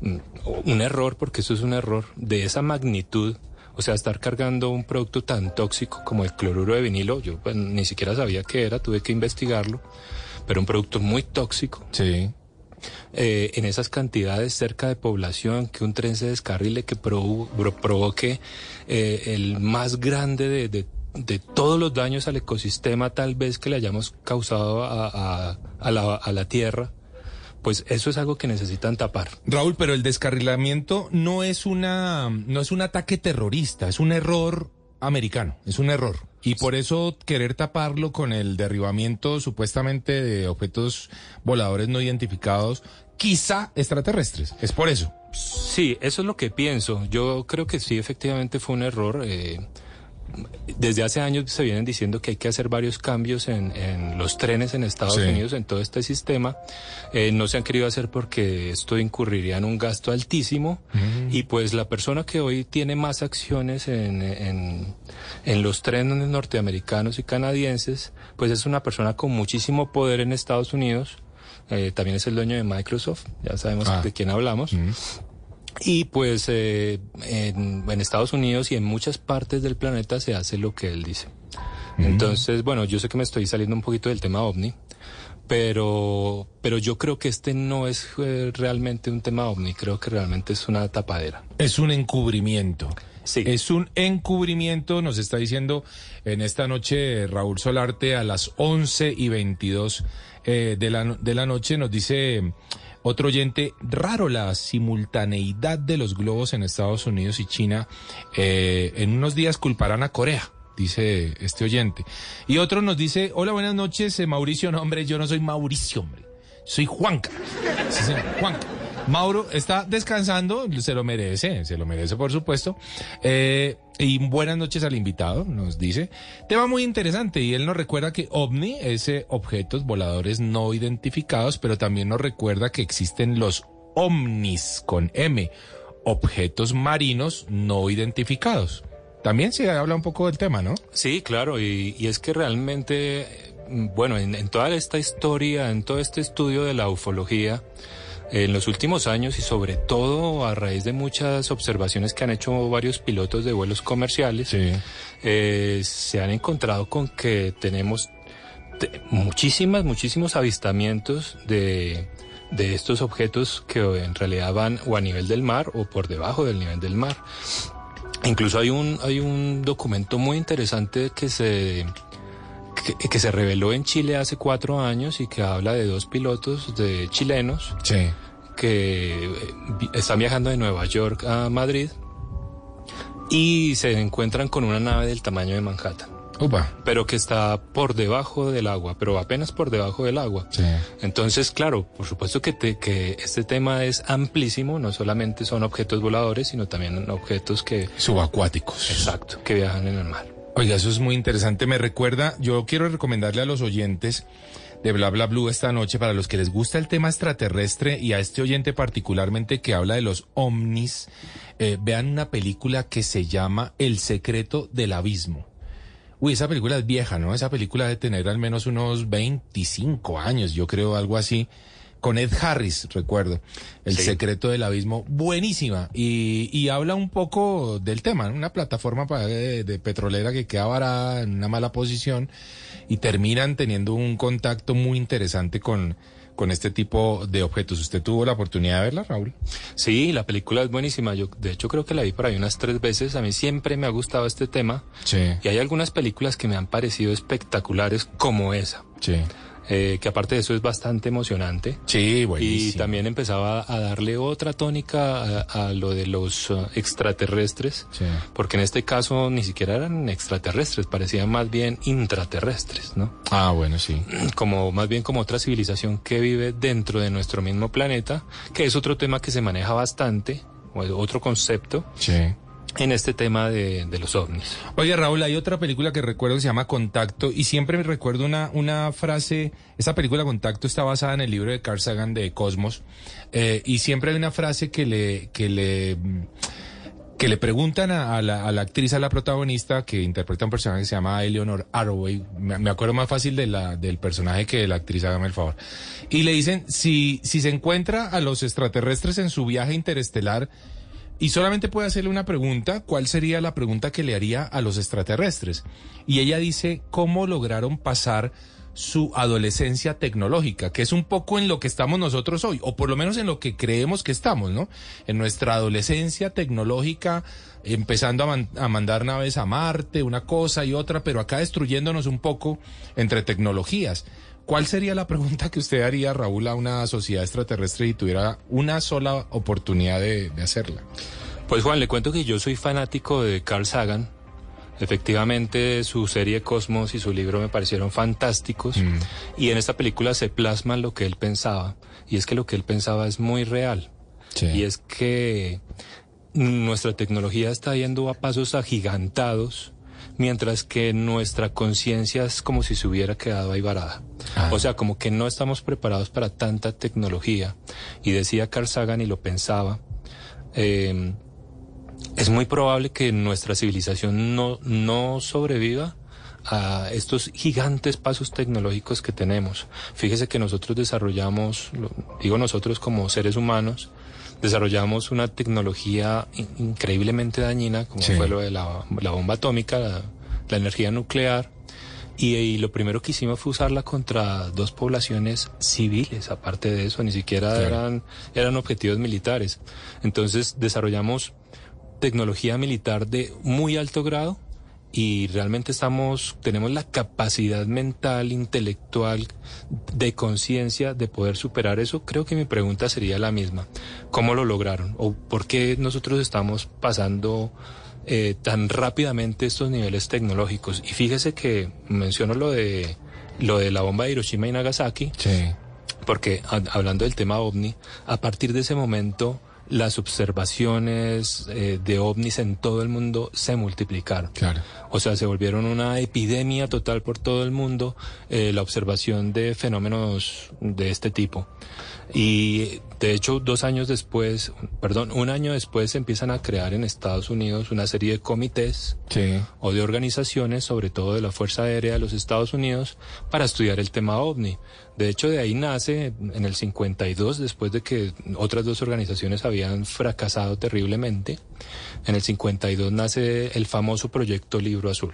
Speaker 30: mm, un error, porque eso es un error, de esa magnitud, o sea, estar cargando un producto tan tóxico como el cloruro de vinilo, yo pues, ni siquiera sabía qué era, tuve que investigarlo, pero un producto muy tóxico.
Speaker 2: Sí.
Speaker 30: Eh, en esas cantidades cerca de población, que un tren se descarrile, que provoque eh, el más grande de, de de todos los daños al ecosistema tal vez que le hayamos causado a, la, a la tierra, pues eso es algo que necesitan tapar.
Speaker 2: Raúl, pero el descarrilamiento no es una no es un ataque terrorista, es un error americano, es un error. Y por eso querer taparlo con el derribamiento supuestamente de objetos voladores no identificados, quizá extraterrestres. Es por eso.
Speaker 30: Sí, eso es lo que pienso. Yo creo que sí, efectivamente fue un error. Eh, desde hace años se vienen diciendo que hay que hacer varios cambios en, los trenes en Estados Unidos, en todo este sistema. Eh, no se han querido hacer porque esto incurriría en un gasto altísimo. Mm. Y pues la persona que hoy tiene más acciones en, en, los trenes norteamericanos y canadienses, pues es una persona con muchísimo poder en Estados Unidos. Eh, también es el dueño de Microsoft, ya sabemos ah. de quién hablamos. Mm. Y pues eh, en, Estados Unidos y en muchas partes del planeta se hace lo que él dice. Entonces, bueno, yo sé que me estoy saliendo un poquito del tema ovni, pero, pero yo creo que este no es eh, realmente un tema ovni, creo que realmente es una tapadera.
Speaker 2: Es un encubrimiento.
Speaker 30: Sí.
Speaker 2: Es un encubrimiento, nos está diciendo en esta noche Raúl Solarte a las 11 y 22 eh, de, la, de la noche, nos dice... Otro oyente, raro la simultaneidad de los globos en Estados Unidos y China. Eh, en unos días culparán a Corea dice este oyente. Y otro nos dice, hola, buenas noches, eh, Mauricio. No, hombre, yo no soy Mauricio, hombre. Soy Juanca. Sí, Juanca. Mauro está descansando, se lo merece, se lo merece por supuesto. Eh, y buenas noches al invitado, nos dice. Tema muy interesante y él nos recuerda que ovni es eh, objetos voladores no identificados, pero también nos recuerda que existen los omnis con M, objetos marinos no identificados. También se habla un poco del tema, ¿no?
Speaker 30: Sí, claro, y, es que realmente, bueno, en toda esta historia, en todo este estudio de la ufología, en los últimos años y sobre todo a raíz de muchas observaciones que han hecho varios pilotos de vuelos comerciales, eh, se han encontrado con que tenemos muchísimas, muchísimos avistamientos de, de estos objetos que en realidad van o a nivel del mar o por debajo del nivel del mar. Incluso hay un, hay un documento muy interesante que se que, se reveló en Chile hace cuatro años y que habla de dos pilotos de chilenos que eh, están viajando de Nueva York a Madrid y se encuentran con una nave del tamaño de Manhattan. pero que está por debajo del agua, pero apenas por debajo del agua. Entonces, claro, por supuesto que, que este tema es amplísimo, no solamente son objetos voladores, sino también objetos que...
Speaker 2: Subacuáticos.
Speaker 30: Exacto, que viajan en el mar.
Speaker 2: Oiga, eso es muy interesante. Me recuerda, yo quiero recomendarle a los oyentes de Bla Bla Blue esta noche para los que les gusta el tema extraterrestre y a este oyente particularmente que habla de los ovnis, eh, vean una película que se llama El secreto del abismo. Uy, esa película es vieja, ¿no? Esa película debe tener al menos unos 25 años, yo creo, algo así. Con Ed Harris, recuerdo. El secreto del abismo, buenísima. Y, y, habla un poco del tema, una plataforma de, de petrolera que queda varada en una mala posición y terminan teniendo un contacto muy interesante con, con este tipo de objetos. ¿Usted tuvo la oportunidad de verla, Raúl?
Speaker 30: Sí, la película es buenísima. Yo, de hecho, creo que la vi por ahí unas tres veces. A mí siempre me ha gustado este tema.
Speaker 2: Sí.
Speaker 30: Y hay algunas películas que me han parecido espectaculares como esa.
Speaker 2: Sí.
Speaker 30: Eh, que aparte de eso es bastante emocionante.
Speaker 2: Sí, buenísimo.
Speaker 30: Y también empezaba a darle otra tónica a, lo de los uh, extraterrestres,
Speaker 2: sí.
Speaker 30: porque en este caso ni siquiera eran extraterrestres, parecían más bien intraterrestres, ¿no?
Speaker 2: Ah, bueno, sí.
Speaker 30: Como más bien como otra civilización que vive dentro de nuestro mismo planeta, que es otro tema que se maneja bastante, o otro concepto.
Speaker 2: Sí
Speaker 30: en este tema de, los ovnis.
Speaker 2: Oye, Raúl, hay otra película que recuerdo que se llama Contacto y siempre me recuerdo una, una frase, esa película Contacto está basada en el libro de Carl Sagan de Cosmos eh, y siempre hay una frase que le, que le, que le preguntan a, la, a, la, actriz, a la protagonista que interpreta un personaje que se llama Eleanor Arroway, me, acuerdo más fácil de del personaje que de la actriz, hágame el favor, y le dicen, si, si se encuentra a los extraterrestres en su viaje interestelar, y solamente puede hacerle una pregunta, ¿cuál sería la pregunta que le haría a los extraterrestres? Y ella dice, ¿cómo lograron pasar su adolescencia tecnológica, que es un poco en lo que estamos nosotros hoy, o por lo menos en lo que creemos que estamos, ¿no? En nuestra adolescencia tecnológica, empezando a, a mandar naves a Marte, una cosa y otra, pero acá destruyéndonos un poco entre tecnologías. ¿Cuál sería la pregunta que usted haría, Raúl, a una sociedad extraterrestre y tuviera una sola oportunidad de, de, hacerla?
Speaker 30: Pues Juan, le cuento que yo soy fanático de Carl Sagan. Efectivamente, su serie Cosmos y su libro me parecieron fantásticos. Mm. Y en esta película se plasma lo que él pensaba. Y es que lo que él pensaba es muy real.
Speaker 2: Sí.
Speaker 30: Y es que nuestra tecnología está yendo a pasos agigantados mientras que nuestra conciencia es como si se hubiera quedado ahí varada.
Speaker 2: Ah.
Speaker 30: O sea, como que no estamos preparados para tanta tecnología. Y decía Carl Sagan y lo pensaba, eh, es muy probable que nuestra civilización no, no sobreviva a estos gigantes pasos tecnológicos que tenemos. Fíjese que nosotros desarrollamos, digo nosotros como seres humanos, desarrollamos una tecnología in increíblemente dañina, como
Speaker 2: Sí.
Speaker 30: fue lo de la, la bomba atómica, la, la energía nuclear, y, y lo primero que hicimos fue usarla contra dos poblaciones civiles, aparte de eso, ni siquiera
Speaker 2: Claro.
Speaker 30: eran, eran objetivos militares. Entonces desarrollamos tecnología militar de muy alto grado y realmente estamos tenemos la capacidad mental, intelectual, de conciencia de poder superar eso. Creo que mi pregunta sería la misma: ¿cómo lo lograron o por qué nosotros estamos pasando eh, tan rápidamente estos niveles tecnológicos? Y fíjese que menciono lo de lo de la bomba de Hiroshima y Nagasaki
Speaker 2: Sí.
Speaker 30: porque a- hablando del tema ovni, a partir de ese momento las observaciones eh, de ovnis en todo el mundo se multiplicaron.
Speaker 2: Claro.
Speaker 30: O sea, se volvieron una epidemia total por todo el mundo eh, la observación de fenómenos de este tipo. Y de hecho, dos años después, perdón, un año después se empiezan a crear en Estados Unidos una serie de comités
Speaker 2: Sí.
Speaker 30: o de organizaciones, sobre todo de la Fuerza Aérea de los Estados Unidos, para estudiar el tema ovni. De hecho, de ahí nace en el 52, después de que otras dos organizaciones habían fracasado terriblemente, en el 52 nace el famoso proyecto Libro Azul.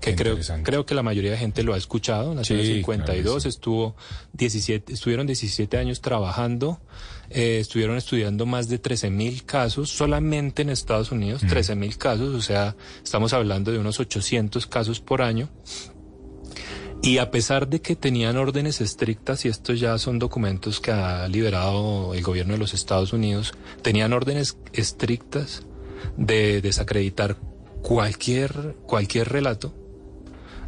Speaker 30: Que creo, creo que la mayoría de gente lo ha escuchado. Nació en
Speaker 2: Sí,
Speaker 30: el 52,
Speaker 2: claro que sí.
Speaker 30: estuvo 17, estuvieron 17 años trabajando, eh, estuvieron estudiando más de 13 mil casos solamente en Estados Unidos, 13 mil casos, o sea, estamos hablando de unos 800 casos por año. Y a pesar de que tenían órdenes estrictas, y estos ya son documentos que ha liberado el gobierno de los Estados Unidos, tenían órdenes estrictas de desacreditar cualquier, cualquier relato,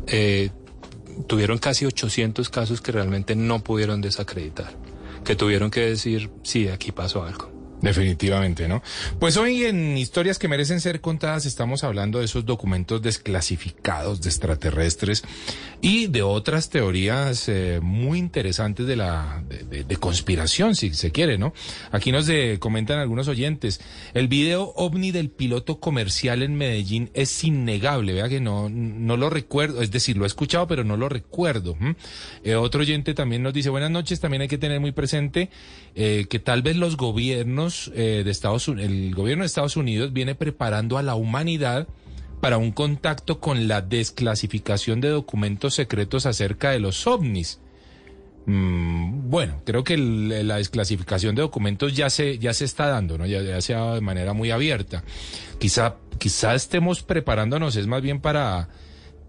Speaker 30: eh, tuvieron casi 800 casos que realmente no pudieron desacreditar, que tuvieron que decir, sí, aquí pasó algo.
Speaker 2: Definitivamente, ¿no? Pues hoy en Historias que merecen ser contadas estamos hablando de esos documentos desclasificados de extraterrestres y de otras teorías eh, muy interesantes de la de, conspiración, si se quiere, ¿no? Aquí nos comentan algunos oyentes. El video ovni del piloto comercial en Medellín es innegable, vea que no no lo recuerdo, es decir, lo he escuchado pero no lo recuerdo. Eh, otro oyente también nos dice buenas noches, también hay que tener muy presente eh, que tal vez los gobiernos eh, de Estados Unidos, el gobierno de Estados Unidos viene preparando a la humanidad para un contacto con la desclasificación de documentos secretos acerca de los ovnis. Mm, bueno, creo que la desclasificación de documentos ya se, ya se está dando. Ya, ya se ha de manera muy abierta. Quizá, quizá estemos preparándonos, es más bien para,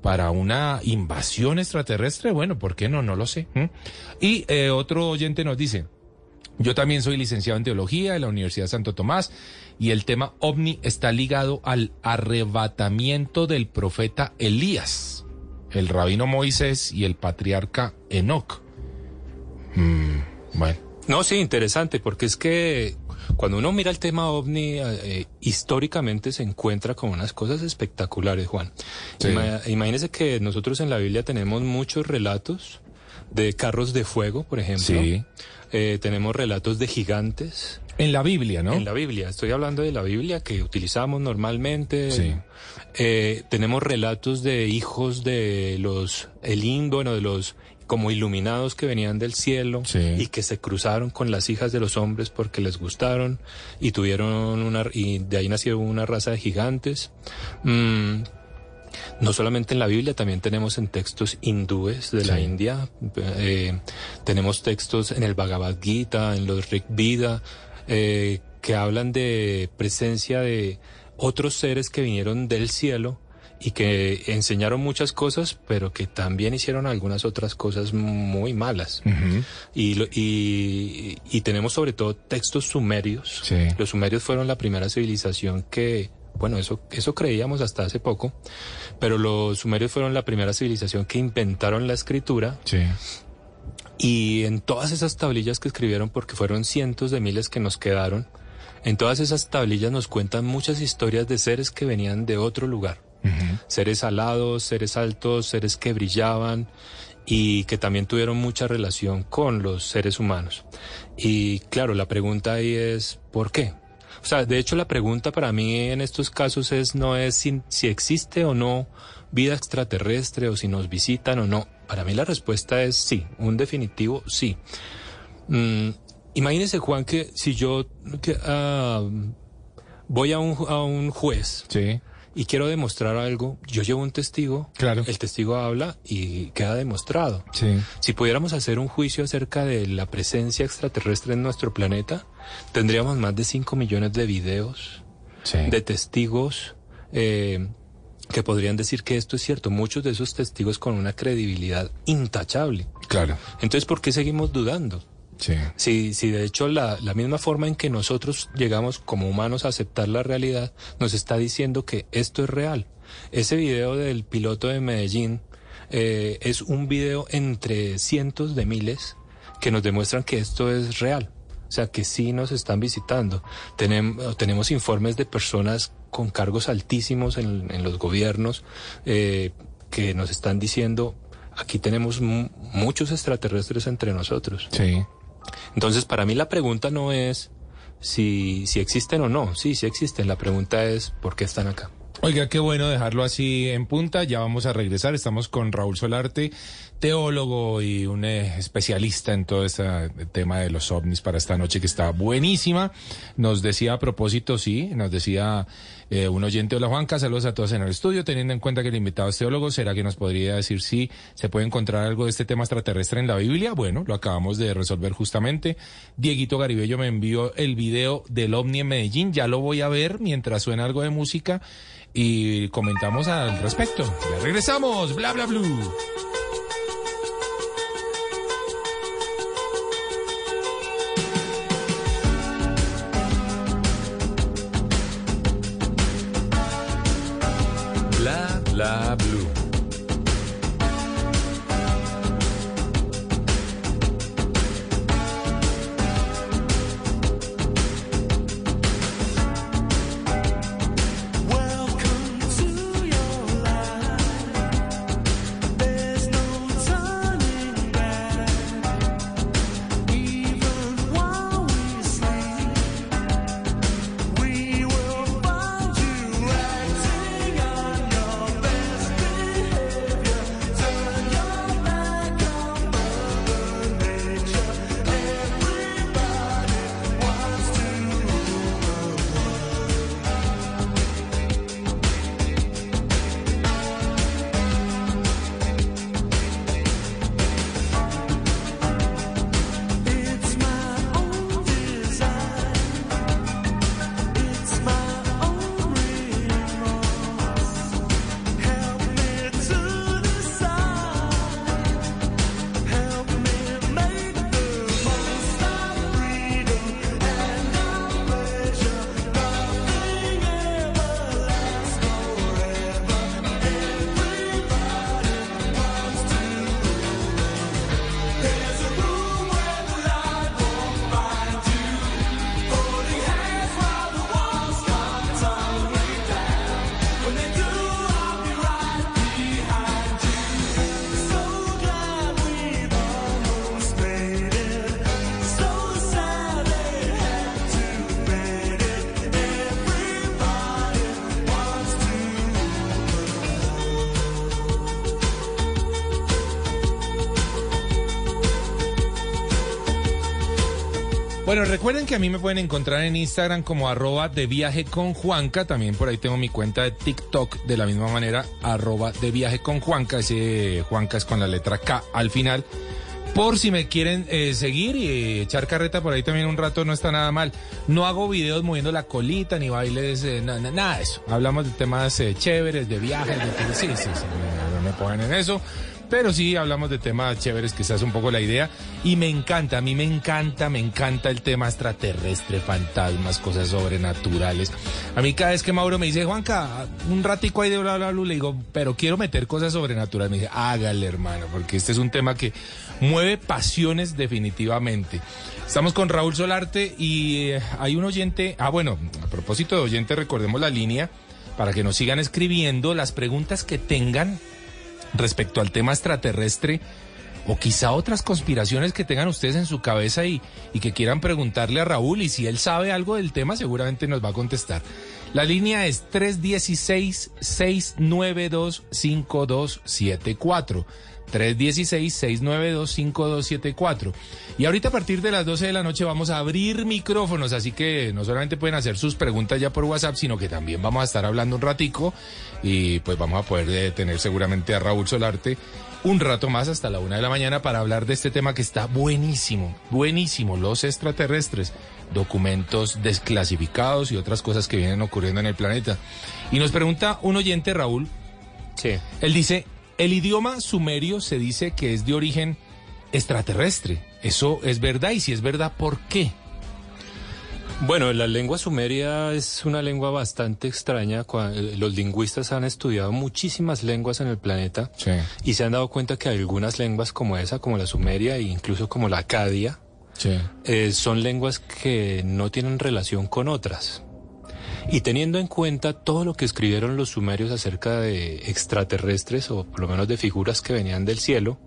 Speaker 2: para una invasión extraterrestre. Bueno, ¿por qué no? No lo sé. Y eh, otro oyente nos dice, yo también soy licenciado en teología de la Universidad Santo Tomás y el tema ovni está ligado al arrebatamiento del profeta Elías, el rabino Moisés y el patriarca Enoch.
Speaker 30: Mm, bueno. No, sí, interesante, porque es que cuando uno mira el tema ovni, eh, históricamente se encuentra con unas cosas espectaculares, Juan. imagínese que nosotros en la Biblia tenemos muchos relatos de carros de fuego, por ejemplo. Sí. Eh, tenemos relatos de gigantes.
Speaker 2: En la Biblia, ¿no?
Speaker 30: En la Biblia. Estoy hablando de la Biblia que utilizamos normalmente. Sí. Eh, tenemos relatos de hijos de los Elín, bueno, de los como iluminados que venían del cielo y que se cruzaron con las hijas de los hombres porque les gustaron y tuvieron una y de ahí nació una raza de gigantes. Mm, no solamente en la Biblia, también tenemos en textos hindúes de la India, eh, tenemos textos en el Bhagavad Gita, en los Rig Veda, eh, que hablan de presencia de otros seres que vinieron del cielo y que enseñaron muchas cosas, pero que también hicieron algunas otras cosas muy malas. y, y, y, tenemos sobre todo textos sumerios. Los sumerios fueron la primera civilización que bueno, eso, eso creíamos hasta hace poco, pero los sumerios fueron la primera civilización que inventaron la escritura. Sí. Y en todas esas tablillas que escribieron, porque fueron cientos de miles que nos quedaron, en todas esas tablillas nos cuentan muchas historias de seres que venían de otro lugar. Seres alados, seres altos, seres que brillaban y que también tuvieron mucha relación con los seres humanos. Y claro, la pregunta ahí es, ¿por qué? O sea, de hecho la pregunta para mí en estos casos es no es si, existe o no vida extraterrestre o si nos visitan o no. Para mí la respuesta es sí, un definitivo sí. Mm, imagínese Juan que si yo ah, voy a un, a un juez sí y quiero demostrar algo, yo llevo un testigo, claro. el testigo habla y queda demostrado. Sí. Si pudiéramos hacer un juicio acerca de la presencia extraterrestre en nuestro planeta, tendríamos más de 5 millones de videos, de testigos eh, que podrían decir que esto es cierto. Muchos de esos testigos con una credibilidad intachable. Claro. Entonces, ¿por qué seguimos dudando? Sí. Si, de hecho la, la, misma forma en que nosotros llegamos como humanos a aceptar la realidad nos está diciendo que esto es real. Ese video del piloto de Medellín eh, es un video entre cientos de miles que nos demuestran que esto es real. O sea, que sí nos están visitando. Tenemos, tenemos informes de personas con cargos altísimos en, en los gobiernos eh, que nos están diciendo, aquí tenemos muchos extraterrestres entre nosotros. Sí. Entonces, para mí la pregunta no es si, si existen o no. Sí, sí existen. La pregunta es por qué están acá.
Speaker 2: Oiga, qué bueno dejarlo así en punta. Ya vamos a regresar. Estamos con Raúl Solarte, teólogo y un eh, especialista en todo este tema de los ovnis para esta noche que está buenísima. Nos decía a propósito, sí, nos decía eh, un oyente, hola Juanca, saludos a todos en el estudio, teniendo en cuenta que el invitado es teólogo, ¿será que nos podría decir si se puede encontrar algo de este tema extraterrestre en la Biblia? Bueno, lo acabamos de resolver justamente. Dieguito Garibello me envió el video del ovni en Medellín, ya lo voy a ver mientras suena algo de música y comentamos al respecto. Ya regresamos, bla bla blue.
Speaker 17: Bla Blue.
Speaker 2: Bueno, recuerden que a mí me pueden encontrar en Instagram como arroba de viaje con Juanca. También por ahí tengo mi cuenta de TikTok de la misma manera, arroba de viaje con Juanca. Ese Juanca es con la letra K al final. Por si me quieren eh, seguir y echar carreta por ahí también un rato, no está nada mal. No hago videos moviendo la colita ni bailes, eh, na- na- nada de eso. Hablamos de temas eh, chéveres, de viajes, de sí, sí, sí, no me pongan en eso. Pero sí hablamos de temas chéveres, que esa es un poco la idea. Y me encanta, a mí me encanta, me encanta el tema extraterrestre, fantasmas, cosas sobrenaturales. A mí cada vez que Mauro me dice, Juanca, un ratico ahí de bla, bla, bla, le digo, pero quiero meter cosas sobrenaturales. Me dice, hágale, hermano, porque este es un tema que mueve pasiones definitivamente. Estamos con Raúl Solarte y eh, hay un oyente, ah bueno, a propósito de oyente, recordemos la línea para que nos sigan escribiendo las preguntas que tengan respecto al tema extraterrestre o quizá otras conspiraciones que tengan ustedes en su cabeza y, que quieran preguntarle a Raúl y si él sabe algo del tema seguramente nos va a contestar. La línea es 316-692-5274. 316-692-5274. Y ahorita a partir de las 12 de la noche vamos a abrir micrófonos, así que no solamente pueden hacer sus preguntas ya por WhatsApp, sino que también vamos a estar hablando un ratico y pues vamos a poder eh, tener seguramente a Raúl Solarte un rato más hasta la una de la mañana para hablar de este tema que está buenísimo, buenísimo, los extraterrestres, documentos desclasificados y otras cosas que vienen ocurriendo en el planeta. Y nos pregunta un oyente, Raúl,
Speaker 30: Sí.
Speaker 2: él dice, el idioma sumerio se dice que es de origen extraterrestre. ¿Eso es verdad? Y si es verdad, ¿por qué?
Speaker 30: Bueno, la lengua sumeria es una lengua bastante extraña. Eh, Los lingüistas han estudiado muchísimas lenguas en el planeta y se han dado cuenta que algunas lenguas como esa, como la sumeria e incluso como la acadia, eh, son lenguas que no tienen relación con otras. Y teniendo en cuenta todo lo que escribieron los sumerios acerca de extraterrestres o por lo menos de figuras que venían del cielo,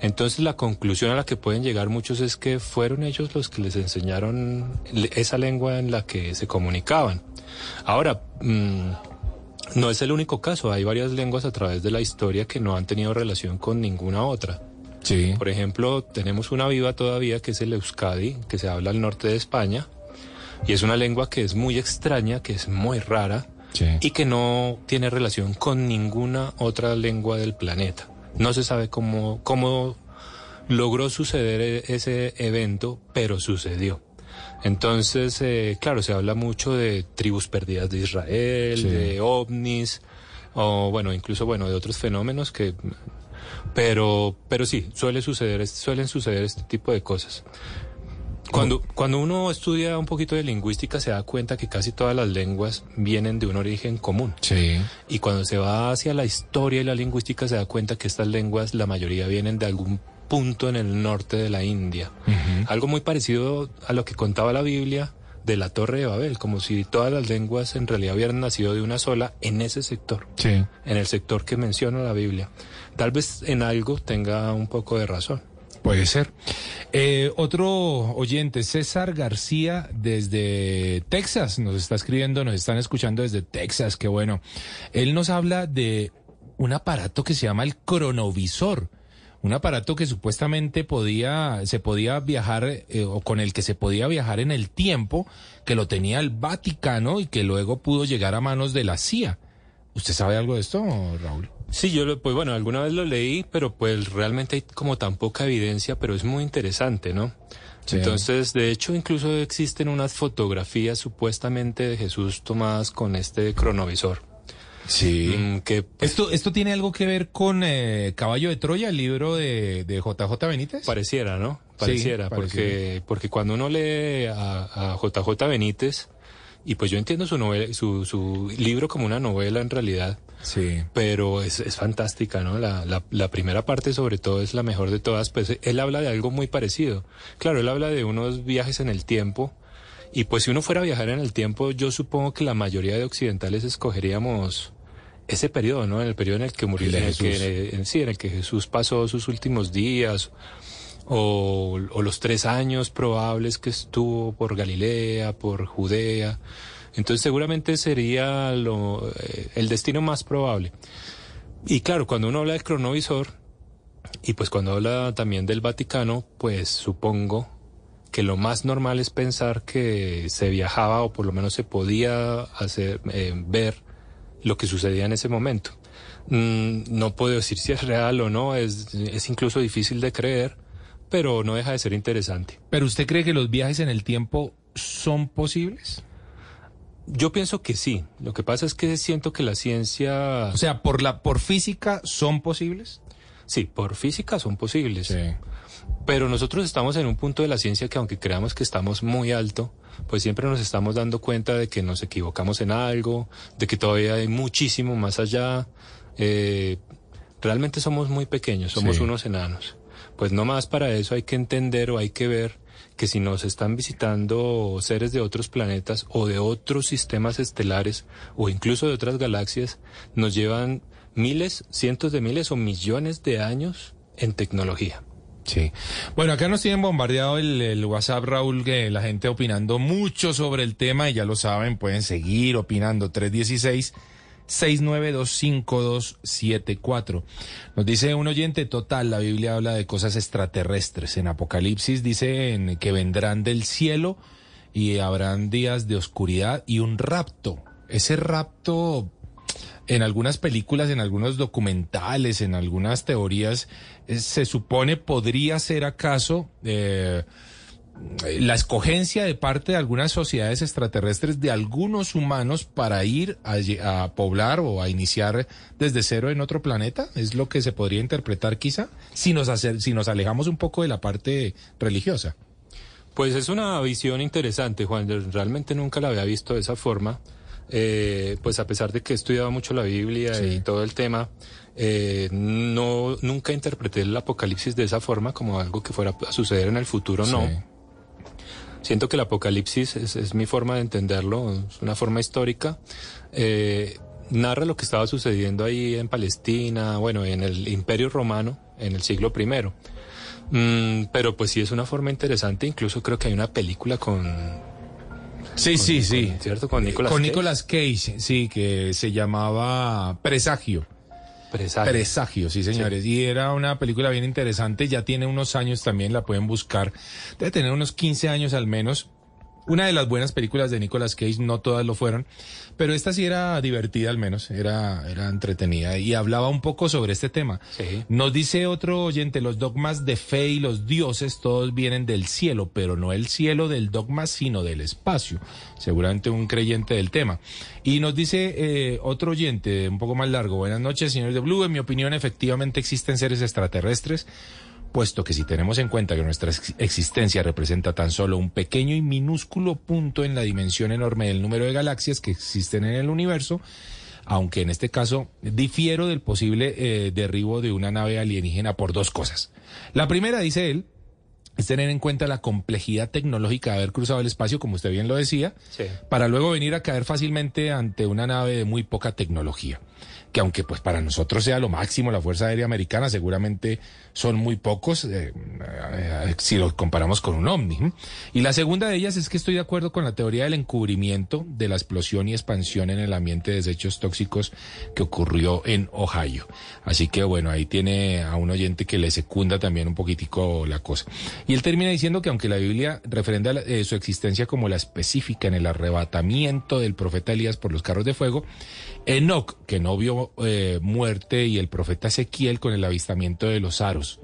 Speaker 30: entonces la conclusión a la que pueden llegar muchos es que fueron ellos los que les enseñaron esa lengua en la que se comunicaban. Ahora, mm, no es el único caso, hay varias lenguas a través de la historia que no han tenido relación con ninguna otra.
Speaker 2: Sí.
Speaker 30: Por ejemplo, tenemos una viva todavía que es el Euskadi, que se habla al norte de España, y es una lengua que es muy extraña, que es muy rara, y que no tiene relación con ninguna otra lengua del planeta. No se sabe cómo, cómo logró suceder e- ese evento, pero sucedió. Entonces, eh, claro, se habla mucho de tribus perdidas de Israel,
Speaker 2: Sí.
Speaker 30: de ovnis, o bueno, incluso bueno, de otros fenómenos que pero pero sí, suele suceder, suelen suceder este tipo de cosas. Cuando, cuando uno estudia un poquito de lingüística se da cuenta que casi todas las lenguas vienen de un origen común.
Speaker 2: Sí.
Speaker 30: Y cuando se va hacia la historia y la lingüística se da cuenta que estas lenguas, la mayoría vienen de algún punto en el norte de la India. Algo muy parecido a lo que contaba la Biblia de la Torre de Babel, como si todas las lenguas en realidad hubieran nacido de una sola en ese sector,
Speaker 2: Sí.
Speaker 30: en el sector que menciona la Biblia. Tal vez en algo tenga un poco de razón.
Speaker 2: Puede ser. Eh, otro oyente, César García, desde Texas, nos está escribiendo, nos están escuchando desde Texas, qué bueno. Él nos habla de un aparato que se llama el cronovisor. Un aparato que supuestamente podía, se podía viajar, eh, o con el que se podía viajar en el tiempo, que lo tenía el Vaticano y que luego pudo llegar a manos de la CIA. ¿Usted sabe algo de esto, Raúl?
Speaker 30: Sí, yo lo, pues bueno, alguna vez lo leí, pero pues realmente hay como tan poca evidencia, pero es muy interesante, ¿no?
Speaker 2: Sí.
Speaker 30: Entonces, de hecho, incluso existen unas fotografías supuestamente de Jesús tomadas con este cronovisor.
Speaker 2: Sí.
Speaker 30: Mm, que
Speaker 2: ¿Esto, ¿Esto tiene algo que ver con eh, Caballo de Troya, el libro de, de JJ Benítez?
Speaker 30: Pareciera, ¿no?
Speaker 2: Sí, pareciera.
Speaker 30: porque porque cuando uno lee a, a JJ Benítez, y pues yo entiendo su, novela, su, su libro como una novela en realidad,
Speaker 2: Sí.
Speaker 30: pero es, es fantástica, ¿no? La, la, la primera parte sobre todo es la mejor de todas, pues él habla de algo muy parecido. Claro, él habla de unos viajes en el tiempo, y pues si uno fuera a viajar en el tiempo, yo supongo que la mayoría de occidentales escogeríamos ese periodo, ¿no? En el periodo en el que murió, en el que, en- sí, en el que Jesús pasó sus últimos días, o, o los tres años probables que estuvo por Galilea, por Judea. Entonces seguramente sería lo, eh, el destino más probable. Y claro, cuando uno habla del cronovisor, y pues cuando habla también del Vaticano, pues supongo que lo más normal es pensar que se viajaba o por lo menos se podía hacer eh, ver lo que sucedía en ese momento. Mm, no puedo decir si es real o no, es, es incluso difícil de creer, pero no deja de ser interesante.
Speaker 2: ¿Pero usted cree que los viajes en el tiempo son posibles?
Speaker 30: Yo pienso que sí. Lo que pasa es que siento que la ciencia...
Speaker 2: O sea, por la por física son posibles.
Speaker 30: Sí, por física son posibles. Pero nosotros estamos en un punto de la ciencia que aunque creamos que estamos muy alto, pues siempre nos estamos dando cuenta de que nos equivocamos en algo, de que todavía hay muchísimo más allá. Eh, realmente somos muy pequeños, somos unos enanos. Pues no más para eso hay que entender o hay que ver que si nos están visitando seres de otros planetas o de otros sistemas estelares o incluso de otras galaxias, nos llevan miles, cientos de miles o millones de años en tecnología.
Speaker 2: Sí. Bueno, acá nos tienen bombardeado el, WhatsApp, Raúl, que la gente opinando mucho sobre el tema y ya lo saben, pueden seguir opinando. 316 6925274. Nos dice un oyente total, la Biblia habla de cosas extraterrestres. En Apocalipsis dice que vendrán del cielo y habrán días de oscuridad y un rapto. Ese rapto en algunas películas, en algunos documentales, en algunas teorías, eh, se supone podría ser acaso eh, la escogencia de parte de algunas sociedades extraterrestres de algunos humanos para ir a, poblar o a iniciar desde cero en otro planeta, es lo que se podría interpretar quizá, si nos, si nos alejamos un poco de la parte religiosa.
Speaker 30: Pues es una visión interesante, Juan. Realmente nunca la había visto de esa forma. Eh, pues a pesar de que he estudiado mucho la Biblia y todo el tema, eh, no nunca interpreté el Apocalipsis de esa forma como algo que fuera a suceder en el futuro, no. Siento que el Apocalipsis es, mi forma de entenderlo, es una forma histórica. Eh, narra lo que estaba sucediendo ahí en Palestina, bueno, en el Imperio Romano, en el siglo I. Mm, pero pues sí es una forma interesante, incluso creo que hay una película con
Speaker 2: Sí, sí, sí.
Speaker 30: ¿Cierto? Con Nicolas
Speaker 2: Con Nicolas Cage, sí, que se llamaba Presagio.
Speaker 30: Presagio.
Speaker 2: Presagio, sí, señores. Y era una película bien interesante, ya tiene unos años también, la pueden buscar. Debe tener unos 15 años al menos. Una de las buenas películas de Nicolas Cage, no todas lo fueron, pero esta sí era divertida al menos, era, era entretenida y hablaba un poco sobre este tema. Nos dice otro oyente, los dogmas de fe y los dioses todos vienen del cielo, pero no el cielo del dogma, sino del espacio. Seguramente un creyente del tema. Y nos dice eh, otro oyente, un poco más largo, buenas noches, señores de Blue, en mi opinión efectivamente existen seres extraterrestres puesto que si tenemos en cuenta que nuestra existencia representa tan solo un pequeño y minúsculo punto en la dimensión enorme del número de galaxias que existen en el universo, aunque en este caso difiero del posible eh, derribo de una nave alienígena por dos cosas. La primera, dice él, es tener en cuenta la complejidad tecnológica de haber cruzado el espacio, como usted bien lo decía, para luego venir a caer fácilmente ante una nave de muy poca tecnología que aunque pues para nosotros sea lo máximo la Fuerza Aérea Americana, seguramente son muy pocos eh, eh, si lo comparamos con un ovni. Y la segunda de ellas es que estoy de acuerdo con la teoría del encubrimiento de la explosión y expansión en el ambiente de desechos tóxicos que ocurrió en Ohio. Así que bueno, ahí tiene a un oyente que le secunda también un poquitico la cosa. Y él termina diciendo que aunque la Biblia refrenda eh, su existencia como la específica en el arrebatamiento del profeta Elías por los carros de fuego, Enoch, que no vio eh, muerte, y el profeta Ezequiel con el avistamiento de los aros.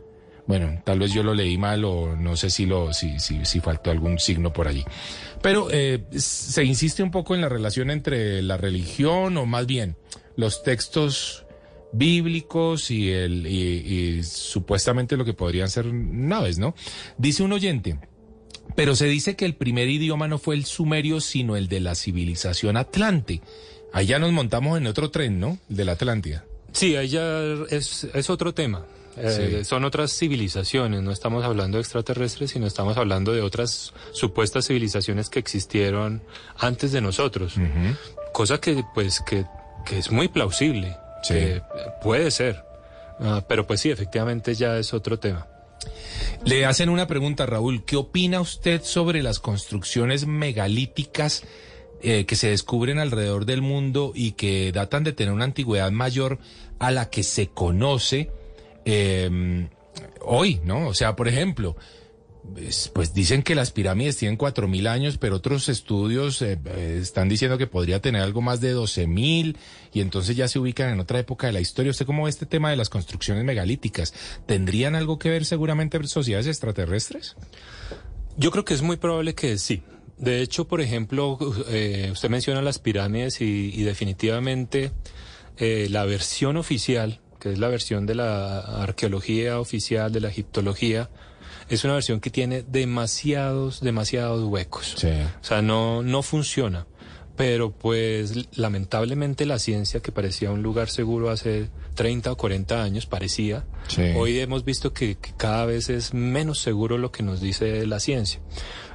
Speaker 2: Bueno, tal vez yo lo leí mal o no sé si, lo, si, si, si faltó algún signo por allí. Pero eh, se insiste un poco en la relación entre la religión o más bien los textos bíblicos y, el, y supuestamente lo que podrían ser naves, ¿no? Dice un oyente, pero se dice que el primer idioma no fue el sumerio, sino el de la civilización atlante. Allá nos montamos en otro tren, ¿no? De la Atlántida.
Speaker 30: Sí, allá es, es otro tema. Eh, son otras civilizaciones, no estamos hablando de extraterrestres, sino estamos hablando de otras supuestas civilizaciones que existieron antes de nosotros. Cosa que, pues, que, que, es muy plausible, que puede ser. Ah, pero pues sí, efectivamente ya es otro tema.
Speaker 2: Le hacen una pregunta, Raúl. ¿Qué opina usted sobre las construcciones megalíticas eh, que se descubren alrededor del mundo y que datan de tener una antigüedad mayor a la que se conoce em, hoy, ¿no? O sea, por ejemplo, pues, dicen que las pirámides tienen 4.000 años, pero otros estudios eh, eh, están diciendo que podría tener algo más de 12.000 y entonces ya se ubican en otra época de la historia. ¿Usted cómo ve este tema de las construcciones megalíticas? ¿Tendrían algo que ver seguramente sociedades extraterrestres?
Speaker 30: Yo creo que es muy probable que sí. De hecho, por ejemplo, eh, usted menciona las pirámides y, y definitivamente eh, la versión oficial, que es la versión de la arqueología oficial, de la egiptología, es una versión que tiene demasiados, demasiados huecos. O sea, no, no funciona. Pero pues lamentablemente la ciencia que parecía un lugar seguro hace 30 o 40 años, parecía, hoy hemos visto que, que cada vez es menos seguro lo que nos dice la ciencia.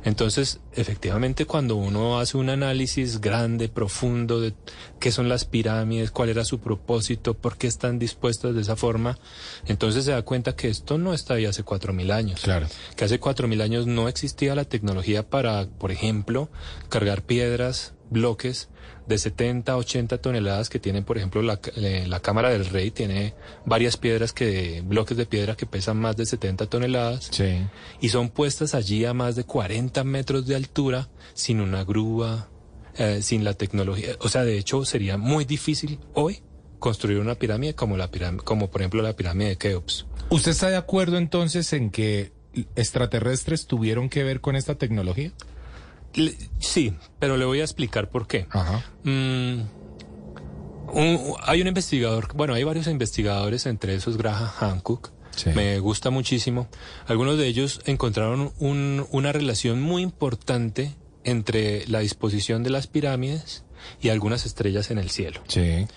Speaker 30: Entonces, efectivamente, cuando uno hace un análisis grande, profundo de qué son las pirámides, cuál era su propósito, por qué están dispuestas de esa forma, entonces se da cuenta que esto no está ahí hace cuatro mil años.
Speaker 2: Claro.
Speaker 30: Que hace cuatro mil años no existía la tecnología para, por ejemplo, cargar piedras, bloques de 70, 80 toneladas que tienen, por ejemplo, la, eh, la Cámara del Rey tiene varias piedras que, bloques de piedra que pesan más de 70 toneladas.
Speaker 2: Sí.
Speaker 30: Y son puestas allí a más de 40 metros de altura, sin una grúa, eh, sin la tecnología. O sea, de hecho, sería muy difícil hoy construir una pirámide como la pirámide, como por ejemplo la pirámide de Keops.
Speaker 2: ¿Usted está de acuerdo entonces en que extraterrestres tuvieron que ver con esta tecnología?
Speaker 30: Le- sí, pero le voy a explicar por qué.
Speaker 2: Ajá.
Speaker 30: Mm, un- hay un investigador, bueno, hay varios investigadores, entre esos Graham Hancock.
Speaker 2: Sí.
Speaker 30: Me gusta muchísimo. Algunos de ellos encontraron un- una relación muy importante entre la disposición de las pirámides y algunas estrellas en el cielo.
Speaker 2: Sí.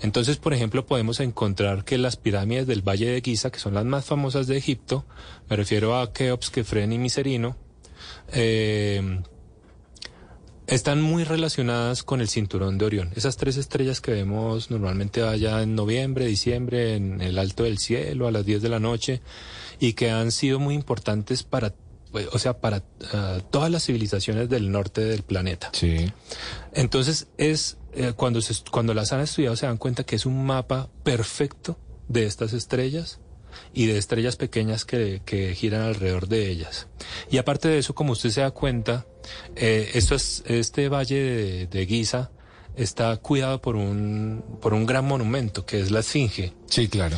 Speaker 30: Entonces, por ejemplo, podemos encontrar que las pirámides del Valle de Giza, que son las más famosas de Egipto, me refiero a Keops, Kefren y Miserino, eh, están muy relacionadas con el cinturón de Orión. Esas tres estrellas que vemos normalmente allá en noviembre, diciembre, en el alto del cielo, a las 10 de la noche, y que han sido muy importantes para, pues, o sea, para ah, todas las civilizaciones del norte del planeta.
Speaker 2: Sí.
Speaker 30: Entonces es eh, cuando se, cuando las han estudiado se dan cuenta que es un mapa perfecto de estas estrellas y de estrellas pequeñas que, que giran alrededor de ellas. Y aparte de eso, como usted se da cuenta, eh, esto es, este valle de, de Giza está cuidado por un, por un gran monumento que es la Esfinge.
Speaker 2: Sí, claro.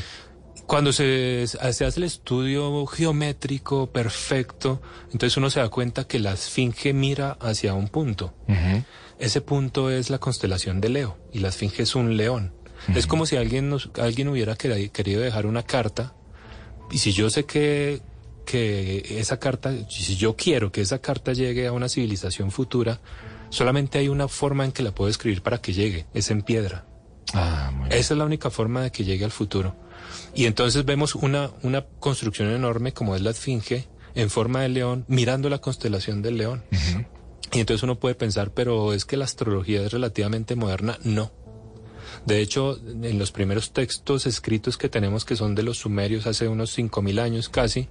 Speaker 30: Cuando se, se hace el estudio geométrico perfecto, entonces uno se da cuenta que la Esfinge mira hacia un punto. Ese punto es la constelación de Leo y la Esfinge es un león. Es como si alguien, nos, alguien hubiera queri- querido dejar una carta y si yo sé que, que esa carta, si yo quiero que esa carta llegue a una civilización futura, solamente hay una forma en que la puedo escribir para que llegue, es en piedra.
Speaker 2: Ah, muy bien.
Speaker 30: Esa es la única forma de que llegue al futuro. Y entonces vemos una, una construcción enorme como es la Esfinge en forma de león, mirando la constelación del león. Y entonces uno puede pensar, pero es que la astrología es relativamente moderna. No. De hecho, en los primeros textos escritos que tenemos, que son de los sumerios hace unos 5.000 años casi,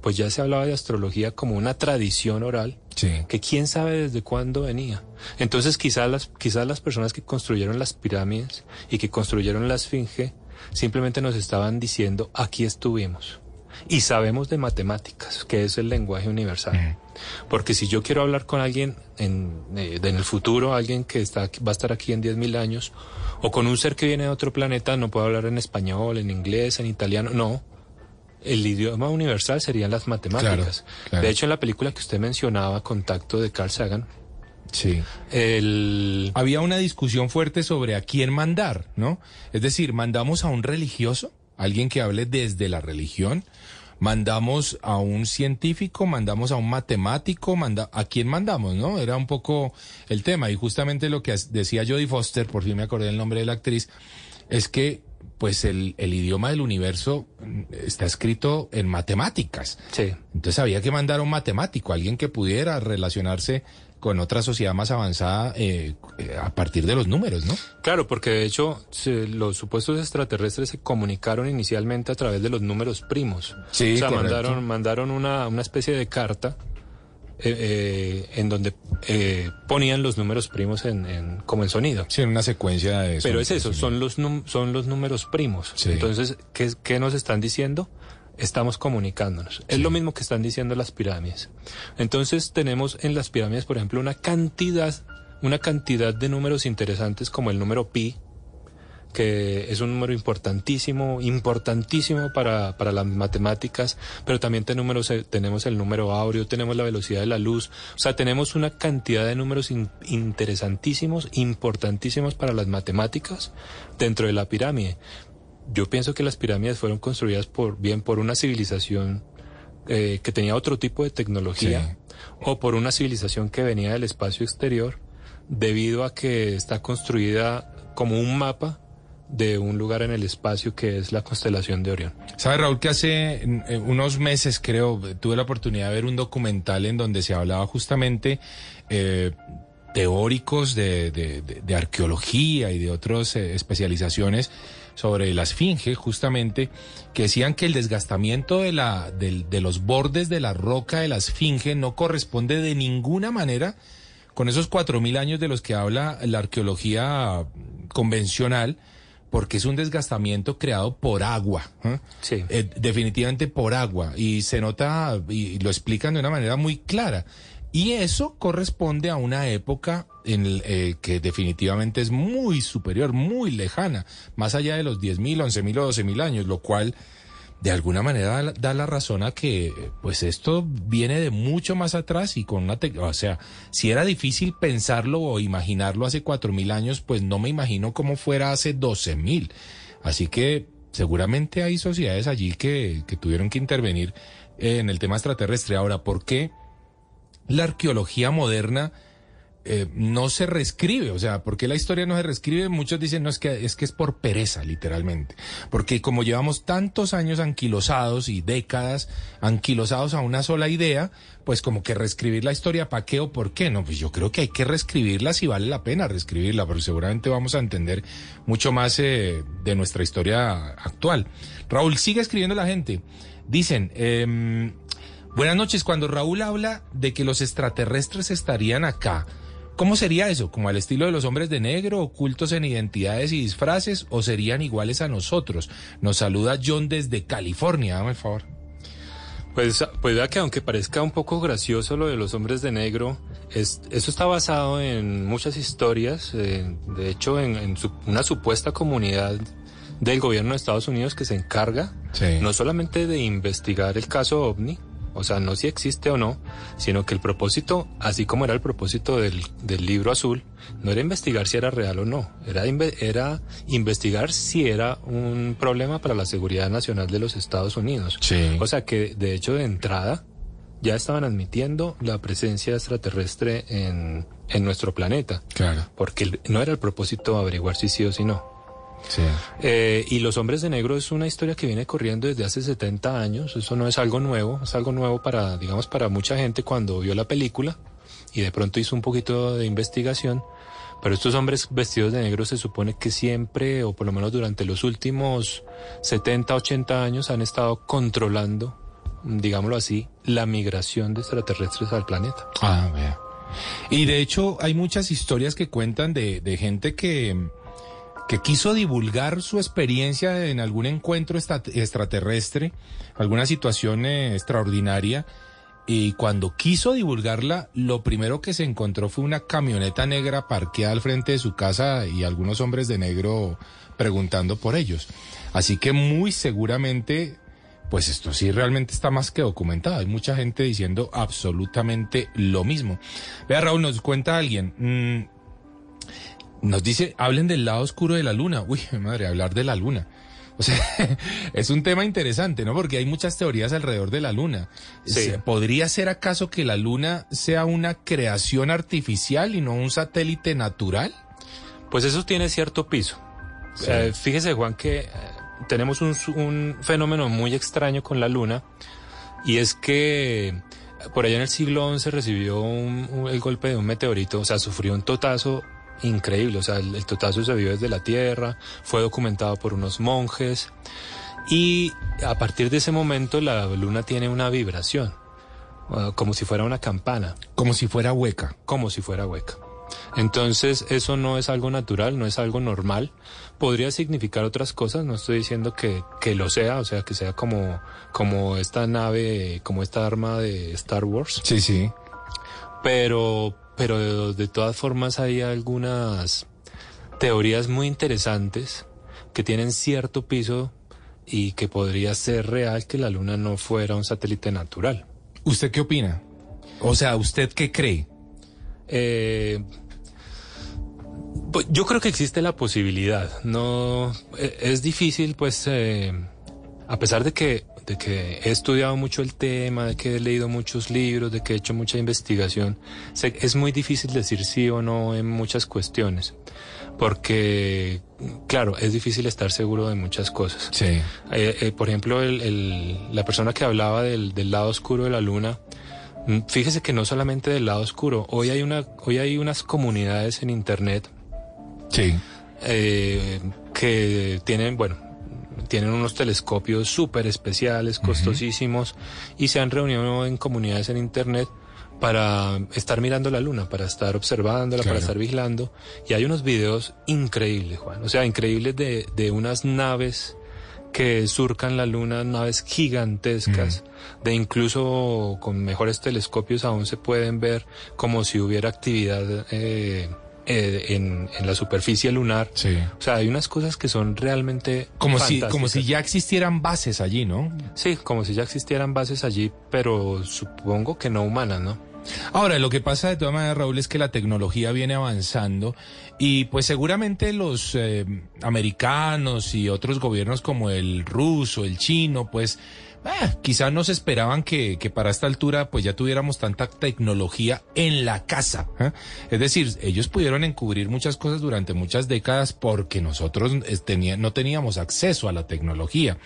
Speaker 30: pues ya se hablaba de astrología como una tradición oral
Speaker 2: Sí.
Speaker 30: que quién sabe desde cuándo venía. Entonces quizás las, quizás las personas que construyeron las pirámides y que construyeron la esfinge simplemente nos estaban diciendo aquí estuvimos. Y sabemos de matemáticas, que es el lenguaje universal. Porque si yo quiero hablar con alguien en, eh, en el futuro, alguien que está, va a estar aquí en 10.000 años, o con un ser que viene de otro planeta, no puedo hablar en español, en inglés, en italiano, no. El idioma universal serían las matemáticas.
Speaker 2: Claro, claro.
Speaker 30: De hecho, en la película que usted mencionaba, Contacto de Carl Sagan,
Speaker 2: Sí.
Speaker 30: el...
Speaker 2: Había una discusión fuerte sobre a quién mandar, ¿no? Es decir, mandamos a un religioso, alguien que hable desde la religión, mandamos a un científico, mandamos a un matemático, manda a quién mandamos, ¿no? Era un poco el tema y justamente lo que decía Jodie Foster, por fin me acordé del nombre de la actriz, es que pues el, el idioma del universo mm, está escrito en matemáticas.
Speaker 30: Sí.
Speaker 2: Entonces había que mandar a un matemático, alguien que pudiera relacionarse con otra sociedad más avanzada eh, eh, a partir de los números, ¿no?
Speaker 30: Claro, porque de hecho se- los supuestos extraterrestres se comunicaron inicialmente a través de los números primos.
Speaker 2: Sí,
Speaker 30: o sea,
Speaker 2: correcto.
Speaker 30: mandaron, mandaron una, una especie de carta eh, eh, en donde eh, ponían los números primos en, en- como en sonido.
Speaker 2: Sí, en una secuencia de...
Speaker 30: Pero es eso, son los, son los números primos.
Speaker 2: Sí.
Speaker 30: Entonces, ¿qué, ¿qué nos están diciendo? Estamos comunicándonos. Es lo mismo que están diciendo las pirámides. Entonces tenemos en las pirámides, por ejemplo, una cantidad, una cantidad de números interesantes como el número pi, que es un número importantísimo, importantísimo para, para las matemáticas, pero también tenemos, eh, tenemos el número áureo, tenemos la velocidad de la luz, o sea, tenemos una cantidad de números interesantísimos, importantísimos para las matemáticas dentro de la pirámide. Yo pienso que las pirámides fueron construidas por bien por una civilización eh, que tenía otro tipo de tecnología o por una civilización que venía del espacio exterior debido a que está construida como un mapa de un lugar en el espacio que es la constelación de Orión.
Speaker 2: ¿Sabe, Raúl, que hace unos meses, creo, tuve la oportunidad de ver un documental en donde se hablaba justamente eh, teóricos de, de, arqueología y de otras eh, especializaciones sobre la esfinge, justamente, que decían que el desgastamiento de, la, de los bordes de la roca de la esfinge no corresponde de ninguna manera con esos cuatro mil años de los que habla la arqueología convencional, porque es un desgastamiento creado por agua. ¿eh?
Speaker 30: Sí.
Speaker 2: Eh, definitivamente por agua. Y se nota, y lo explican de una manera muy clara. Y eso corresponde a una época en eh, que definitivamente es muy superior, muy lejana, más allá de los 10.000, 11.000 o 12.000 años, lo cual de alguna manera da la razón a que pues esto viene de mucho más atrás y con una o sea, si era difícil pensarlo o imaginarlo hace cuatro mil años, pues no me imagino cómo fuera hace doce mil. Así que seguramente hay sociedades allí que, que tuvieron que intervenir en el tema extraterrestre. Ahora, ¿por qué la arqueología moderna eh, no se reescribe, o sea, ¿por qué la historia no se reescribe? Muchos dicen, no, es que, es que es por pereza, literalmente. Porque como llevamos tantos años anquilosados y décadas anquilosados a una sola idea, pues como que reescribir la historia, ¿para qué o por qué? No, pues yo creo que hay que reescribirla si vale la pena reescribirla, pero seguramente vamos a entender mucho más eh, de nuestra historia actual. Raúl, sigue escribiendo la gente. Dicen, eh, buenas noches, cuando Raúl habla de que los extraterrestres estarían acá, ¿Cómo sería eso? ¿Como al estilo de los hombres de negro, ocultos en identidades y disfraces, o serían iguales a nosotros? Nos saluda John desde California, dame el favor.
Speaker 30: Pues, pues vea que aunque parezca un poco gracioso lo de los hombres de negro, es, eso está basado en muchas historias, de hecho en, una supuesta comunidad del gobierno de Estados Unidos que se encarga no solamente de investigar el caso OVNI, o sea, no si existe o no, sino que el propósito, así como era el propósito del, del libro azul, no era investigar si era real o no, era, era investigar si era un problema para la seguridad nacional de los Estados Unidos.
Speaker 2: Sí.
Speaker 30: O sea que, de hecho, de entrada, ya estaban admitiendo la presencia extraterrestre en, en nuestro planeta.
Speaker 2: Claro.
Speaker 30: Porque no era el propósito averiguar si sí o si no. Eh, y Los Hombres de Negro es una historia que viene corriendo desde hace 70 años. Eso no es algo nuevo, es algo nuevo para, digamos, para mucha gente cuando vio la película y de pronto hizo un poquito de investigación. Pero estos hombres vestidos de negro se supone que siempre, o por lo menos durante los últimos 70, 80 años, han estado controlando, digámoslo así, la migración de extraterrestres al planeta.
Speaker 2: Ah, vea. Y de hecho hay muchas historias que cuentan de, de gente que que quiso divulgar su experiencia en algún encuentro extraterrestre, alguna situación eh, extraordinaria, y cuando quiso divulgarla, lo primero que se encontró fue una camioneta negra parqueada al frente de su casa y algunos hombres de negro preguntando por ellos. Así que muy seguramente, pues esto sí realmente está más que documentado. Hay mucha gente diciendo absolutamente lo mismo. Vea, Raúl, nos cuenta alguien. Mm, nos dice, hablen del lado oscuro de la luna. Uy, [laughs] madre, hablar de la luna. O sea, [laughs] es un tema interesante, ¿no? Porque hay muchas teorías alrededor de la luna. ¿Podría ser acaso que la luna sea una creación artificial y no un satélite natural?
Speaker 30: Pues eso tiene cierto piso. Eh, fíjese, Juan, que eh, tenemos un, fenómeno muy extraño con la luna y es que por allá en el siglo XI recibió el golpe de un meteorito, o sea, sufrió un totazo increíble. O sea, el, totazo se vio desde la Tierra, fue documentado por unos monjes y a partir de ese momento la luna tiene una vibración, como si fuera una campana.
Speaker 2: Como si fuera hueca.
Speaker 30: Como si fuera hueca. Entonces, eso no es algo natural, no es algo normal. Podría significar otras cosas, no estoy diciendo que, que lo sea, o sea, que sea como, como esta nave, como esta arma de Star Wars.
Speaker 2: Sí, sí.
Speaker 30: Pero, pero de, todas formas hay algunas teorías muy interesantes que tienen cierto piso y que podría ser real que la Luna no fuera un satélite natural.
Speaker 2: ¿Usted qué opina? O sea, ¿usted qué cree?
Speaker 30: Eh, pues yo creo que existe la posibilidad. No eh, es difícil, pues, eh, a pesar de que de que he estudiado mucho el tema, de que he leído muchos libros, de que he hecho mucha investigación, sé- es muy difícil decir sí o no en muchas cuestiones, porque, claro, es difícil estar seguro de muchas cosas.
Speaker 2: Sí.
Speaker 30: Eh, eh, por ejemplo, el- el- la persona que hablaba del, del lado oscuro de la luna, mm, fíjese que no solamente del lado oscuro, hoy hay, una, hoy hay unas comunidades en Internet
Speaker 2: Sí.
Speaker 30: eh, que tienen, bueno, tienen unos telescopios súper especiales, costosísimos, y se han reunido en comunidades en Internet para estar mirando la luna, para estar observándola, para estar vigilando. Y hay unos videos increíbles, Juan. O sea, increíbles de, de unas naves que surcan la luna, naves gigantescas, de incluso con mejores telescopios aún se pueden ver como si hubiera actividad eh, eh, en, en la superficie lunar.
Speaker 2: Sí.
Speaker 30: O sea, hay unas cosas que son realmente
Speaker 2: Como si, como si ya existieran bases allí, ¿no?
Speaker 30: Sí, como si ya existieran bases allí, pero supongo que no humanas, ¿no?
Speaker 2: Ahora, lo que pasa de todas maneras, Raúl, es que la tecnología viene avanzando y pues seguramente los eh, americanos y otros gobiernos como el ruso, el chino, pues eh, quizás no se esperaban que, que para esta altura pues ya tuviéramos tanta tecnología en la casa. ¿eh? Es decir, ellos pudieron encubrir muchas cosas durante muchas décadas porque nosotros eh, no teníamos acceso a la tecnología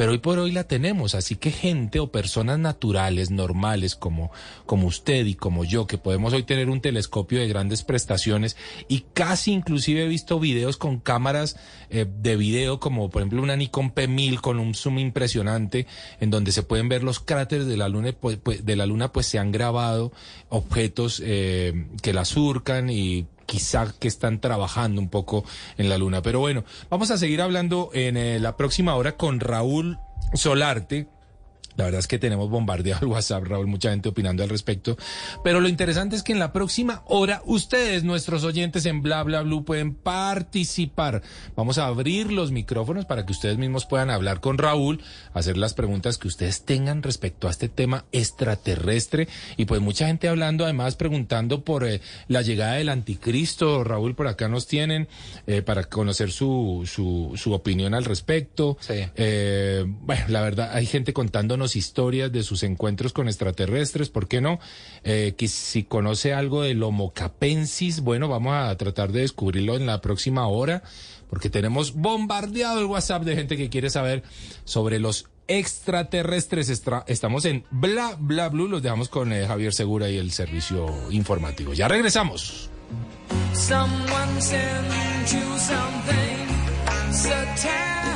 Speaker 2: pero hoy por hoy la tenemos, así que gente o personas naturales, normales, como, como usted y como yo, que podemos hoy tener un telescopio de grandes prestaciones y casi inclusive he visto videos con cámaras eh, de video, como por ejemplo una Nikon P1000 con un zoom impresionante, en donde se pueden ver los cráteres de la luna, pues, pues, de la luna, pues se han grabado objetos eh, que la surcan y quizá que están trabajando un poco en la luna. Pero bueno, vamos a seguir hablando en eh, la próxima hora con Raúl Solarte. La verdad es que tenemos bombardeado el WhatsApp, Raúl, mucha gente opinando al respecto. Pero lo interesante es que en la próxima hora ustedes, nuestros oyentes en Bla Bla Blue, pueden participar. Vamos a abrir los micrófonos para que ustedes mismos puedan hablar con Raúl, hacer las preguntas que ustedes tengan respecto a este tema extraterrestre. Y pues mucha gente hablando, además preguntando por eh, la llegada del anticristo. Raúl, por acá nos tienen eh, para conocer su, su, su opinión al respecto. Eh, bueno, la verdad, hay gente contándonos historias de sus encuentros con extraterrestres, ¿por qué no? Eh, que si conoce algo del Homo capensis, bueno, vamos a tratar de descubrirlo en la próxima hora, porque tenemos bombardeado el WhatsApp de gente que quiere saber sobre los extraterrestres. Estamos en Bla Bla Blue, los dejamos con eh, Javier Segura y el servicio informativo. Ya regresamos.
Speaker 31: Someone sent you something satanic.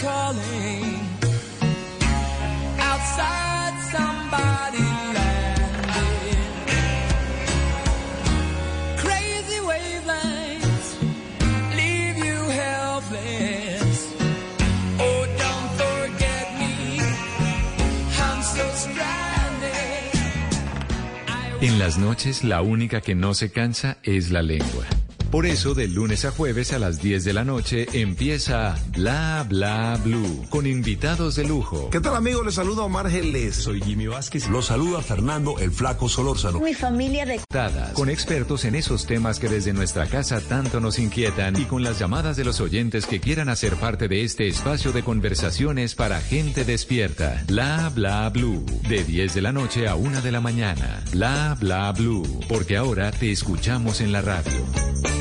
Speaker 31: Calling. Outside somebody landed. Crazy wavelengths leave you helpless. Oh, don't forget me. I'm so stranded.
Speaker 17: En las noches, la única que no se cansa es la lengua. Por eso, de lunes a jueves a las 10 de la noche empieza Bla Bla Blue con invitados de lujo.
Speaker 32: ¿Qué tal amigos? Les saluda Omar Geles.
Speaker 33: Soy Jimmy Vázquez. Los saluda Fernando el Flaco Solórzano.
Speaker 34: Mi familia de...
Speaker 17: Con expertos en esos temas que desde nuestra casa tanto nos inquietan y con las llamadas de los oyentes que quieran hacer parte de este espacio de conversaciones para gente despierta. Bla Bla Blue. De 10 de la noche a 1 de la mañana. Bla Bla Blue. Porque ahora te escuchamos en la radio.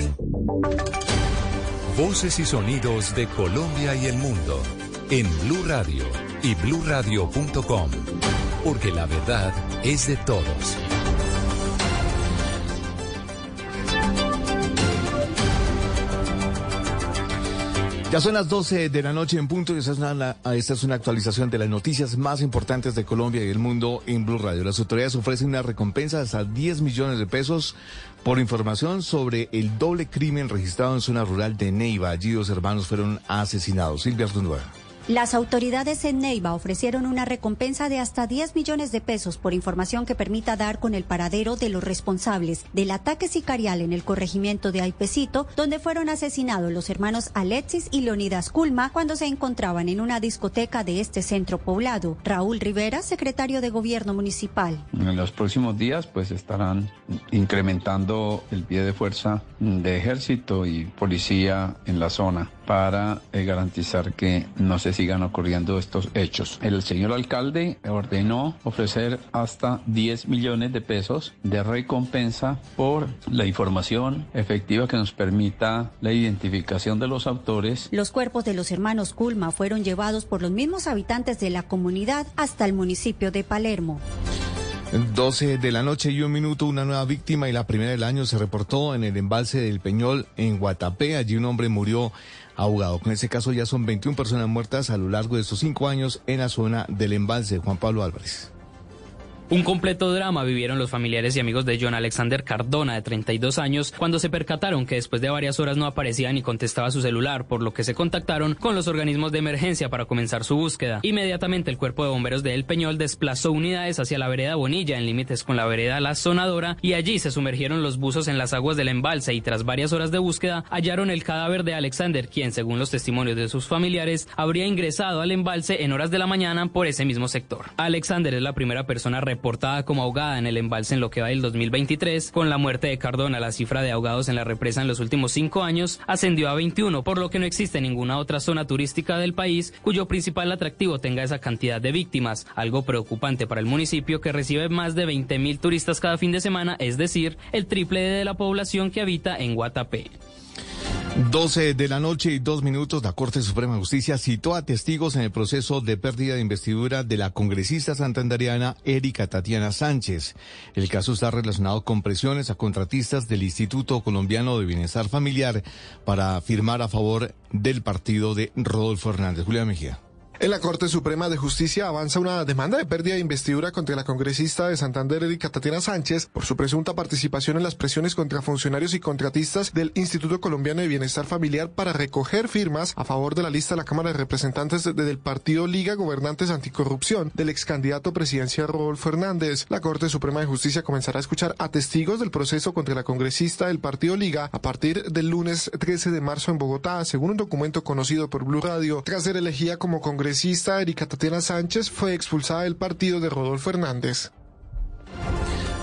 Speaker 17: Voces y sonidos de Colombia y el mundo en Blue Radio y bluradio.com. Porque la verdad es de todos.
Speaker 8: Ya son las 12 de la noche en punto y esta es, una, esta es una actualización de las noticias más importantes de Colombia y el mundo en Blue Radio. Las autoridades ofrecen una recompensa de hasta 10 millones de pesos por información sobre el doble crimen registrado en zona rural de Neiva. Allí dos hermanos fueron asesinados. Silvia Artundua.
Speaker 34: Las autoridades en Neiva ofrecieron una recompensa de hasta 10 millones de pesos por información que permita dar con el paradero de los responsables del ataque sicarial en el corregimiento de Aipecito, donde fueron asesinados los hermanos Alexis y Leonidas Culma cuando se encontraban en una discoteca de este centro poblado. Raúl Rivera, secretario de Gobierno Municipal.
Speaker 35: En los próximos días pues estarán incrementando el pie de fuerza de ejército y policía en la zona para eh, garantizar que no se sigan ocurriendo estos hechos. El señor alcalde ordenó ofrecer hasta 10 millones de pesos de recompensa por la información efectiva que nos permita la identificación de los autores.
Speaker 34: Los cuerpos de los hermanos Culma fueron llevados por los mismos habitantes de la comunidad hasta el municipio de Palermo.
Speaker 8: 12 de la noche y un minuto, una nueva víctima y la primera del año se reportó en el embalse del Peñol en Guatapé. Allí un hombre murió ahogado. Con ese caso ya son 21 personas muertas a lo largo de estos cinco años en la zona del embalse. Juan Pablo Álvarez.
Speaker 36: Un completo drama vivieron los familiares y amigos de John Alexander Cardona, de 32 años, cuando se percataron que después de varias horas no aparecía ni contestaba su celular, por lo que se contactaron con los organismos de emergencia para comenzar su búsqueda. Inmediatamente el cuerpo de bomberos de El Peñol desplazó unidades hacia la vereda Bonilla, en límites con la vereda La Sonadora, y allí se sumergieron los buzos en las aguas del embalse y tras varias horas de búsqueda hallaron el cadáver de Alexander, quien, según los testimonios de sus familiares, habría ingresado al embalse en horas de la mañana por ese mismo sector. Alexander es la primera persona reportada como ahogada en el embalse en lo que va del 2023. Con la muerte de Cardona, la cifra de ahogados en la represa en los últimos cinco años ascendió a 21, por lo que no existe ninguna otra zona turística del país cuyo principal atractivo tenga esa cantidad de víctimas, algo preocupante para el municipio que recibe más de 20 mil turistas cada fin de semana, es decir, el triple de la población que habita en Guatapé.
Speaker 8: 12 de la noche y dos minutos, la Corte Suprema de Justicia citó a testigos en el proceso de pérdida de investidura de la congresista santanderiana Erika Tatiana Sánchez. El caso está relacionado con presiones a contratistas del Instituto Colombiano de Bienestar Familiar para firmar a favor del partido de Rodolfo Hernández. Julia Mejía.
Speaker 13: En la Corte Suprema de Justicia avanza una demanda de pérdida de investidura contra la congresista de Santander, Erika Tatiana Sánchez, por su presunta participación en las presiones contra funcionarios y contratistas del Instituto Colombiano de Bienestar Familiar para recoger firmas a favor de la lista de la Cámara de Representantes del partido Liga Gobernantes Anticorrupción del ex candidato presidencial Rodolfo Hernández. La Corte Suprema de Justicia comenzará a escuchar a testigos del proceso contra la congresista del partido Liga a partir del lunes 13 de marzo en Bogotá, según un documento conocido por Blue Radio, tras ser elegida como congresista congresista Erika Tatiana Sánchez fue expulsada del partido de Rodolfo Hernández.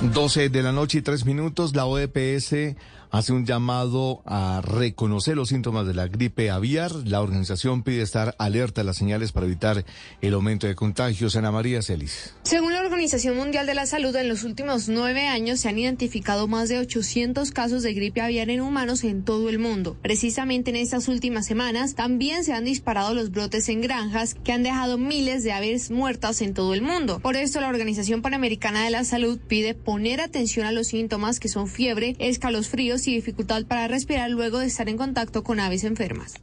Speaker 8: 12 de la noche y 3 minutos, la OEPS hace un llamado a reconocer los síntomas de la gripe aviar. La organización pide estar alerta a las señales para evitar el aumento de contagios. Ana María Celis.
Speaker 37: Según la Organización Mundial de la Salud, en los últimos nueve años se han identificado más de 800 casos de gripe aviar en humanos en todo el mundo. Precisamente en estas últimas semanas también se han disparado los brotes en granjas que han dejado miles de aves muertas en todo el mundo. Por esto, la Organización Panamericana de la Salud pide poner atención a los síntomas que son fiebre, escalofríos y dificultad para respirar luego de estar en contacto con aves enfermas.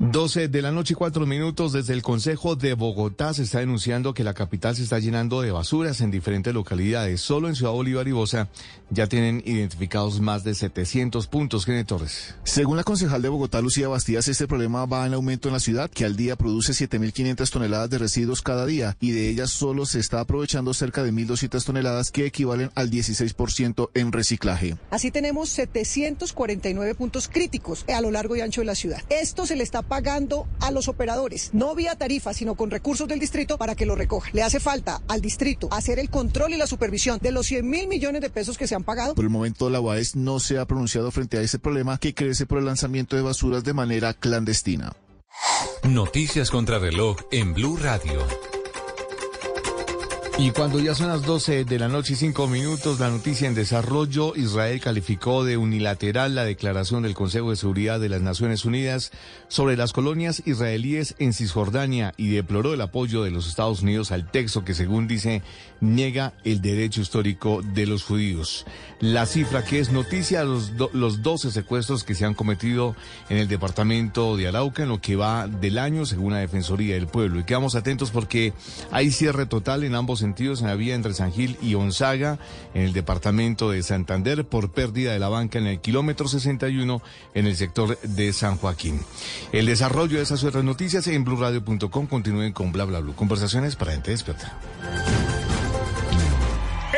Speaker 8: 12 de la noche y cuatro minutos desde el Consejo de Bogotá se está denunciando que la capital se está llenando de basuras en diferentes localidades. Solo en Ciudad Bolívar y Bosa ya tienen identificados más de 700 puntos. Kenneth Torres.
Speaker 38: Según la concejal de Bogotá, Lucía Bastías, este problema va en aumento en la ciudad, que al día produce 7.500 toneladas de residuos cada día y de ellas solo se está aprovechando cerca de 1.200 toneladas que equivalen al 16% en reciclaje.
Speaker 39: Así tenemos 749 puntos críticos a lo largo y ancho de la ciudad. Esto se le está pagando a los operadores, no vía tarifa, sino con recursos del distrito para que lo recojan. Le hace falta al distrito hacer el control y la supervisión de los 100 mil millones de pesos que se han pagado.
Speaker 38: Por el momento la UAES no se ha pronunciado frente a ese problema que crece por el lanzamiento de basuras de manera clandestina.
Speaker 17: Noticias contra reloj en Blue Radio.
Speaker 8: Y cuando ya son las 12 de la noche y 5 minutos, la noticia en desarrollo, Israel calificó de unilateral la declaración del Consejo de Seguridad de las Naciones Unidas sobre las colonias israelíes en Cisjordania y deploró el apoyo de los Estados Unidos al texto que, según dice, niega el derecho histórico de los judíos. La cifra que es noticia, los, los 12 secuestros que se han cometido en el departamento de Arauca en lo que va del año, según la Defensoría del Pueblo. Y quedamos atentos porque hay cierre total en ambos sentidos en la vía entre San Gil y Onzaga, en el departamento de Santander, por pérdida de la banca en el kilómetro 61 en el sector de San Joaquín. El desarrollo de esas otras noticias en blurradio.com. Continúen con bla bla bla. Conversaciones para gente despierta.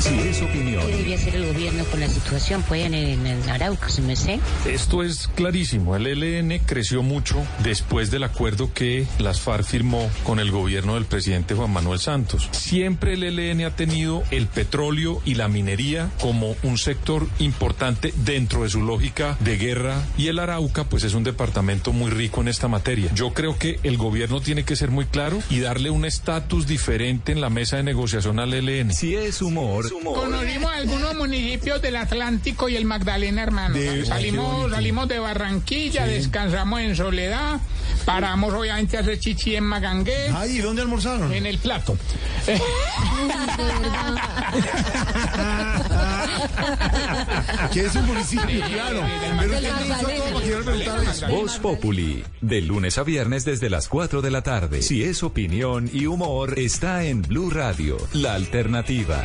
Speaker 17: Si es opinión,
Speaker 40: ¿Qué debería hacer el gobierno con la situación pues, en, en, en Arauca, se me sé?
Speaker 19: Esto es clarísimo. El ELN creció mucho después del acuerdo que las FARC firmó con el gobierno del presidente Juan Manuel Santos. Siempre el ELN ha tenido el petróleo y la minería como un sector importante dentro de su lógica de guerra y el Arauca pues es un departamento muy rico en esta materia. Yo creo que el gobierno tiene que ser muy claro y darle un estatus diferente en la mesa de negociación al ELN.
Speaker 17: Si es humor,
Speaker 41: Conocimos algunos municipios del Atlántico y el Magdalena, hermano.
Speaker 17: De-
Speaker 41: salimos, salimos de Barranquilla, descansamos en Soledad, paramos obviamente a hacer chichi en Magangué.
Speaker 32: Ay, ¿y dónde almorzaron?
Speaker 41: En el plato. [laughs]
Speaker 32: que es un municipio, claro.
Speaker 17: Voz Populi, de lunes a viernes desde las 4 de la tarde. Si es opinión y humor, está en Blue Radio, la alternativa.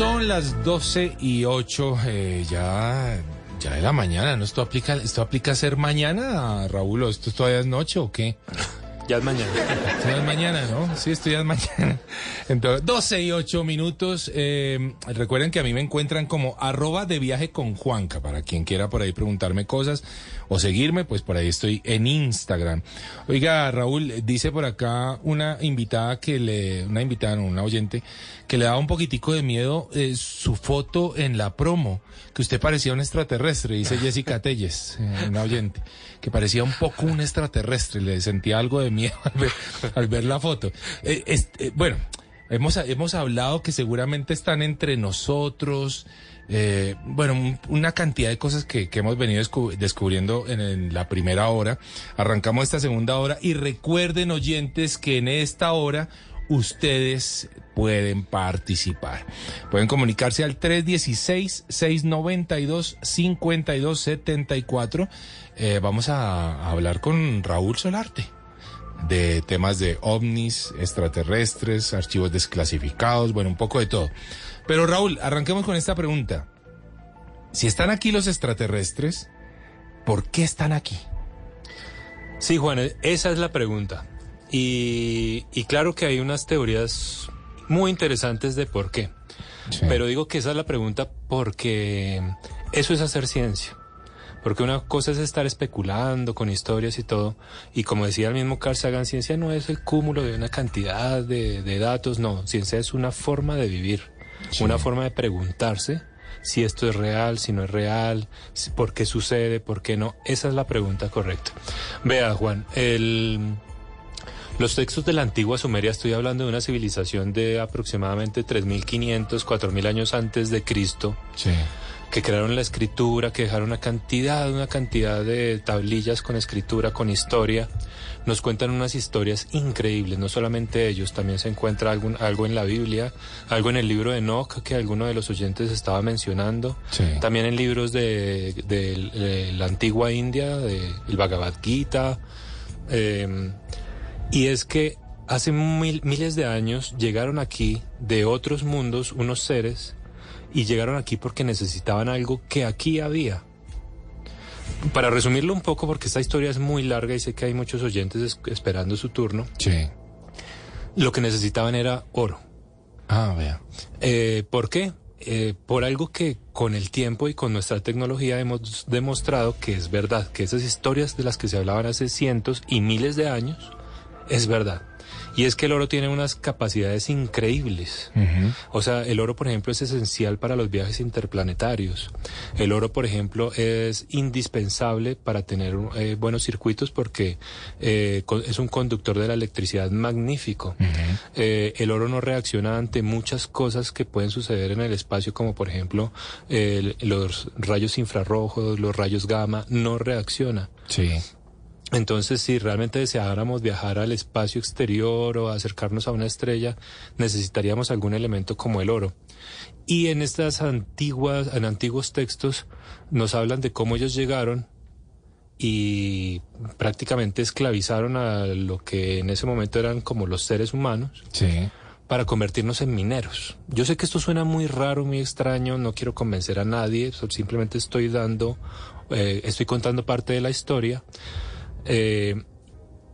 Speaker 2: Son las 12 y 8 eh, ya, ya de la mañana, ¿no? Esto aplica, esto aplica ser mañana, Raúl, ¿o esto todavía es noche o qué?
Speaker 30: Ya es mañana.
Speaker 2: Ya es mañana, ¿no? Sí, esto ya es mañana. Entonces, 12 y 8 minutos. eh, recuerden que a mí me encuentran como arroba de viaje con Juanca, para quien quiera por ahí preguntarme cosas o seguirme, pues por ahí estoy en Instagram. Oiga, Raúl, dice por acá una invitada que le, una invitada, no, una oyente, que le daba un poquitico de miedo eh, su foto en la promo, que usted parecía un extraterrestre, dice Jessica Telles, eh, una oyente, que parecía un poco un extraterrestre, le sentía algo de miedo al ver, la foto. Es- eh, bueno, hemos, hemos hablado que seguramente están entre nosotros, eh, bueno, un- una cantidad de cosas que, hemos venido descu- descubriendo en, la primera hora. Arrancamos esta segunda hora y recuerden oyentes que en esta hora ustedes pueden participar. Pueden comunicarse al 316-692-5274. Eh, vamos a hablar con Raúl Solarte de temas de ovnis, extraterrestres, archivos desclasificados, bueno, un poco de todo. Pero Raúl, arranquemos con esta pregunta. Si están aquí los extraterrestres, ¿por qué están aquí?
Speaker 30: Sí, Juan, esa es la pregunta. Y, y claro que hay unas teorías muy interesantes de por qué. Pero digo que esa es la pregunta porque eso es hacer ciencia. Porque una cosa es estar especulando con historias y todo, y como decía el mismo Carl Sagan, ciencia no es el cúmulo de una cantidad de, de datos, no, ciencia es una forma de vivir, una forma de preguntarse si esto es real, si no es real, si- por qué sucede, por qué no. Esa es la pregunta correcta. Vea, Juan, el, los textos de la antigua Sumeria, estoy hablando de una civilización de aproximadamente 3.500, 4.000 años antes de Cristo, que crearon la escritura, que dejaron una cantidad, una cantidad de tablillas con escritura, con historia. Nos cuentan unas historias increíbles, no solamente ellos, también se encuentra algún, algo en la Biblia, algo en el libro de Enoch que alguno de los oyentes estaba mencionando, también en libros de, de- de la antigua India, de el Bhagavad Gita. eh, y es que hace mil- miles de años llegaron aquí de otros mundos unos seres y llegaron aquí porque necesitaban algo que aquí había. Para resumirlo un poco, porque esta historia es muy larga y sé que hay muchos oyentes es- esperando su turno. Lo que necesitaban era oro.
Speaker 2: Ah, vea.
Speaker 30: Eh, ¿Por qué? Eh, por algo que con el tiempo y con nuestra tecnología hemos demostrado que es verdad, que esas historias de las que se hablaban hace cientos y miles de años es verdad. Y es que el oro tiene unas capacidades increíbles. O sea, el oro, por ejemplo, es esencial para los viajes interplanetarios. El oro, por ejemplo, es indispensable para tener eh, buenos circuitos porque eh, es un conductor de la electricidad magnífico. Eh, el oro no reacciona ante muchas cosas que pueden suceder en el espacio, como por ejemplo los rayos infrarrojos, los rayos gamma, no reacciona.
Speaker 2: Sí.
Speaker 30: Entonces, si realmente deseáramos viajar al espacio exterior o acercarnos a una estrella, necesitaríamos algún elemento como el oro. Y en estas antiguas, en antiguos textos, nos hablan de cómo ellos llegaron y prácticamente esclavizaron a lo que en ese momento eran como los seres humanos para convertirnos en mineros. Yo sé que esto suena muy raro, muy extraño, no quiero convencer a nadie, simplemente estoy dando, eh, estoy contando parte de la historia. Eh,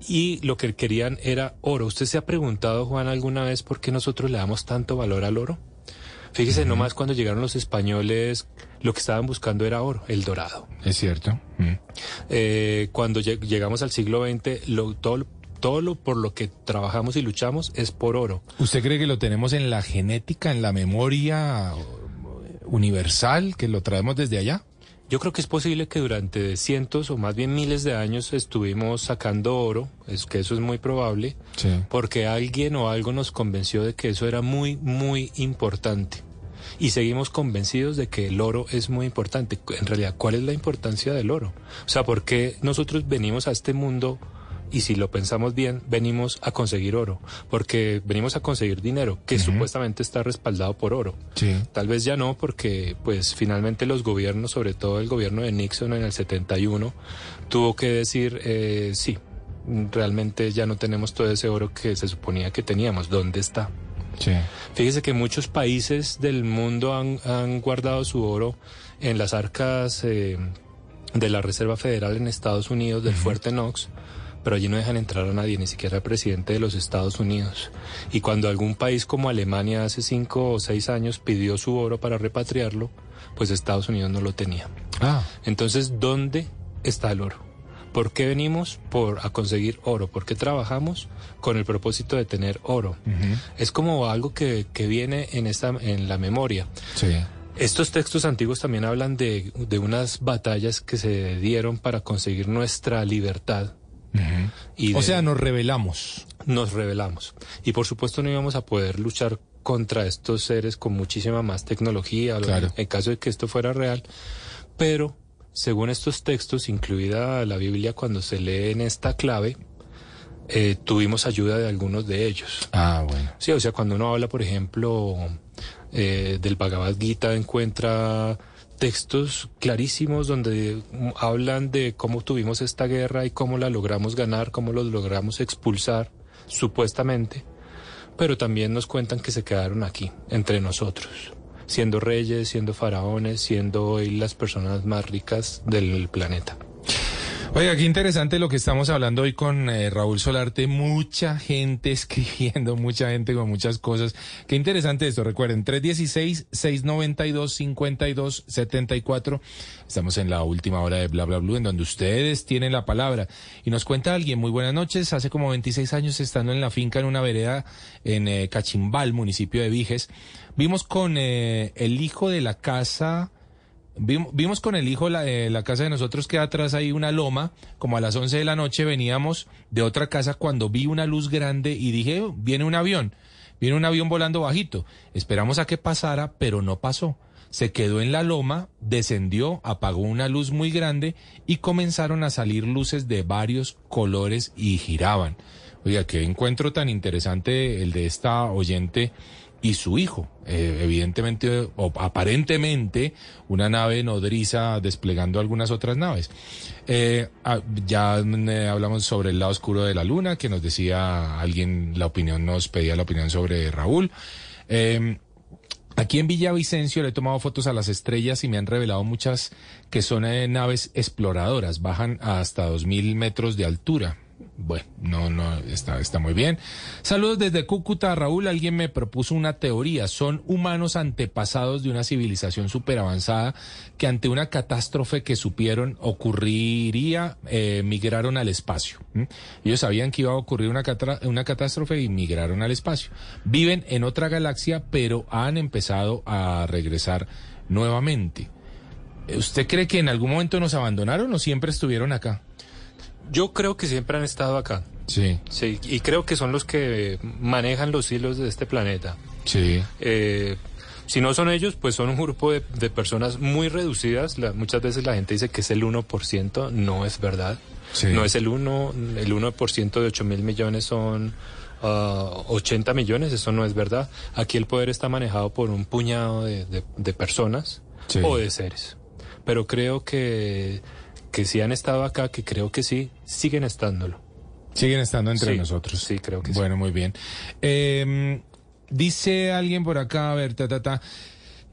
Speaker 30: y lo que querían era oro. ¿Usted se ha preguntado, Juan, alguna vez por qué nosotros le damos tanto valor al oro? Fíjese, nomás cuando llegaron los españoles, lo que estaban buscando era oro, el dorado.
Speaker 2: Es cierto. Mm.
Speaker 30: Eh, cuando lleg- llegamos al siglo XX, lo, todo, todo lo por lo que trabajamos y luchamos es por oro.
Speaker 2: ¿Usted cree que lo tenemos en la genética, en la memoria universal, que lo traemos desde allá?
Speaker 30: Yo creo que es posible que durante cientos o más bien miles de años estuvimos sacando oro, es que eso es muy probable,
Speaker 2: Sí.
Speaker 30: porque alguien o algo nos convenció de que eso era muy, muy importante. Y seguimos convencidos de que el oro es muy importante. En realidad, ¿cuál es la importancia del oro? O sea, ¿por qué nosotros venimos a este mundo y si lo pensamos bien, venimos a conseguir oro? Porque venimos a conseguir dinero, que supuestamente está respaldado por oro.
Speaker 2: Sí.
Speaker 30: Tal vez ya no, porque pues finalmente los gobiernos, sobre todo el gobierno de Nixon en el 71, tuvo que decir, eh, sí, realmente ya no tenemos todo ese oro que se suponía que teníamos. ¿Dónde está?
Speaker 2: Sí.
Speaker 30: Fíjese que muchos países del mundo han, han guardado su oro en las arcas eh, de la Reserva Federal en Estados Unidos, del Fuerte Knox, pero allí no dejan entrar a nadie, ni siquiera al presidente de los Estados Unidos. Y cuando algún país como Alemania hace cinco o seis años pidió su oro para repatriarlo, pues Estados Unidos no lo tenía.
Speaker 2: Ah.
Speaker 30: Entonces, ¿dónde está el oro? ¿Por qué venimos? Por a conseguir oro. ¿Por qué trabajamos? Con el propósito de tener oro. Es como algo que, que viene en, esta, en la memoria.
Speaker 2: Sí.
Speaker 30: Estos textos antiguos también hablan de, de unas batallas que se dieron para conseguir nuestra libertad. Y
Speaker 2: O sea, nos revelamos.
Speaker 30: nos rebelamos. Y por supuesto no íbamos a poder luchar contra estos seres con muchísima más tecnología,
Speaker 2: Claro.
Speaker 30: en caso de que esto fuera real. Pero, según estos textos, incluida la Biblia, cuando se lee en esta clave, eh, tuvimos ayuda de algunos de ellos.
Speaker 2: Ah, bueno.
Speaker 30: Sí, o sea, cuando uno habla, por ejemplo, eh, del Bhagavad Gita, encuentra textos clarísimos donde hablan de cómo tuvimos esta guerra y cómo la logramos ganar, cómo los logramos expulsar, supuestamente, pero también nos cuentan que se quedaron aquí, entre nosotros, siendo reyes, siendo faraones, siendo hoy las personas más ricas del planeta.
Speaker 2: Oiga, qué interesante lo que estamos hablando hoy con eh, Raúl Solarte. Mucha gente [laughs] escribiendo, mucha gente con muchas cosas. Qué interesante esto. Recuerden, 316-692-5274. Estamos en la última hora de Bla Bla Blue, en donde ustedes tienen la palabra. Y nos cuenta alguien, muy buenas noches. Hace como 26 años, estando en la finca en una vereda en eh, Cachimbal, municipio de Viges, vimos con eh, el hijo de la casa Vimos, vimos con el hijo la, eh, la casa de nosotros que atrás hay una loma, como a las 11 de la noche veníamos de otra casa cuando vi una luz grande y dije, "Oh, viene un avión, viene un avión volando bajito. Esperamos a que pasara, pero no pasó. Se quedó en la loma, descendió, apagó una luz muy grande y comenzaron a salir luces de varios colores y giraban. Oiga, qué encuentro tan interesante el de esta oyente y su hijo. Eh, evidentemente, o aparentemente, una nave nodriza desplegando algunas otras naves. Eh, ah, ya eh, hablamos sobre el lado oscuro de la luna, que nos decía alguien, la opinión, nos pedía la opinión sobre Raúl. Eh, Aquí en Villavicencio le he tomado fotos a las estrellas y me han revelado muchas que son naves exploradoras, bajan hasta 2.000 metros de altura. Bueno, no, no, está, está muy bien. Saludos desde Cúcuta, Raúl. Alguien me propuso una teoría. Son humanos antepasados de una civilización súper avanzada que ante una catástrofe que supieron ocurriría, eh, migraron al espacio. ¿m? Ellos sabían que iba a ocurrir una, una catástrofe y migraron al espacio. Viven en otra galaxia, pero han empezado a regresar nuevamente. ¿Usted cree que en algún momento nos abandonaron o siempre estuvieron acá?
Speaker 30: Yo creo que siempre han estado acá.
Speaker 2: Sí.
Speaker 30: Sí, y creo que son los que manejan los hilos de este planeta.
Speaker 2: Sí.
Speaker 30: Eh, si no son ellos, pues son un grupo de, de personas muy reducidas. La- muchas veces la gente dice que es el 1%, no es verdad.
Speaker 2: Sí.
Speaker 30: No es el 1, el 1% de 8 mil millones son ah, 80 millones, eso no es verdad. Aquí el poder está manejado por un puñado de, de- de personas
Speaker 2: Sí.
Speaker 30: o de seres. Pero creo que, que si han estado acá, que creo que sí, siguen estándolo.
Speaker 2: Siguen estando entre
Speaker 30: Sí,
Speaker 2: nosotros.
Speaker 30: Sí, creo que sí.
Speaker 2: Bueno, muy bien. Eh, dice alguien por acá, a ver, ta, ta, ta.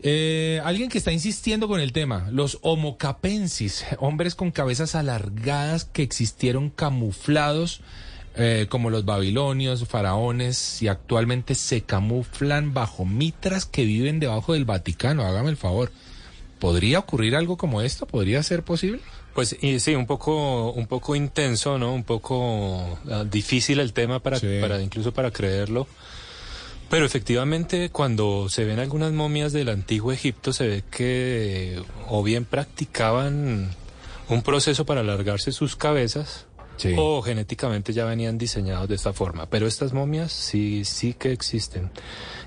Speaker 2: Eh, alguien que está insistiendo con el tema, los homo capensis, hombres con cabezas alargadas que existieron camuflados eh, como los babilonios, faraones y actualmente se camuflan bajo mitras que viven debajo del Vaticano. Hágame el favor. ¿Podría ocurrir algo como esto? ¿Podría ser posible?
Speaker 30: Pues y sí, un poco, un poco intenso, ¿no? Un poco ah, difícil el tema para, para incluso para creerlo. Pero efectivamente, cuando se ven algunas momias del antiguo Egipto, se ve que o bien practicaban un proceso para alargarse sus cabezas, o genéticamente ya venían diseñados de esta forma. Pero estas momias sí, sí que existen.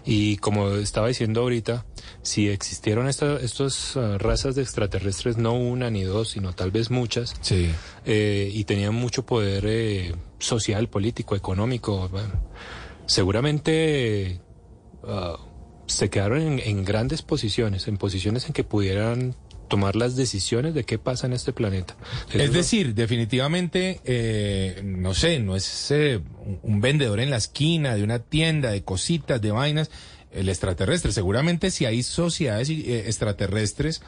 Speaker 30: Y como estaba diciendo ahorita, si existieron esta- estas ah, razas de extraterrestres, no una ni dos, sino tal vez muchas,
Speaker 2: Sí.
Speaker 30: eh, y tenían mucho poder eh, social, político, económico, bueno, seguramente ah, se quedaron en, en grandes posiciones, en posiciones en que pudieran tomar las decisiones de qué pasa en este planeta. Eso
Speaker 2: Es decir, definitivamente, eh, no sé, no es eh, un- un vendedor en la esquina de una tienda de cositas, de vainas, el extraterrestre. Seguramente si hay sociedades eh, extraterrestres,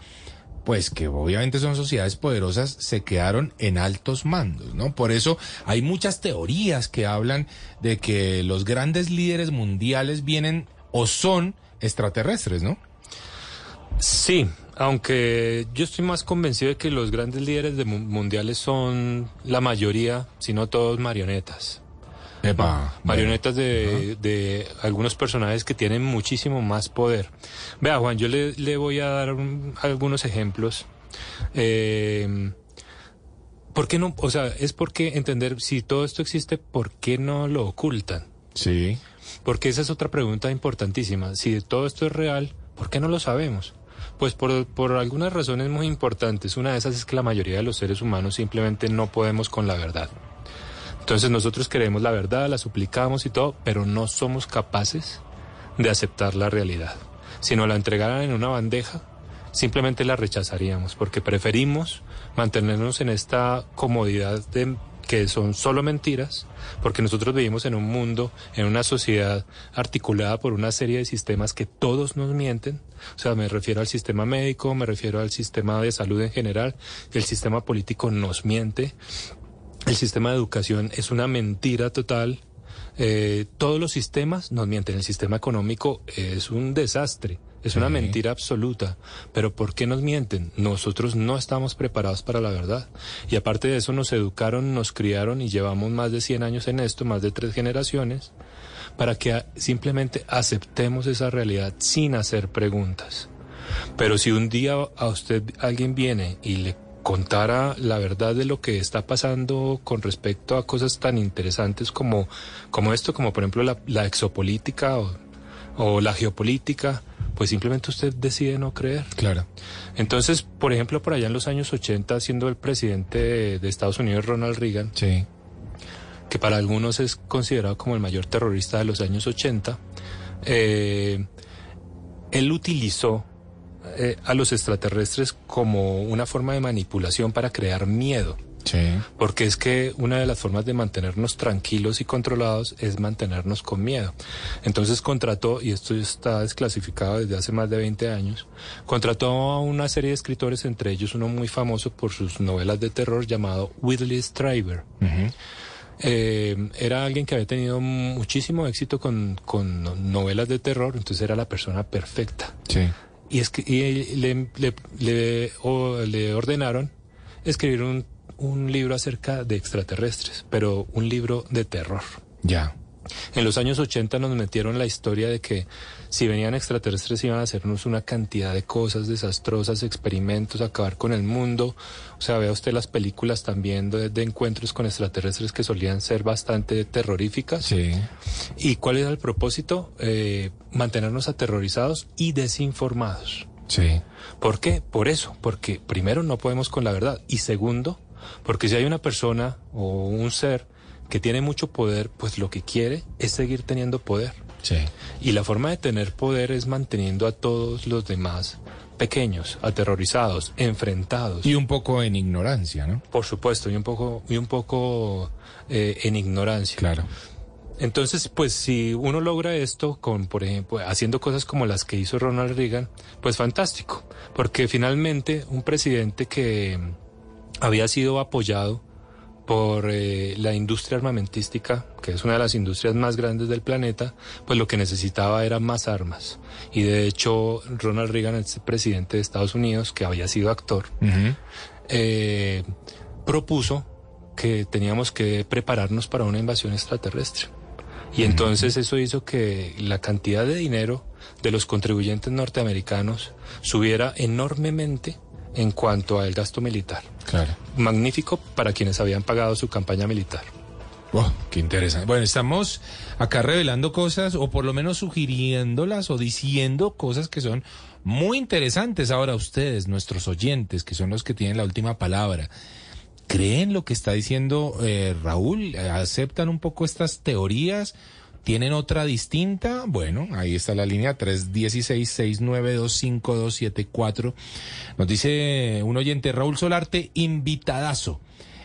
Speaker 2: pues que obviamente son sociedades poderosas, se quedaron en altos mandos, ¿no? Por eso hay muchas teorías que hablan de que los grandes líderes mundiales vienen o son extraterrestres, ¿no?
Speaker 30: Sí, aunque yo estoy más convencido de que los grandes líderes de mu- mundiales son la mayoría, si no todos, marionetas.
Speaker 2: Epa,
Speaker 30: Marionetas de, de algunos personajes que tienen muchísimo más poder. Vea, Juan, yo le, le voy a dar un- algunos ejemplos. Eh, ¿Por qué no? O sea, es porque entender si todo esto existe, ¿por qué no lo ocultan?
Speaker 2: Sí.
Speaker 30: Porque esa es otra pregunta importantísima. Si todo esto es real, ¿por qué no lo sabemos? Pues por, por algunas razones muy importantes. Una de esas es que la mayoría de los seres humanos simplemente no podemos con la verdad. Entonces nosotros queremos la verdad, la suplicamos y todo, pero no somos capaces de aceptar la realidad. Si nos la entregaran en una bandeja, simplemente la rechazaríamos, porque preferimos mantenernos en esta comodidad de que son solo mentiras, porque nosotros vivimos en un mundo, en una sociedad articulada por una serie de sistemas que todos nos mienten. O sea, me refiero al sistema médico, me refiero al sistema de salud en general, el sistema político nos miente, el sistema de educación es una mentira total. Eh, todos los sistemas nos mienten. El sistema económico es un desastre. Es una mentira absoluta. Pero ¿por qué nos mienten? Nosotros no estamos preparados para la verdad. Y aparte de eso nos educaron, nos criaron y llevamos más de 100 años en esto, más de tres generaciones, para que simplemente aceptemos esa realidad sin hacer preguntas. Pero si un día a usted alguien viene y le contara la verdad de lo que está pasando con respecto a cosas tan interesantes como, como esto, como por ejemplo la, exopolítica o, o la geopolítica, pues simplemente usted decide no creer.
Speaker 2: Claro.
Speaker 30: Entonces, por ejemplo, por allá en los años 80, siendo el presidente de, Estados Unidos, Ronald Reagan,
Speaker 2: sí.
Speaker 30: que para algunos es considerado como el mayor terrorista de los años 80, eh, él utilizó eh, a los extraterrestres como una forma de manipulación para crear miedo. Porque es que una de las formas de mantenernos tranquilos y controlados es mantenernos con miedo. Entonces contrató, y esto está desclasificado desde hace más de 20 años, contrató a una serie de escritores, entre ellos uno muy famoso por sus novelas de terror llamado Whitley Strieber. Eh, era alguien que había tenido muchísimo éxito con, novelas de terror, entonces era la persona perfecta. Y, es que, le, le, le ordenaron escribir un un libro acerca de extraterrestres, pero un libro de terror.
Speaker 2: Ya.
Speaker 30: En los años 80 nos metieron la historia de que si venían extraterrestres iban a hacernos una cantidad de cosas desastrosas, experimentos, acabar con el mundo. O sea, vea usted las películas también de, encuentros con extraterrestres que solían ser bastante terroríficas.
Speaker 2: Sí.
Speaker 30: ¿Y cuál era el propósito? Eh, mantenernos aterrorizados y desinformados.
Speaker 2: Sí.
Speaker 30: ¿Por qué? Por eso, porque primero no podemos con la verdad y segundo, porque si hay una persona o un ser que tiene mucho poder, pues lo que quiere es seguir teniendo poder.
Speaker 2: Sí.
Speaker 30: Y la forma de tener poder es manteniendo a todos los demás pequeños, aterrorizados, enfrentados.
Speaker 2: Y un poco en ignorancia, ¿no?
Speaker 30: Por supuesto, y un poco, y un poco eh, en ignorancia.
Speaker 2: Claro.
Speaker 30: Entonces, pues si uno logra esto con, por ejemplo, haciendo cosas como las que hizo Ronald Reagan, pues fantástico, porque finalmente un presidente que había sido apoyado por eh, la industria armamentística, que es una de las industrias más grandes del planeta, pues lo que necesitaba era más armas. Y de hecho, Ronald Reagan, el presidente de Estados Unidos, que había sido actor, eh, propuso que teníamos que prepararnos para una invasión extraterrestre. Y entonces eso hizo que la cantidad de dinero de los contribuyentes norteamericanos subiera enormemente en cuanto al gasto militar.
Speaker 2: Claro.
Speaker 30: Magnífico para quienes habían pagado su campaña militar.
Speaker 2: Oh, qué interesante. Bueno, estamos acá revelando cosas o por lo menos sugiriéndolas o diciendo cosas que son muy interesantes. Ahora ustedes, nuestros oyentes, que son los que tienen la última palabra, ¿creen lo que está diciendo eh, Raúl? ¿Aceptan un poco estas teorías? ¿Tienen otra distinta? Bueno, ahí está la línea 316-692-5274. Nos dice un oyente, Raúl Solarte, invitadazo.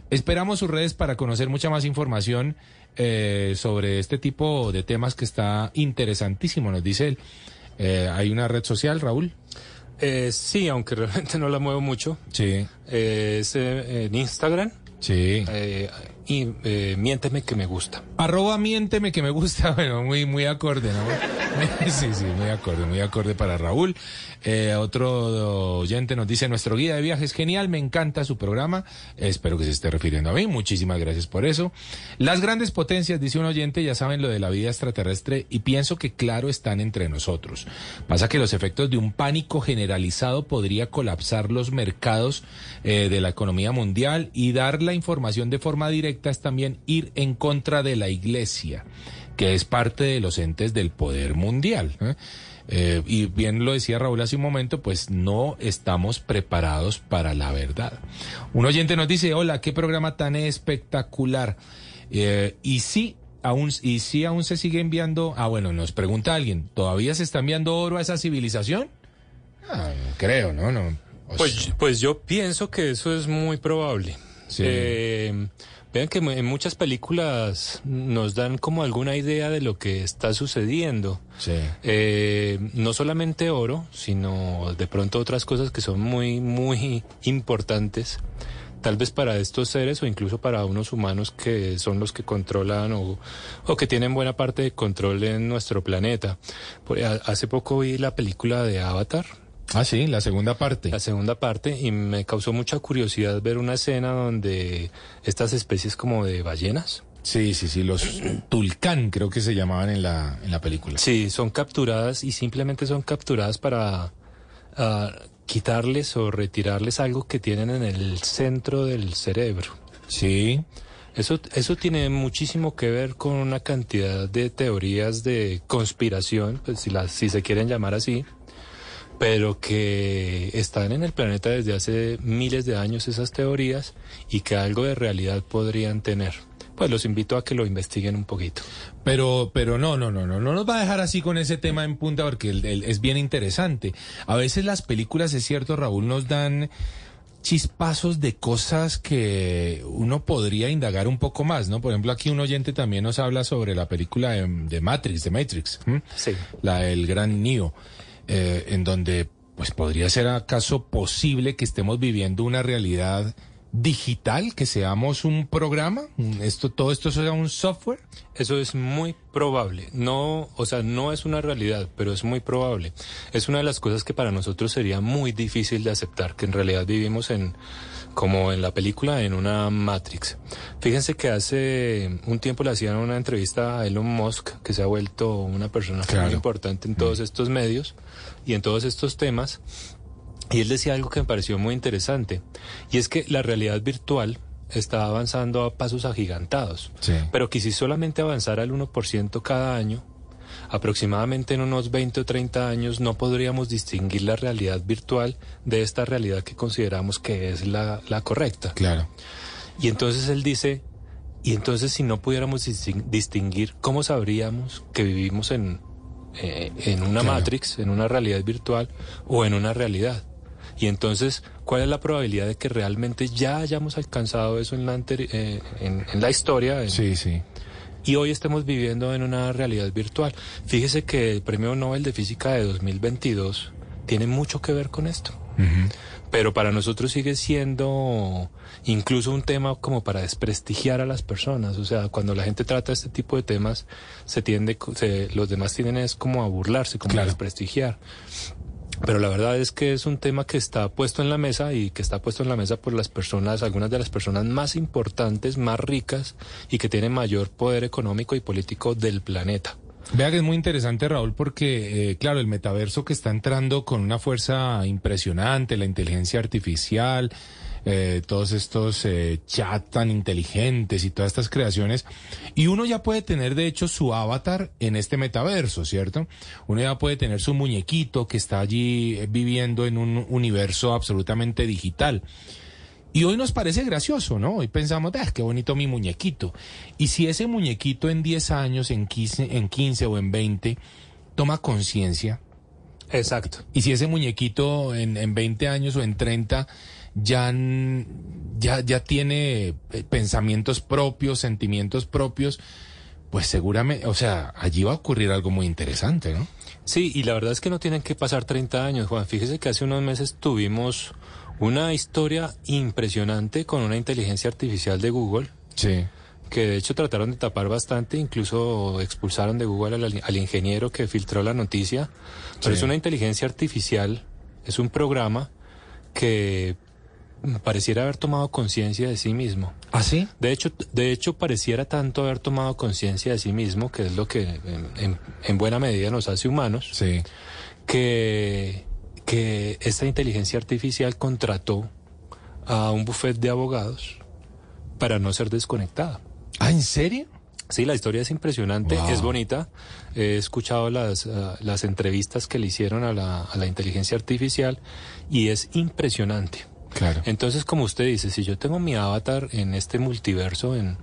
Speaker 2: Esperamos sus redes para conocer mucha más información eh, sobre este tipo de temas que está interesantísimo, nos dice él. Eh, ¿Hay una red social, Raúl?
Speaker 30: Eh, sí, aunque [laughs] realmente no la muevo mucho.
Speaker 2: Sí.
Speaker 30: es en Instagram.
Speaker 2: Sí
Speaker 30: y eh, miénteme que me gusta.
Speaker 2: Arroba miénteme que me gusta, [laughs] bueno, muy, muy acorde, ¿no? [laughs] sí, sí, muy acorde, muy acorde para Raúl. Eh, otro oyente nos dice, nuestro guía de viajes genial, me encanta su programa, espero que se esté refiriendo a mí, muchísimas gracias por eso. Las grandes potencias, dice un oyente, ya saben lo de la vida extraterrestre y pienso que claro están entre nosotros. Pasa que los efectos de un pánico generalizado podría colapsar los mercados eh, de la economía mundial y dar la información de forma directa es también ir en contra de la iglesia, que es parte de los entes del poder mundial. ¿eh? Eh, y bien lo decía Raúl hace un momento, pues no estamos preparados para la verdad. Un oyente nos dice, hola, qué programa tan espectacular. Eh, y sí, aún, y sí aún se sigue enviando, ah bueno, nos pregunta alguien, ¿todavía se está enviando oro a esa civilización? Ah, creo, ¿no? no
Speaker 30: pues, pues yo pienso que eso es muy probable.
Speaker 2: Sí.
Speaker 30: Eh, Vean que en muchas películas nos dan como alguna idea de lo que está sucediendo.
Speaker 2: Sí.
Speaker 30: Eh, no solamente oro, sino de pronto otras cosas que son muy, muy importantes tal vez para estos seres o incluso para unos humanos que son los que controlan o, o que tienen buena parte de control en nuestro planeta. Hace poco vi la película de Avatar.
Speaker 2: Ah, sí, la segunda parte.
Speaker 30: La segunda parte y me causó mucha curiosidad ver una escena donde estas especies como de ballenas.
Speaker 2: Sí, sí, sí, los tulcán creo que se llamaban en la, en la película.
Speaker 30: Sí, son capturadas y simplemente son capturadas para ah, quitarles o retirarles algo que tienen en el centro del cerebro.
Speaker 2: Sí.
Speaker 30: Eso, eso tiene muchísimo que ver con una cantidad de teorías de conspiración, pues si, las, si se quieren llamar así, pero que están en el planeta desde hace miles de años esas teorías y que algo de realidad podrían tener. Pues los invito a que lo investiguen un poquito.
Speaker 2: Pero, pero no, no, no, no, no nos va a dejar así con ese tema en punta porque el- el- es bien interesante. A veces las películas, es cierto, Raúl, nos dan chispazos de cosas que uno podría indagar un poco más, ¿no? Por ejemplo, aquí un oyente también nos habla sobre la película de, de Matrix, de Matrix.
Speaker 30: Sí.
Speaker 2: la del gran Neo, eh, en donde pues podría ser acaso posible que estemos viviendo una realidad digital, que seamos un programa, esto todo esto sea un software.
Speaker 30: Eso es muy probable. No, o sea, no es una realidad, pero es muy probable. Es una de las cosas que para nosotros sería muy difícil de aceptar, que en realidad vivimos en, como en la película, en una Matrix. Fíjense que hace un tiempo le hacían una entrevista a Elon Musk, que se ha vuelto una persona
Speaker 2: Claro.
Speaker 30: muy importante en todos estos medios y en todos estos temas. Y él decía algo que me pareció muy interesante, y es que la realidad virtual está avanzando a pasos agigantados,
Speaker 2: Sí.
Speaker 30: pero que si solamente avanzara el 1% cada año, aproximadamente en unos 20 o 30 años no podríamos distinguir la realidad virtual de esta realidad que consideramos que es la, la correcta.
Speaker 2: Claro.
Speaker 30: Y entonces él dice, y entonces si no pudiéramos distin- distinguir, ¿cómo sabríamos que vivimos en, eh, en una
Speaker 2: Claro.
Speaker 30: Matrix, en una realidad virtual o en una realidad? Y entonces, ¿cuál es la probabilidad de que realmente ya hayamos alcanzado eso en la, eh, en, en la historia? en-
Speaker 2: Sí, sí.
Speaker 30: Y hoy estemos viviendo en una realidad virtual. Fíjese que el Premio Nobel de Física de 2022 tiene mucho que ver con esto. Pero para nosotros sigue siendo incluso un tema como para desprestigiar a las personas. O sea, cuando la gente trata este tipo de temas, se tiende, se- los demás tienden es como a burlarse, como a desprestigiar. Pero la verdad es que es un tema que está puesto en la mesa y que está puesto en la mesa por las personas, algunas de las personas más importantes, más ricas y que tienen mayor poder económico y político del planeta.
Speaker 2: Vea que es muy interesante, Raúl, porque, eh, claro, el metaverso que está entrando con una fuerza impresionante, la inteligencia artificial, eh, todos estos eh, chat tan inteligentes y todas estas creaciones, y uno ya puede tener, de hecho, su avatar en este metaverso, ¿cierto? Uno ya puede tener su muñequito que está allí eh, viviendo en un universo absolutamente digital. Y hoy nos parece gracioso, ¿no? Hoy pensamos, ah, qué bonito mi muñequito. Y si ese muñequito en 10 años, en 15, en 15 o en 20, toma conciencia.
Speaker 30: Exacto.
Speaker 2: Y si ese muñequito en, en 20 años o en 30 ya, ya, ya tiene eh, pensamientos propios, sentimientos propios, pues seguramente, o sea, allí va a ocurrir algo muy interesante, ¿no?
Speaker 30: Sí, y la verdad es que no tienen que pasar 30 años, Juan. Fíjese que hace unos meses tuvimos una historia impresionante con una inteligencia artificial de Google.
Speaker 2: Sí.
Speaker 30: Que de hecho trataron de tapar bastante, incluso expulsaron de Google al, al ingeniero que filtró la noticia. Pero
Speaker 2: Sí.
Speaker 30: es una inteligencia artificial, es un programa que pareciera haber tomado conciencia de sí mismo.
Speaker 2: ¿Ah, sí?
Speaker 30: De hecho, de hecho, pareciera tanto haber tomado conciencia de sí mismo, que es lo que en, en- en buena medida nos hace humanos, que, que esta inteligencia artificial contrató a un buffet de abogados para no ser desconectada.
Speaker 2: ¿Ah, en serio?
Speaker 30: Sí, la historia es impresionante,
Speaker 2: Wow.
Speaker 30: es bonita. He escuchado las, ah, las entrevistas que le hicieron a la, a la inteligencia artificial y es impresionante.
Speaker 2: Claro.
Speaker 30: Entonces, como usted dice, si yo tengo mi avatar en este multiverso en,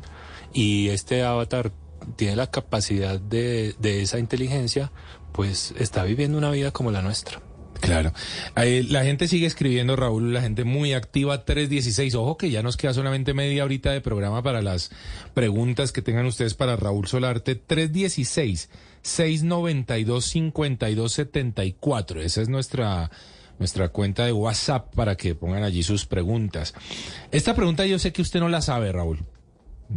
Speaker 30: y este avatar tiene la capacidad de, de esa inteligencia, pues está viviendo una vida como la nuestra.
Speaker 2: Claro. La gente sigue escribiendo, Raúl, la gente muy activa, 316. Ojo que ya nos queda solamente media horita de programa para las preguntas que tengan ustedes para Raúl Solarte. 316 692 5274. Esa es nuestra nuestra cuenta de WhatsApp para que pongan allí sus preguntas. Esta pregunta yo sé que usted no la sabe, Raúl.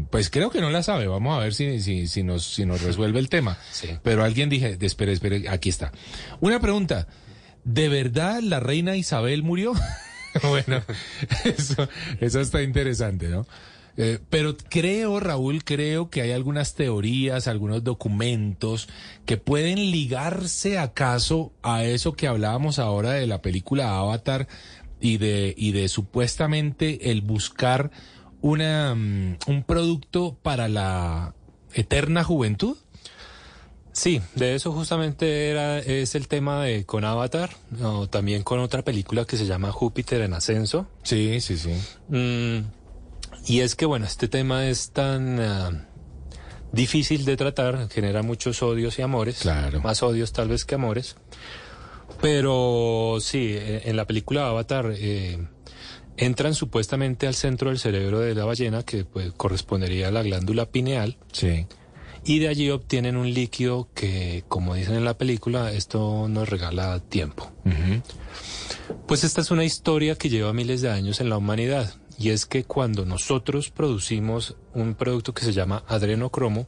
Speaker 2: Pues creo que no la sabe. Vamos a ver si, si, si, nos, si nos resuelve el tema. [laughs] Pero alguien dije, espere, espere, aquí está. Una pregunta. ¿De verdad la reina Isabel murió? [laughs] bueno, [laughs] eso, eso está interesante, ¿no? Eh, pero creo, Raúl, creo que hay algunas teorías, algunos documentos que pueden ligarse acaso a eso que hablábamos ahora de la película Avatar y de, y de supuestamente el buscar una, mm, un producto para la eterna juventud.
Speaker 30: Sí, de eso justamente era, es el tema de con Avatar, o también con otra película que se llama Júpiter en Ascenso.
Speaker 2: Sí, sí, sí.
Speaker 30: Mm, y es que, bueno, este tema es tan ah, difícil de tratar, genera muchos odios y amores.
Speaker 2: Claro.
Speaker 30: Más odios tal vez que amores. Pero sí, e, en la película Avatar eh, entran supuestamente al centro del cerebro de la ballena, que pues, correspondería a la glándula pineal.
Speaker 2: Sí
Speaker 30: y de allí obtienen un líquido que, como dicen en la película, esto nos regala tiempo. Pues esta es una historia que lleva miles de años en la humanidad y es que cuando nosotros producimos un producto que se llama adrenocromo,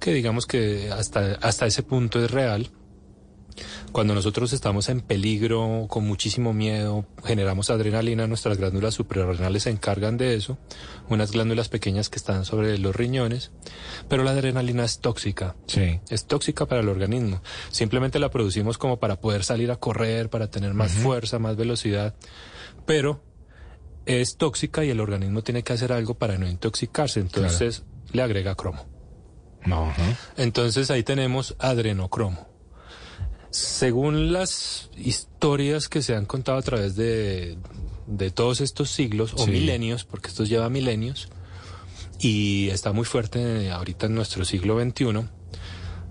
Speaker 30: que digamos que hasta, hasta ese punto es real, cuando nosotros estamos en peligro, con muchísimo miedo, generamos adrenalina, nuestras glándulas suprarrenales se encargan de eso, unas glándulas pequeñas que están sobre los riñones, pero la adrenalina es tóxica.
Speaker 2: Sí.
Speaker 30: Es tóxica para el organismo. Simplemente la producimos como para poder salir a correr, para tener más fuerza, más velocidad, pero es tóxica y el organismo tiene que hacer algo para no intoxicarse, entonces le agrega cromo. Entonces ahí tenemos adrenocromo. Según las historias que se han contado a través de, de todos estos siglos o milenios, porque esto lleva milenios, y está muy fuerte ahorita en nuestro siglo XXI,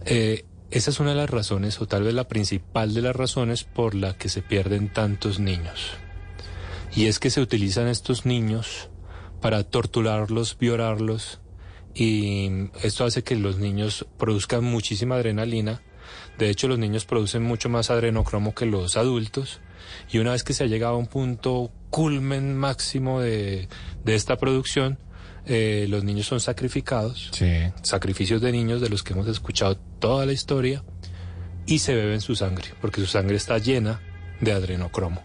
Speaker 30: eh, esa es una de las razones, o tal vez la principal de las razones por la que se pierden tantos niños. Y es que se utilizan estos niños para torturarlos, violarlos, y esto hace que los niños produzcan muchísima adrenalina de hecho, los niños producen mucho más adrenocromo que los adultos. Y una vez que se ha llegado a un punto culmen máximo de, esta producción, eh, los niños son sacrificados. Sacrificios de niños de los que hemos escuchado toda la historia. Y se beben su sangre, porque su sangre está llena de adrenocromo.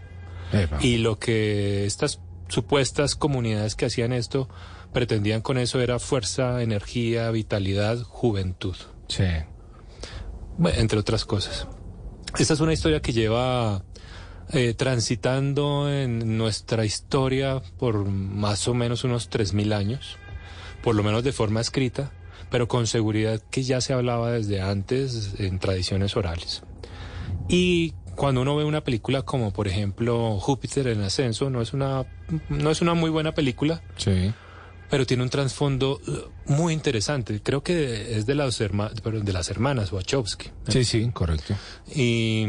Speaker 30: Y lo que estas supuestas comunidades que hacían esto pretendían con eso era fuerza, energía, vitalidad, juventud.
Speaker 2: Sí
Speaker 30: entre otras cosas. Esta es una historia que lleva eh, transitando en nuestra historia por más o menos unos 3.000 años, por lo menos de forma escrita, pero con seguridad que ya se hablaba desde antes en tradiciones orales. Y cuando uno ve una película como por ejemplo Júpiter en ascenso, no es una, no es una muy buena película.
Speaker 2: Sí
Speaker 30: pero tiene un trasfondo eh, muy interesante. Creo que es de las, de las hermanas Wachowski.
Speaker 2: Sí, sí, correcto.
Speaker 30: Y,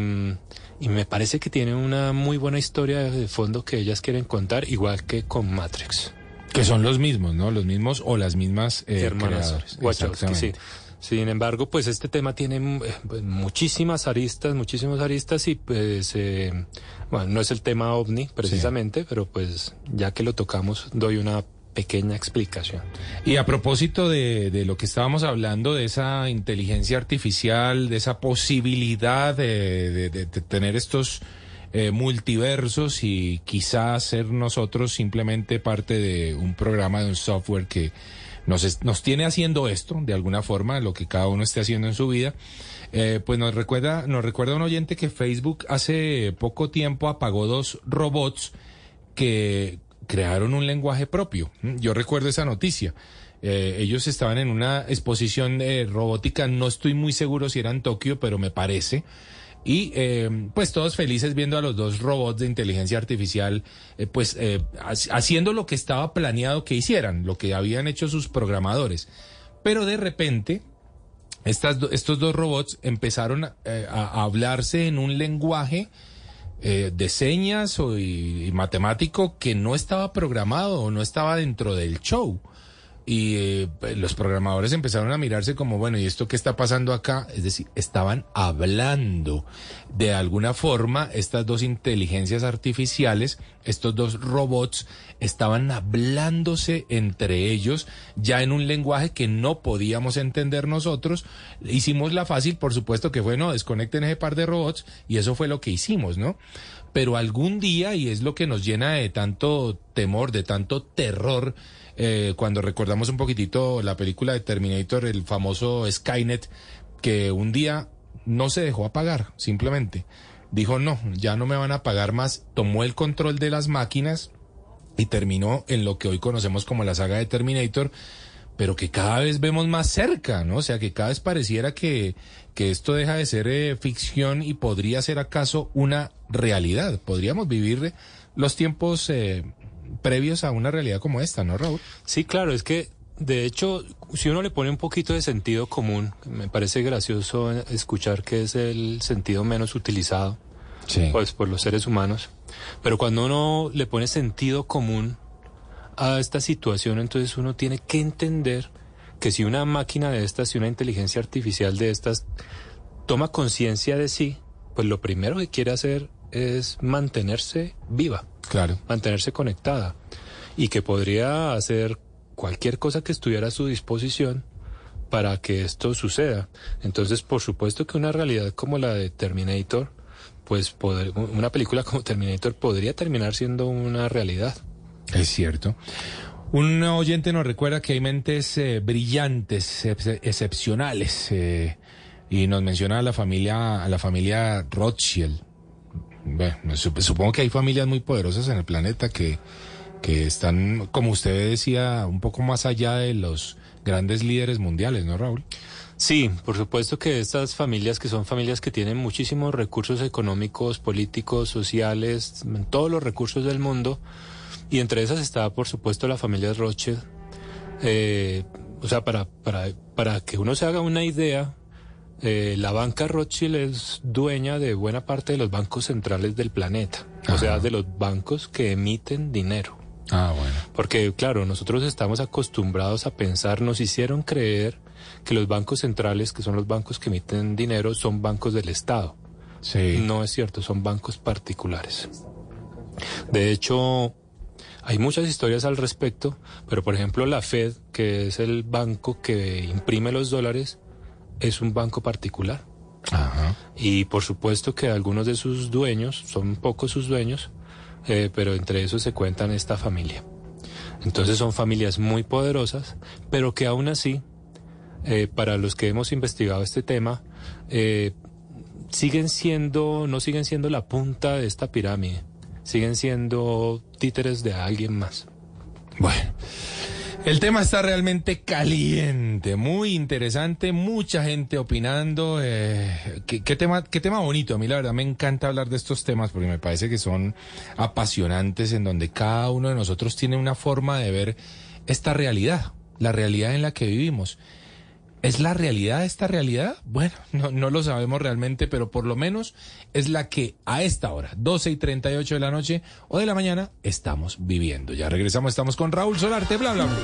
Speaker 30: y, me parece que tiene una muy buena historia de fondo que ellas quieren contar, igual que con Matrix.
Speaker 2: Que son los mismos, ¿no? Los mismos o las mismas eh,
Speaker 30: hermanas Wachowski, sí. Sin embargo, pues este tema tiene eh, pues, muchísimas aristas, muchísimas aristas y pues, bueno, no es el tema ovni precisamente, pero pues ya que lo tocamos, doy una pequeña explicación.
Speaker 2: Y a propósito de, lo que estábamos hablando, de esa inteligencia artificial, de esa posibilidad de, tener estos eh, multiversos y quizás ser nosotros simplemente parte de un programa, de un software que nos, nos tiene haciendo esto, de alguna forma, lo que cada uno esté haciendo en su vida. Eh, pues nos recuerda, nos recuerda un oyente que Facebook hace poco tiempo apagó dos robots que crearon un lenguaje propio. Mm, yo recuerdo esa noticia. Eh, ellos estaban en una exposición de robótica, no estoy muy seguro si era en Tokio, pero me parece. Y eh, pues todos felices viendo a los dos robots de inteligencia artificial, eh, pues haciendo lo que estaba planeado que hicieran, lo que habían hecho sus programadores. Pero de repente, estos dos robots empezaron a hablarse en un lenguaje eh, de señas o, y matemático que no estaba programado o no estaba dentro del show. Y eh, los programadores empezaron a mirarse como, bueno, ¿y esto qué está pasando acá? Es decir, estaban hablando de alguna forma estas dos inteligencias artificiales, estos dos robots, estaban hablándose entre ellos ya en un lenguaje que no podíamos entender nosotros. Hicimos la fácil, por supuesto que fue, no, desconecten ese par de robots y eso fue lo que hicimos, ¿no? Pero algún día, y es lo que nos llena de tanto temor, de tanto terror, eh, cuando recordamos un poquitito la película de Terminator, el famoso Skynet, que un día no se dejó apagar, simplemente. Dijo, no, ya no me van a pagar más, tomó el control de las máquinas y terminó en lo que hoy conocemos como la saga de Terminator, pero que cada vez vemos más cerca, ¿no? O sea, que cada vez pareciera que, que esto deja de ser eh, ficción y podría ser acaso una realidad. Podríamos vivir los tiempos eh, previos a una realidad como esta, ¿no, Raúl?
Speaker 30: Sí, claro, es que de hecho, si uno le pone un poquito de sentido común, me parece gracioso escuchar que es el sentido menos utilizado pues, por los seres humanos, pero cuando uno le pone sentido común a esta situación, entonces uno tiene que entender que si una máquina de estas, si una inteligencia artificial de estas toma conciencia de sí, pues lo primero que quiere hacer es mantenerse viva.
Speaker 2: Claro.
Speaker 30: Mantenerse conectada. Y que podría hacer cualquier cosa que estuviera a su disposición para que esto suceda. Entonces, por supuesto que una realidad como la de Terminator, pues poder, una película como Terminator podría terminar siendo una realidad.
Speaker 2: Es cierto. Un oyente nos recuerda que hay mentes eh, brillantes, ex excepcionales, eh, y nos menciona a la familia, a la familia Rothschild. Bueno, supongo que hay familias muy poderosas en el planeta que, que están, como usted decía, un poco más allá de los grandes líderes mundiales, ¿no, Raúl?
Speaker 30: Sí, por supuesto que estas familias, que son familias que tienen muchísimos recursos económicos, políticos, sociales, todos los recursos del mundo, y entre esas está, por supuesto, la familia Rothschild. Eh, o sea, para, para, para que uno se haga una idea, eh, la banca Rothschild es dueña de buena parte de los bancos centrales del planeta, o sea, de los bancos que emiten dinero.
Speaker 2: Ah, bueno.
Speaker 30: Porque, claro, nosotros estamos acostumbrados a pensar, nos hicieron creer que los bancos centrales, que son los bancos que emiten dinero, son bancos del Estado.
Speaker 2: Sí.
Speaker 30: No es cierto, son bancos particulares. De hecho, hay muchas historias al respecto, pero por ejemplo la Fed, que es el banco que imprime los dólares, es un banco particular.
Speaker 2: Ajá.
Speaker 30: Y por supuesto que algunos de sus dueños, son pocos sus dueños, eh, pero entre esos se cuentan esta familia. Entonces son familias muy poderosas, pero que aún así, eh, para los que hemos investigado este tema, eh, siguen siendo, no siguen siendo la punta de esta pirámide, siguen siendo títeres de alguien más.
Speaker 2: Bueno. El tema está realmente caliente, muy interesante, mucha gente opinando. Eh, ¿qué, qué, tema, qué tema bonito. A mí la verdad me encanta hablar de estos temas porque me parece que son apasionantes en donde cada uno de nosotros tiene una forma de ver esta realidad, la realidad en la que vivimos. ¿Es la realidad esta realidad? Bueno, [laughs] no, no, lo sabemos realmente, pero por lo menos es la que a esta hora, 12 y 38 de la noche o de la mañana, estamos viviendo. Ya regresamos, estamos con Raúl Solarte, bla, bla, bla.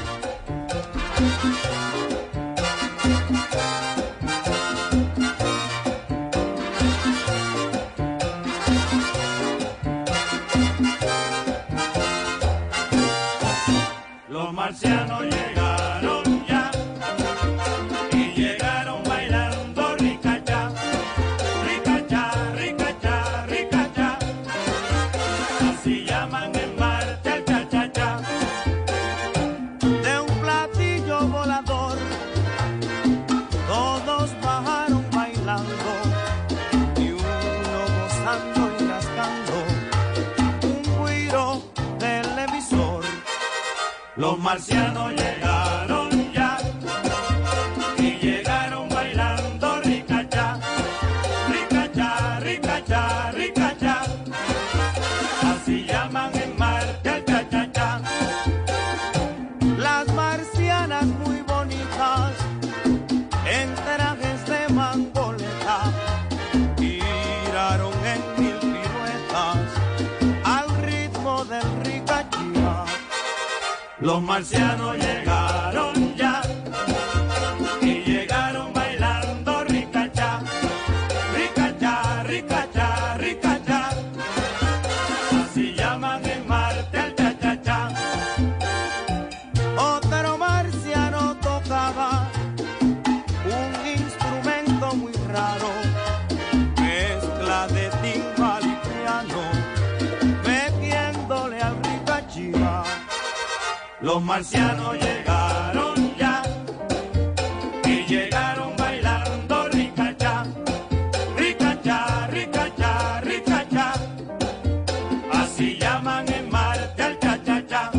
Speaker 42: Los marcianos Los marcianos Los marcianos llegaron Los marcianos llegaron ya y llegaron bailando ricachá, ricachá, ricachá, ricachá. Así llaman en Marte al cha-cha-cha.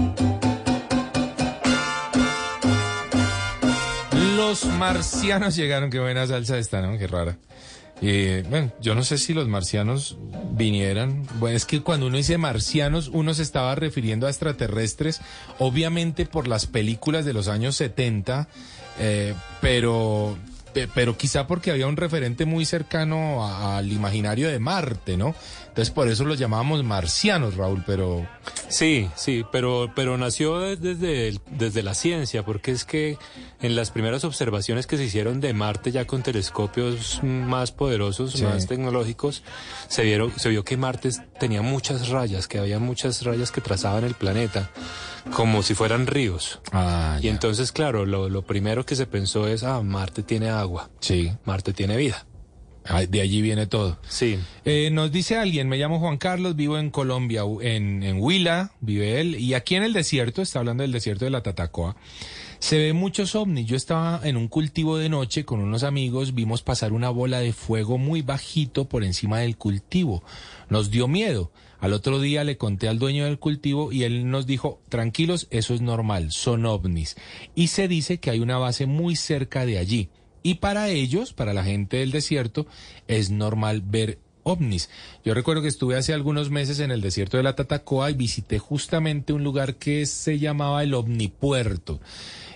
Speaker 2: Los marcianos llegaron, qué buena salsa esta, ¿no? Qué rara. Y bueno, yo no sé si los marcianos vinieran. Bueno, es que cuando uno dice marcianos, uno se estaba refiriendo a extraterrestres, obviamente por las películas de los años 70, eh, pero, pe- pero quizá porque había un referente muy cercano al imaginario de Marte, ¿no? Entonces por eso los llamábamos marcianos, Raúl, pero...
Speaker 30: Sí, sí, pero, pero nació de- desde, el- desde la ciencia, porque es que en las primeras observaciones que se hicieron de Marte ya con telescopios más poderosos,
Speaker 2: Sí.
Speaker 30: más tecnológicos, se, vieron, se vio que Marte tenía muchas rayas, que había muchas rayas que trazaban el planeta, como si fueran ríos.
Speaker 2: Ah,
Speaker 30: y entonces, claro, lo, lo primero que se pensó es, ah, Marte tiene agua.
Speaker 2: Sí.
Speaker 30: Marte tiene vida.
Speaker 2: De allí viene todo.
Speaker 30: Sí.
Speaker 2: Eh, nos dice alguien, me llamo Juan Carlos, vivo en Colombia, en, en Huila, vive él, y aquí en el desierto, está hablando del desierto de la Tatacoa, se ve muchos ovnis. Yo estaba en un cultivo de noche con unos amigos, vimos pasar una bola de fuego muy bajito por encima del cultivo. Nos dio miedo. Al otro día le conté al dueño del cultivo y él nos dijo, tranquilos, eso es normal, son ovnis. Y se dice que hay una base muy cerca de allí. Y para ellos, para la gente del desierto, es normal ver ovnis. Yo recuerdo que estuve hace algunos meses en el desierto de la Tatacoa y visité justamente un lugar que se llamaba el Omnipuerto.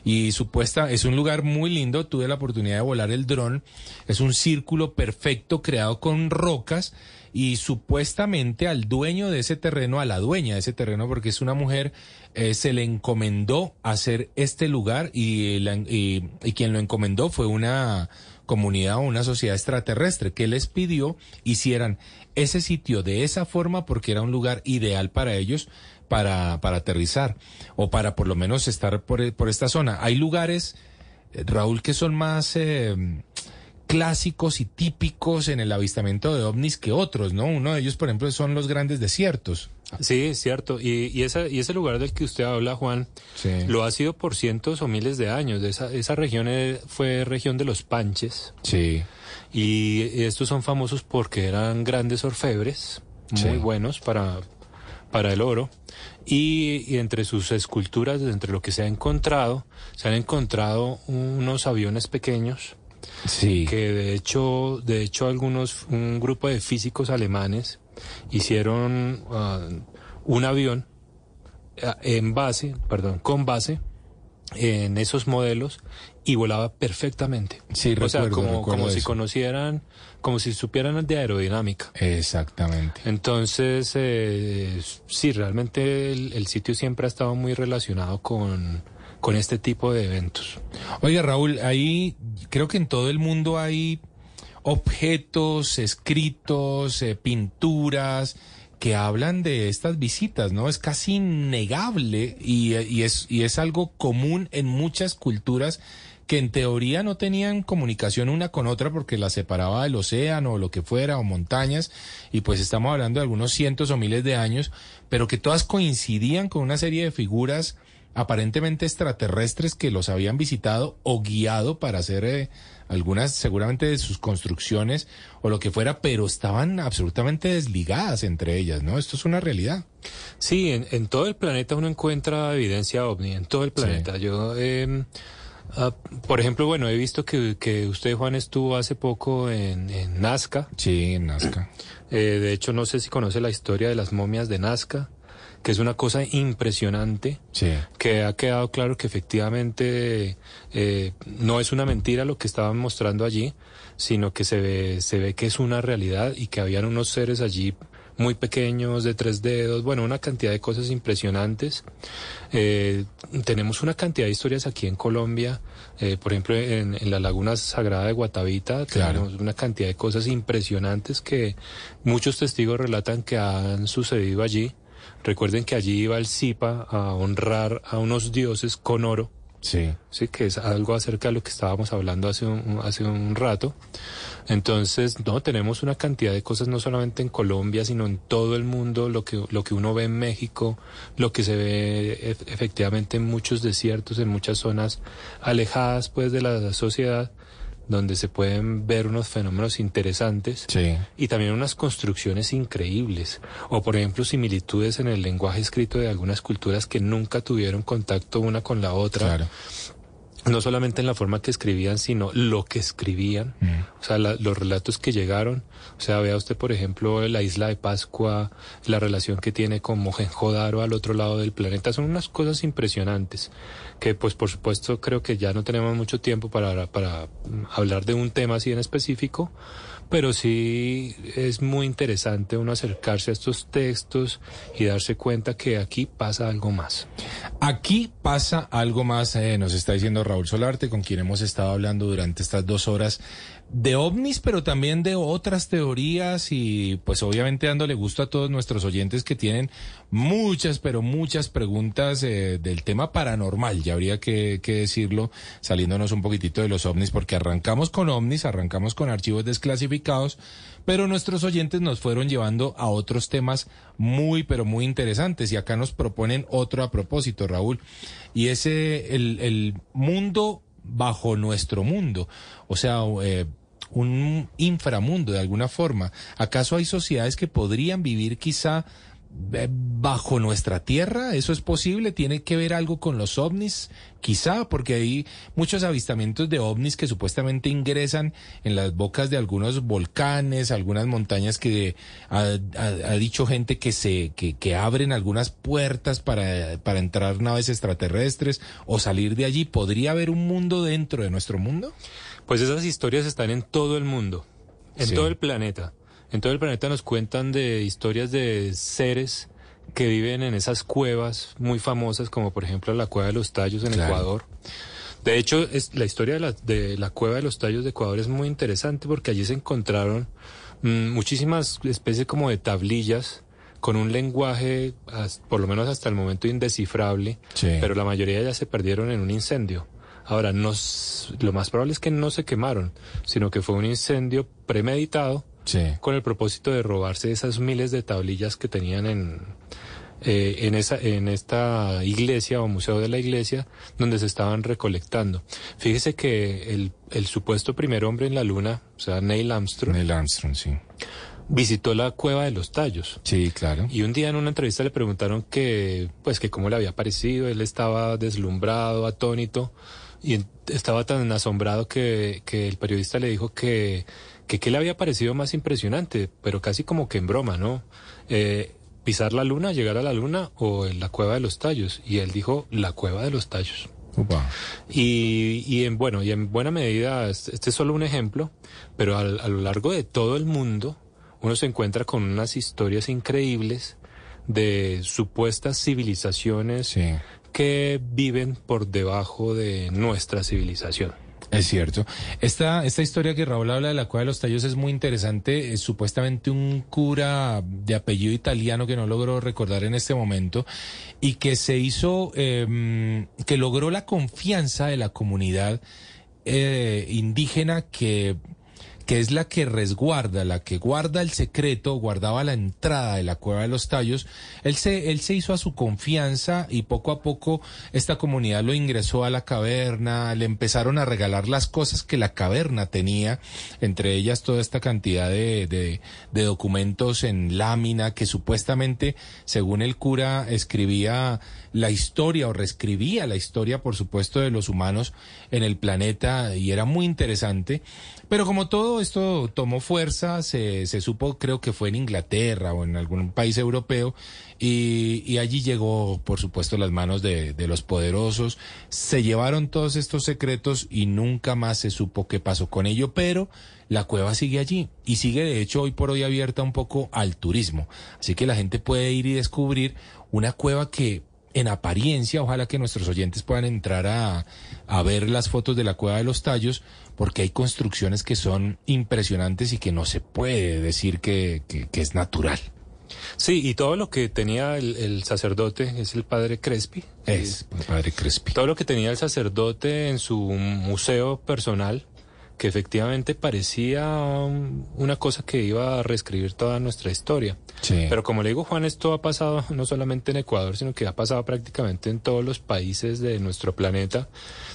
Speaker 2: Y supuesta, es un lugar muy lindo, tuve la oportunidad de volar el dron, es un círculo perfecto creado con rocas. Y supuestamente al dueño de ese terreno, a la dueña de ese terreno, porque es una mujer, eh, se le encomendó hacer este lugar y, la- y- y quien lo encomendó fue una comunidad o una sociedad extraterrestre que les pidió hicieran ese sitio de esa forma porque era un lugar ideal para ellos para, para aterrizar o para por lo menos estar por, por esta zona. Hay lugares, eh, Raúl, que son más... eh, clásicos y típicos en el avistamiento de ovnis que otros, ¿no? Uno de ellos, por ejemplo, son los grandes desiertos.
Speaker 30: Sí, es cierto. Y, y, esa, y ese lugar del que usted habla, Juan, lo ha sido por cientos o miles de años. Esa, esa región eh, fue región de los Panches.
Speaker 2: Sí.
Speaker 30: Y estos son famosos porque eran grandes orfebres, muy
Speaker 2: Sí.
Speaker 30: buenos para, para el oro. Y, y entre sus esculturas, entre lo que se ha encontrado, se han encontrado unos aviones pequeños.
Speaker 2: Sí.
Speaker 30: Que de hecho, de hecho algunos, un grupo de físicos alemanes hicieron ah, un avión ah, en base, perdón, con base en esos modelos y volaba perfectamente.
Speaker 2: Sí,
Speaker 30: o sea,
Speaker 2: recuerdo,
Speaker 30: como,
Speaker 2: recuerdo
Speaker 30: como si conocieran, como si supieran de aerodinámica.
Speaker 2: Exactamente.
Speaker 30: Entonces, eh, sí, realmente el, el sitio siempre ha estado muy relacionado con, con este tipo de eventos.
Speaker 2: Oiga, Raúl, ahí creo que en todo el mundo hay objetos, escritos, eh, pinturas que hablan de estas visitas, ¿no? Es casi innegable y, y es, y es algo común en muchas culturas que en teoría no tenían comunicación una con otra porque la separaba el océano o lo que fuera o montañas y pues estamos hablando de algunos cientos o miles de años, pero que todas coincidían con una serie de figuras aparentemente extraterrestres que los habían visitado o guiado para hacer eh, algunas seguramente de sus construcciones o lo que fuera, pero estaban absolutamente desligadas entre ellas, ¿no? Esto es una realidad.
Speaker 30: Sí, en, en todo el planeta uno encuentra evidencia ovni, en todo el planeta. Yo, eh, ah, por ejemplo, bueno, he visto que, que usted, Juan, estuvo hace poco en, en Nazca.
Speaker 2: Sí, en Nazca.
Speaker 30: Eh, de hecho, no sé si conoce la historia de las momias de Nazca, que es una cosa impresionante.
Speaker 2: Sí.
Speaker 30: que ha quedado claro que efectivamente eh, no es una mentira lo que estaban mostrando allí, sino que se ve, se ve que es una realidad y que habían unos seres allí muy pequeños, de tres dedos, bueno, una cantidad de cosas impresionantes. Eh, tenemos una cantidad de historias aquí en Colombia, eh, por ejemplo, en, en, la Laguna Sagrada de Guatavita, tenemos una cantidad de cosas impresionantes que muchos testigos relatan que han sucedido allí. Recuerden que allí iba el Zipa a honrar a unos dioses con oro.
Speaker 2: Sí.
Speaker 30: Sí, que es algo acerca de lo que estábamos hablando hace un, hace un rato. Entonces, no, tenemos una cantidad de cosas no solamente en Colombia, sino en todo el mundo, lo que, lo que uno ve en México, lo que se ve efectivamente en muchos desiertos, en muchas zonas alejadas pues de la sociedad donde se pueden ver unos fenómenos interesantes y también unas construcciones increíbles, o por ejemplo similitudes en el lenguaje escrito de algunas culturas que nunca tuvieron contacto una con la otra no solamente en la forma que escribían, sino lo que escribían, mm. o sea, los relatos que llegaron. O sea, vea usted, por ejemplo, la isla de Pascua, la relación que tiene con Mohenjo-Daro al otro lado del planeta. Son unas cosas impresionantes que, pues, por supuesto, creo que ya no tenemos mucho tiempo para, para hablar de un tema así en específico, pero sí es muy interesante uno acercarse a estos textos y darse cuenta que aquí pasa algo más.
Speaker 2: Aquí pasa algo más, eh, nos está diciendo Raúl Solarte, con quien hemos estado hablando durante estas dos horas de ovnis, pero también de otras teorías y pues obviamente dándole gusto a todos nuestros oyentes que tienen muchas, pero muchas preguntas eh, del tema paranormal, ya habría que, que, decirlo, saliéndonos un poquitito de los ovnis, porque arrancamos con ovnis, arrancamos con archivos desclasificados, pero nuestros oyentes nos fueron llevando a otros temas muy, pero muy interesantes y acá nos proponen otro a propósito, Raúl, y ese, el, el mundo bajo nuestro mundo. O sea, eh, un inframundo de alguna forma. ¿Acaso hay sociedades que podrían vivir quizá eh, bajo nuestra tierra? ¿Eso es posible? ¿Tiene que ver algo con los ovnis? Quizá, porque hay muchos avistamientos de ovnis que supuestamente ingresan en las bocas de algunos volcanes, algunas montañas que ha, dicho gente que se, que, que, abren algunas puertas para, para entrar naves extraterrestres o salir de allí. ¿Podría haber un mundo dentro de nuestro mundo?
Speaker 30: Pues esas historias están en todo el mundo, en todo el planeta. En todo el planeta nos cuentan de historias de seres que viven en esas cuevas muy famosas, como por ejemplo la Cueva de los Tallos en Ecuador. De hecho, es, la historia de la, de la Cueva de los Tallos de Ecuador es muy interesante porque allí se encontraron mm, muchísimas especies como de tablillas con un lenguaje, por lo menos hasta el momento, indescifrable, pero la mayoría ya se perdieron en un incendio. Ahora, no, lo más probable es que no se quemaron, sino que fue un incendio premeditado con el propósito de robarse esas miles de tablillas que tenían en, eh, en, esa, en esta iglesia o museo de la iglesia donde se estaban recolectando. Fíjese que el, el supuesto primer hombre en la luna, o sea, Neil Armstrong.
Speaker 2: Neil Armstrong, sí
Speaker 30: visitó la cueva de los tallos.
Speaker 2: Sí, claro.
Speaker 30: Y un día en una entrevista le preguntaron que, pues, que cómo le había parecido. Él estaba deslumbrado, atónito y estaba tan asombrado que, que el periodista le dijo que, que qué le había parecido más impresionante, pero casi como que en broma, ¿no? Eh, pisar la luna, llegar a la luna o en la cueva de los tallos. Y él dijo la cueva de los tallos. Y, y, en bueno, y en buena medida, este es solo un ejemplo, pero a, a lo largo de todo el mundo uno se encuentra con unas historias increíbles de supuestas civilizaciones que viven por debajo de nuestra civilización.
Speaker 2: Es cierto. Esta, esta historia que Raúl habla de la Cueva de los Tallos es muy interesante. Es supuestamente un cura de apellido italiano que no logro recordar en este momento y que se hizo, em, que logró la confianza de la comunidad eh, indígena que que es la que resguarda, la que guarda el secreto, guardaba la entrada de la cueva de los tallos, él se, él se hizo a su confianza y poco a poco esta comunidad lo ingresó a la caverna, le empezaron a regalar las cosas que la caverna tenía, entre ellas toda esta cantidad de, de, de documentos en lámina que supuestamente, según el cura, escribía la historia o reescribía la historia, por supuesto, de los humanos en el planeta y era muy interesante. Pero como todo esto tomó fuerza, se, se supo, creo que fue en Inglaterra o en algún país europeo, y, y allí llegó, por supuesto, las manos de, de los poderosos. Se llevaron todos estos secretos y nunca más se supo qué pasó con ello, pero la cueva sigue allí y sigue, de hecho, hoy por hoy abierta un poco al turismo. Así que la gente puede ir y descubrir una cueva que en apariencia, ojalá que nuestros oyentes puedan entrar a, a, ver las fotos de la cueva de los tallos, porque hay construcciones que son impresionantes y que no se puede decir que, que, que es natural.
Speaker 30: Sí, y todo lo que tenía el, el, sacerdote es el padre Crespi.
Speaker 2: Es el padre Crespi.
Speaker 30: Todo lo que tenía el sacerdote en su museo personal que efectivamente parecía una cosa que iba a reescribir toda nuestra historia.
Speaker 2: Sí.
Speaker 30: Pero como le digo, Juan, esto ha pasado no solamente en Ecuador, sino que ha pasado prácticamente en todos los países de nuestro planeta.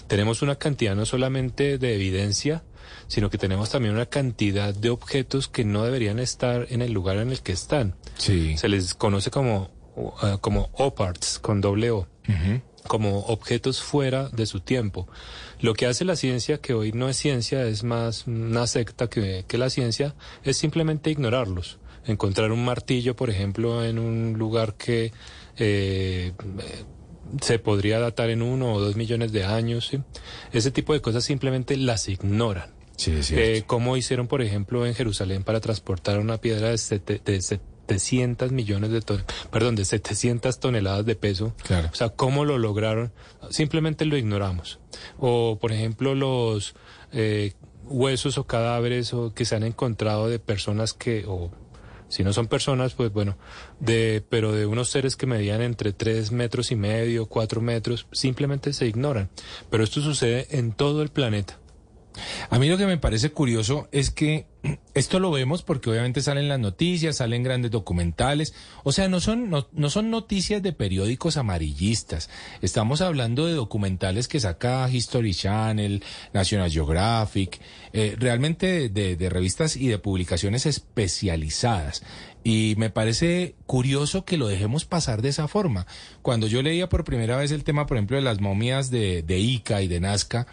Speaker 30: Tenemos una cantidad no solamente de evidencia, sino que tenemos también una cantidad de objetos que no deberían estar en el lugar en el que están.
Speaker 2: Sí.
Speaker 30: Se les conoce como, uh, como OPARTs, con doble O.
Speaker 2: Uh -huh
Speaker 30: como objetos fuera de su tiempo. Lo que hace la ciencia, que hoy no es ciencia, es más una secta que, que la ciencia, es simplemente ignorarlos. Encontrar un martillo, por ejemplo, en un lugar que eh, se podría datar en uno o dos millones de años. ¿sí? Ese tipo de cosas simplemente las ignoran.
Speaker 2: Sí, es
Speaker 30: eh, como hicieron, por ejemplo, en Jerusalén para transportar una piedra de, sete, de 700 millones de ton perdón, de 700 toneladas de peso.
Speaker 2: Claro.
Speaker 30: O sea, ¿cómo lo lograron? Simplemente lo ignoramos. O, por ejemplo, los eh, huesos o cadáveres o que se han encontrado de personas que, o si no son personas, pues bueno, de, pero de unos seres que medían entre 3 metros y medio, 4 metros, simplemente se ignoran. Pero esto sucede en todo el planeta.
Speaker 2: A mí lo que me parece curioso es que [clears throat] esto lo vemos porque obviamente salen las noticias, salen grandes documentales, o sea, no son, no, no, son noticias de periódicos amarillistas, estamos hablando de documentales que saca History Channel, National Geographic, eh, realmente de, de, de revistas y de publicaciones especializadas. Y me parece curioso que lo dejemos pasar de esa forma. Cuando yo leía por primera vez el tema, por ejemplo, de las momias de, de Ica y de Nazca,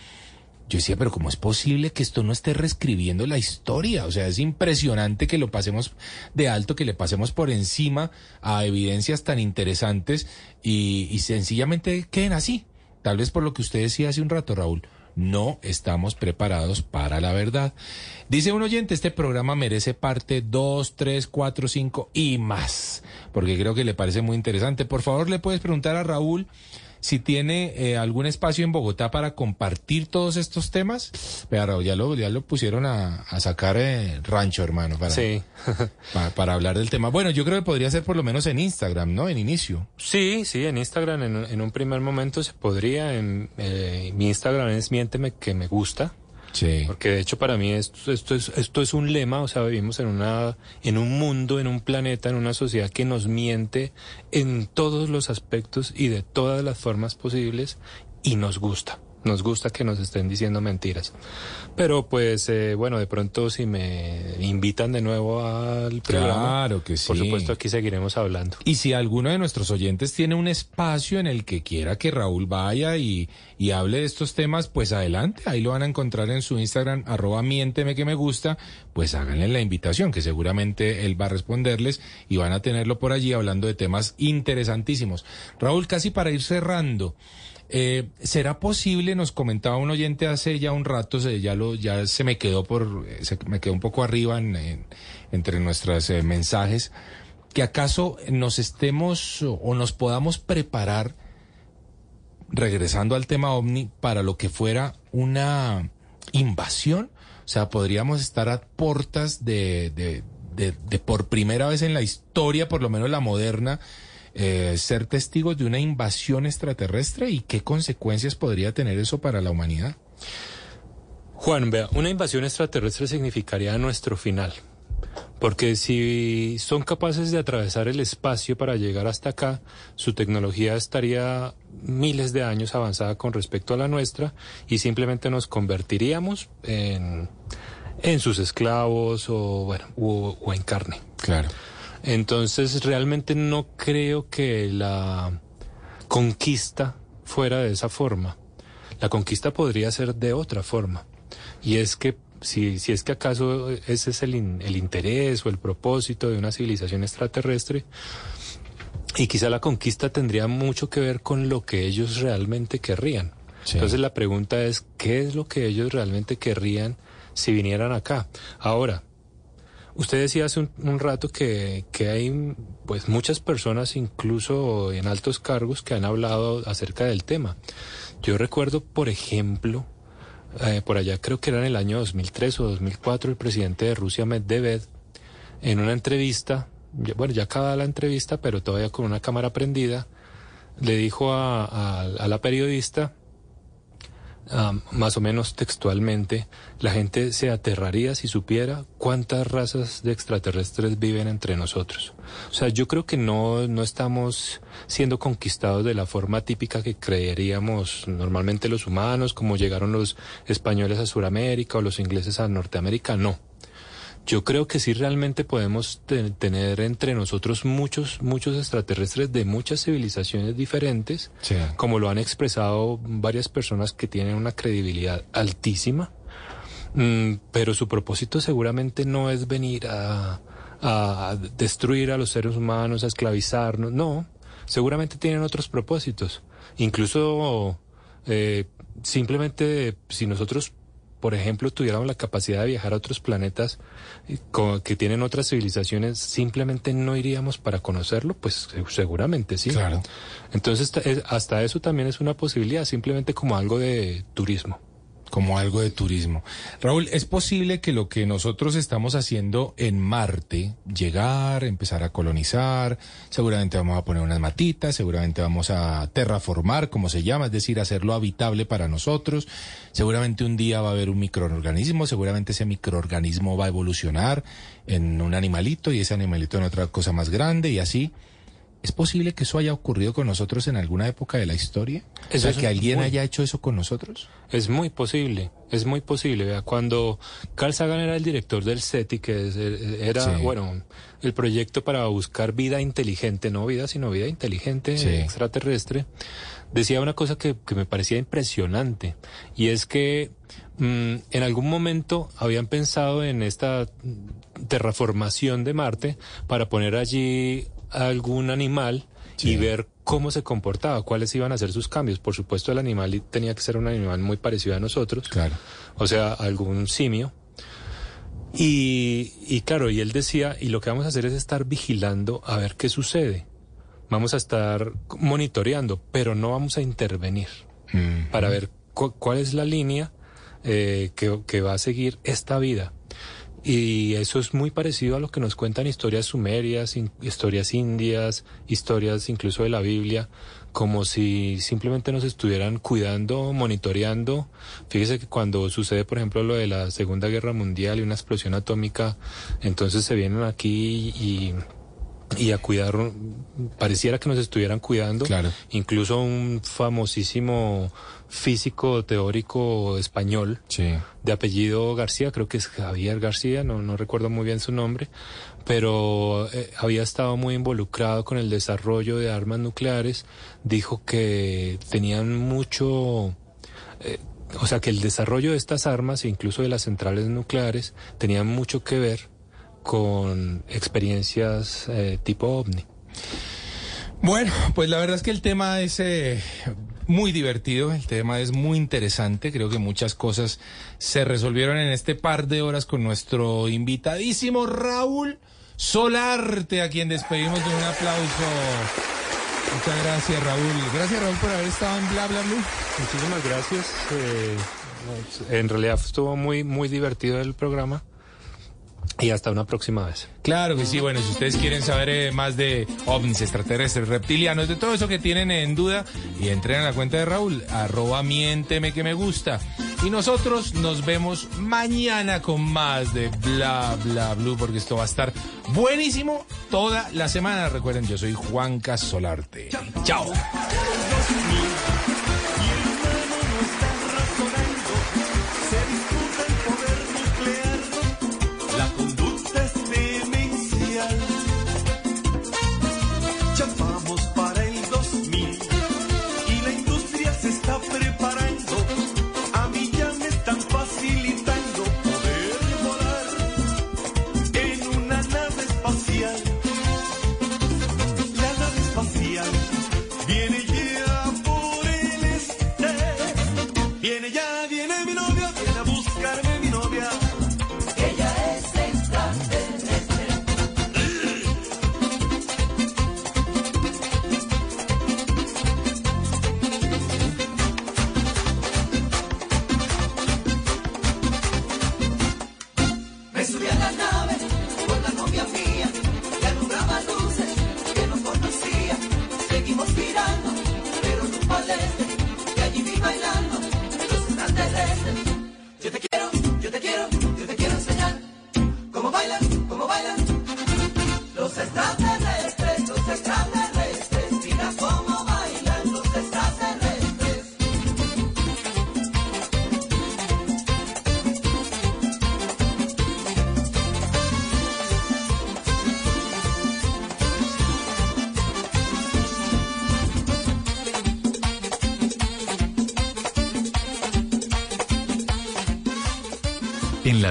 Speaker 2: yo decía, pero ¿cómo es posible que esto no esté reescribiendo la historia? O sea, es impresionante que lo pasemos de alto, que le pasemos por encima a evidencias tan interesantes y, sencillamente queden así. Tal vez por lo que usted decía hace un rato, Raúl. No estamos preparados para la verdad. Dice un oyente, este programa merece parte 2, 3, 4, 5 y más, porque creo que le parece muy interesante. Por favor, le puedes preguntar a Raúl si tiene eh, algún espacio en Bogotá para compartir todos estos temas. Pero ya lo, ya lo pusieron a, a sacar eh, rancho, hermano, para,
Speaker 30: sí. [laughs]
Speaker 2: para, para, hablar del tema. Bueno, yo creo que podría ser por lo menos en Instagram, ¿no? En inicio.
Speaker 30: Sí, sí, en Instagram en, en un primer momento se podría. En, eh, mi Instagram es miénteme que me gusta.
Speaker 2: Sí.
Speaker 30: Porque de hecho para mí esto, esto, es, esto es un lema, o sea, vivimos en, una, en un mundo, en un planeta, en una sociedad que nos miente en todos los aspectos y de todas las formas posibles y nos gusta. Nos gusta que nos estén diciendo mentiras. Pero pues, eh, bueno, de pronto si me invitan de nuevo al programa,
Speaker 2: claro que sí.
Speaker 30: por supuesto aquí seguiremos hablando.
Speaker 2: Y si alguno de nuestros oyentes tiene un espacio en el que quiera que Raúl vaya y, y hable de estos temas, pues adelante, ahí lo van a encontrar en su Instagram, arroba miénteme que me gusta, pues háganle la invitación, que seguramente él va a responderles y van a tenerlo por allí hablando de temas interesantísimos. Raúl, casi para ir cerrando, eh, ¿Será posible, nos comentaba un oyente hace ya un rato, se, ya, lo, ya se me quedó por, se me quedó un poco arriba en, en, entre nuestros eh, mensajes, que acaso nos estemos o nos podamos preparar, regresando al tema ovni, para lo que fuera una invasión? O sea, podríamos estar a puertas de, de, de, de por primera vez en la historia, por lo menos la moderna, eh, ser testigos de una invasión extraterrestre y qué consecuencias podría tener eso para la humanidad.
Speaker 30: Juan, vea, una invasión extraterrestre significaría nuestro final. Porque si son capaces de atravesar el espacio para llegar hasta acá, su tecnología estaría miles de años avanzada con respecto a la nuestra y simplemente nos convertiríamos en, en sus esclavos o, bueno, o, o en carne.
Speaker 2: Claro.
Speaker 30: Entonces realmente no creo que la conquista fuera de esa forma. La conquista podría ser de otra forma. Y es que si, si es que acaso ese es el, in- el interés o el propósito de una civilización extraterrestre. Y quizá la conquista tendría mucho que ver con lo que ellos realmente querrían. Entonces la pregunta es, ¿qué es lo que ellos realmente querrían si vinieran acá? Ahora, usted decía hace un, rato que, que hay pues muchas personas, incluso en altos cargos, que han hablado acerca del tema. Yo recuerdo, por ejemplo, eh, por allá creo que era en el año 2003 o 2004, el presidente de Rusia, Medvedev, en una entrevista, bueno, ya acabada la entrevista, pero todavía con una cámara prendida, le dijo a la periodista, ah, más o menos textualmente, la gente se aterraría si supiera cuántas razas de extraterrestres viven entre nosotros. O sea, yo creo que no, no estamos siendo conquistados de la forma típica que creeríamos normalmente los humanos, como llegaron los españoles a Sudamérica o los ingleses a Norteamérica, no. Yo creo que sí realmente podemos te- tener entre nosotros muchos, muchos extraterrestres de muchas civilizaciones diferentes, como lo han expresado varias personas que tienen una credibilidad altísima, Mm, pero su propósito seguramente no es venir a, a destruir a los seres humanos, a esclavizarnos, no, seguramente tienen otros propósitos, incluso eh, simplemente si nosotros por ejemplo, tuviéramos la capacidad de viajar a otros planetas que tienen otras civilizaciones, simplemente no iríamos para conocerlo, pues seguramente sí.
Speaker 2: Claro.
Speaker 30: Entonces, ta- es- hasta eso también es una posibilidad, simplemente como algo de turismo.
Speaker 2: Como algo de turismo. Raúl, ¿es posible que lo que nosotros estamos haciendo en Marte, llegar, empezar a colonizar, seguramente vamos a poner unas matitas, seguramente vamos a terraformar, como se llama, es decir, hacerlo habitable para nosotros, seguramente un día va a haber un microorganismo, seguramente ese microorganismo va a evolucionar en un animalito y ese animalito en otra cosa más grande y así? ¿Es posible que eso haya ocurrido con nosotros en alguna época de la historia? o sea, que alguien
Speaker 30: muy-
Speaker 2: haya hecho eso con nosotros.
Speaker 30: Es muy posible, es muy posible. Cuando Carl Sagan era el director del SETI, que es- eh, era,
Speaker 2: Sí.
Speaker 30: bueno, el proyecto para buscar vida inteligente, no vida, sino vida inteligente
Speaker 2: Sí.
Speaker 30: extraterrestre, decía una cosa que, que me parecía impresionante, y es que mm, en algún momento habían pensado en esta terraformación de Marte para poner allí algún animal y ver cómo se comportaba, cuáles iban a ser sus cambios. Por supuesto, el animal tenía que ser un animal muy parecido a nosotros.
Speaker 2: Claro.
Speaker 30: O sea, algún simio. Y, y claro, y él decía, y lo que vamos a hacer es estar vigilando a ver qué sucede. Vamos a estar monitoreando, pero no vamos a intervenir para ver cu- cuál es la línea eh, que, que va a seguir esta vida. Y eso es muy parecido a lo que nos cuentan historias sumerias, historias indias, historias incluso de la Biblia, como si simplemente nos estuvieran cuidando, monitoreando. Fíjese que cuando sucede, por ejemplo, lo de la Segunda Guerra Mundial y una explosión atómica, entonces se vienen aquí y, y a cuidar, pareciera que nos estuvieran cuidando.
Speaker 2: Claro.
Speaker 30: Incluso un famosísimo físico teórico español de apellido García, creo que es Javier García, no, no recuerdo muy bien su nombre, pero eh, había estado muy involucrado con el desarrollo de armas nucleares, dijo que tenían mucho... eh, o sea, que el desarrollo de estas armas, e incluso de las centrales nucleares, tenían mucho que ver con experiencias eh, tipo ovni.
Speaker 2: Bueno, pues la verdad es que el tema es eh, muy divertido, el tema es muy interesante, creo que muchas cosas se resolvieron en este par de horas con nuestro invitadísimo Raúl Solarte, a quien despedimos de un aplauso. Muchas gracias Raúl, gracias Raúl por haber estado en Bla Bla Blue.
Speaker 30: Muchísimas gracias. eh, en realidad estuvo muy, muy divertido el programa. Y hasta una próxima vez.
Speaker 2: Claro que sí, bueno, si ustedes quieren saber eh, más de ovnis, extraterrestres, reptilianos, de todo eso que tienen en duda, y entren a la cuenta de Raúl, arroba miénteme que me gusta. Y nosotros nos vemos mañana con más de Bla Bla Blue, porque esto va a estar buenísimo toda la semana. Recuerden, yo soy Juan Casolarte. Chao.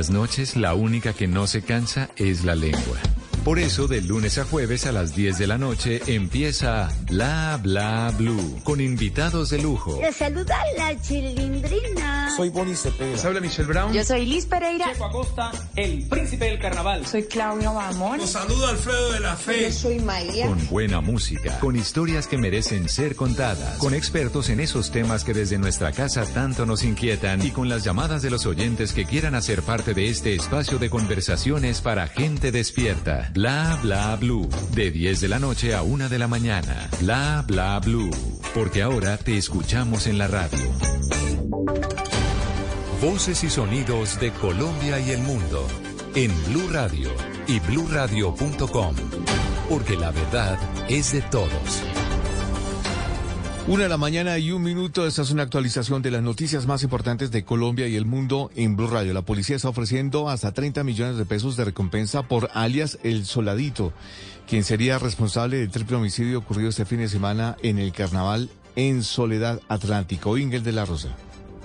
Speaker 17: Las noches la única que no se cansa es la lengua. Por eso, de lunes a jueves a las 10 de la noche empieza Bla Bla Blue con invitados de lujo.
Speaker 15: Le saluda la chilindrina.
Speaker 17: Soy Bonnie Cepeda.
Speaker 1: habla Michelle Brown.
Speaker 15: Yo soy Liz Pereira.
Speaker 1: Checo Acosta, el príncipe del carnaval.
Speaker 15: Soy Claudio Bamón.
Speaker 1: Los saludo Alfredo de la Fe.
Speaker 15: Yo soy Maya.
Speaker 17: Con buena música, con historias que merecen ser contadas, con expertos en esos temas que desde nuestra casa tanto nos inquietan y con las llamadas de los oyentes que quieran hacer parte de este espacio de conversaciones para gente despierta. Bla bla blue. De 10 de la noche a 1 de la mañana. Bla bla blue. Porque ahora te escuchamos en la radio. Voces y sonidos de Colombia y el mundo. En Blue Radio y bluradio.com. Porque la verdad es de todos.
Speaker 8: Una de la mañana y un minuto. Esta es una actualización de las noticias más importantes de Colombia y el mundo en Blue Radio. La policía está ofreciendo hasta 30 millones de pesos de recompensa por alias El Soladito, quien sería responsable del triple homicidio ocurrido este fin de semana en el carnaval en Soledad Atlántico. Ingel de la Rosa.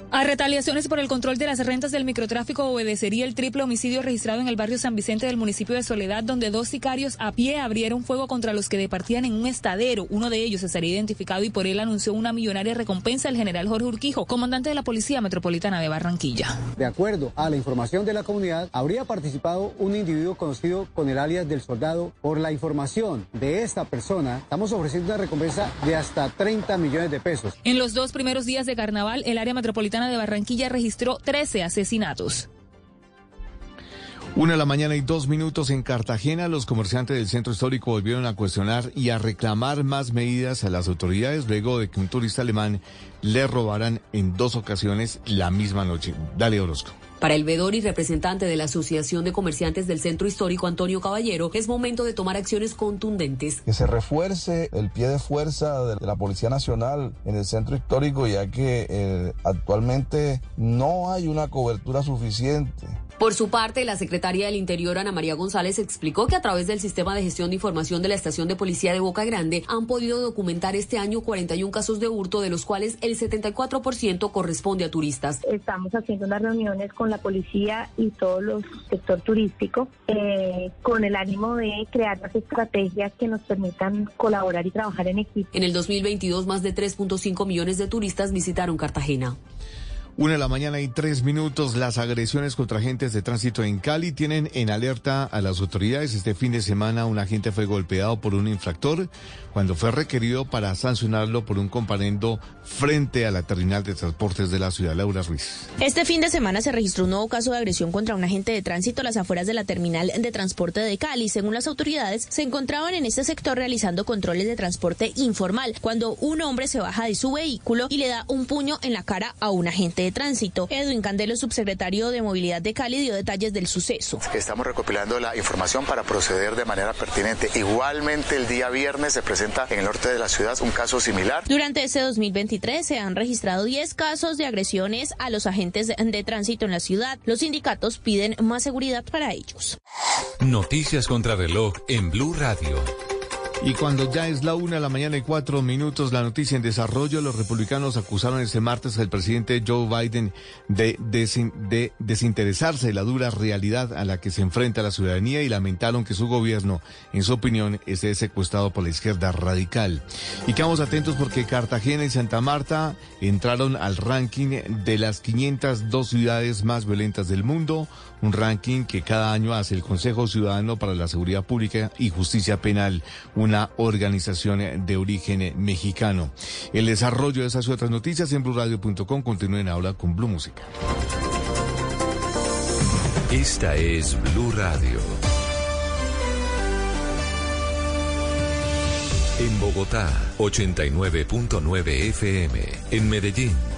Speaker 11: A retaliaciones por el control de las rentas del microtráfico obedecería el triple homicidio registrado en el barrio San Vicente del municipio de Soledad, donde dos sicarios a pie abrieron fuego contra los que departían en un estadero. Uno de ellos estaría identificado y por él anunció una millonaria recompensa el general Jorge Urquijo, comandante de la Policía Metropolitana de Barranquilla.
Speaker 43: De acuerdo a la información de la comunidad, habría participado un individuo conocido con el alias del soldado. Por la información de esta persona, estamos ofreciendo una recompensa de hasta 30 millones de pesos.
Speaker 11: En los dos primeros días de carnaval, el área metropolitana de Barranquilla registró 13 asesinatos.
Speaker 8: Una de la mañana y dos minutos en Cartagena, los comerciantes del centro histórico volvieron a cuestionar y a reclamar más medidas a las autoridades luego de que un turista alemán le robaran en dos ocasiones la misma noche. Dale, Orozco.
Speaker 44: Para el vedor y representante de la Asociación de Comerciantes del Centro Histórico, Antonio Caballero, es momento de tomar acciones contundentes.
Speaker 45: Que se refuerce el pie de fuerza de la Policía Nacional en el centro histórico, ya que eh, actualmente no hay una cobertura suficiente.
Speaker 44: Por su parte, la secretaria del Interior, Ana María González, explicó que a través del sistema de gestión de información de la estación de policía de Boca Grande han podido documentar este año 41 casos de hurto, de los cuales el 74% corresponde a turistas.
Speaker 46: Estamos haciendo unas reuniones con la policía y todo el sector turístico eh, con el ánimo de crear las estrategias que nos permitan colaborar y trabajar en equipo.
Speaker 44: En el 2022, más de 3.5 millones de turistas visitaron Cartagena.
Speaker 8: Una de la mañana y tres minutos. Las agresiones contra agentes de tránsito en Cali tienen en alerta a las autoridades. Este fin de semana un agente fue golpeado por un infractor cuando fue requerido para sancionarlo por un comparendo frente a la terminal de transportes de la ciudad. Laura Ruiz.
Speaker 37: Este fin de semana se registró un nuevo caso de agresión contra un agente de tránsito a las afueras de la terminal de transporte de Cali. Según las autoridades, se encontraban en este sector realizando controles de transporte informal cuando un hombre se baja de su vehículo y le da un puño en la cara a un agente de tránsito. Edwin Candelo, subsecretario de Movilidad de Cali, dio detalles del suceso.
Speaker 47: Estamos recopilando la información para proceder de manera pertinente. Igualmente, el día viernes se presenta en el norte de la ciudad un caso similar.
Speaker 37: Durante este 2023 se han registrado 10 casos de agresiones a los agentes de tránsito en la ciudad. Los sindicatos piden más seguridad para ellos.
Speaker 17: Noticias contra reloj en Blue Radio.
Speaker 8: Y cuando ya es la una de la mañana y cuatro minutos, la noticia en desarrollo, los republicanos acusaron este martes al presidente Joe Biden de, desin- de desinteresarse de la dura realidad a la que se enfrenta la ciudadanía y lamentaron que su gobierno, en su opinión, esté secuestrado por la izquierda radical. Y quedamos atentos porque Cartagena y Santa Marta entraron al ranking de las 502 ciudades más violentas del mundo, un ranking que cada año hace el Consejo Ciudadano para la Seguridad Pública y Justicia Penal, una organización de origen mexicano. El desarrollo de esas y otras noticias en blurradio.com continúen ahora con Blue Música.
Speaker 17: Esta es Blue Radio. En Bogotá, 89.9 FM. En Medellín,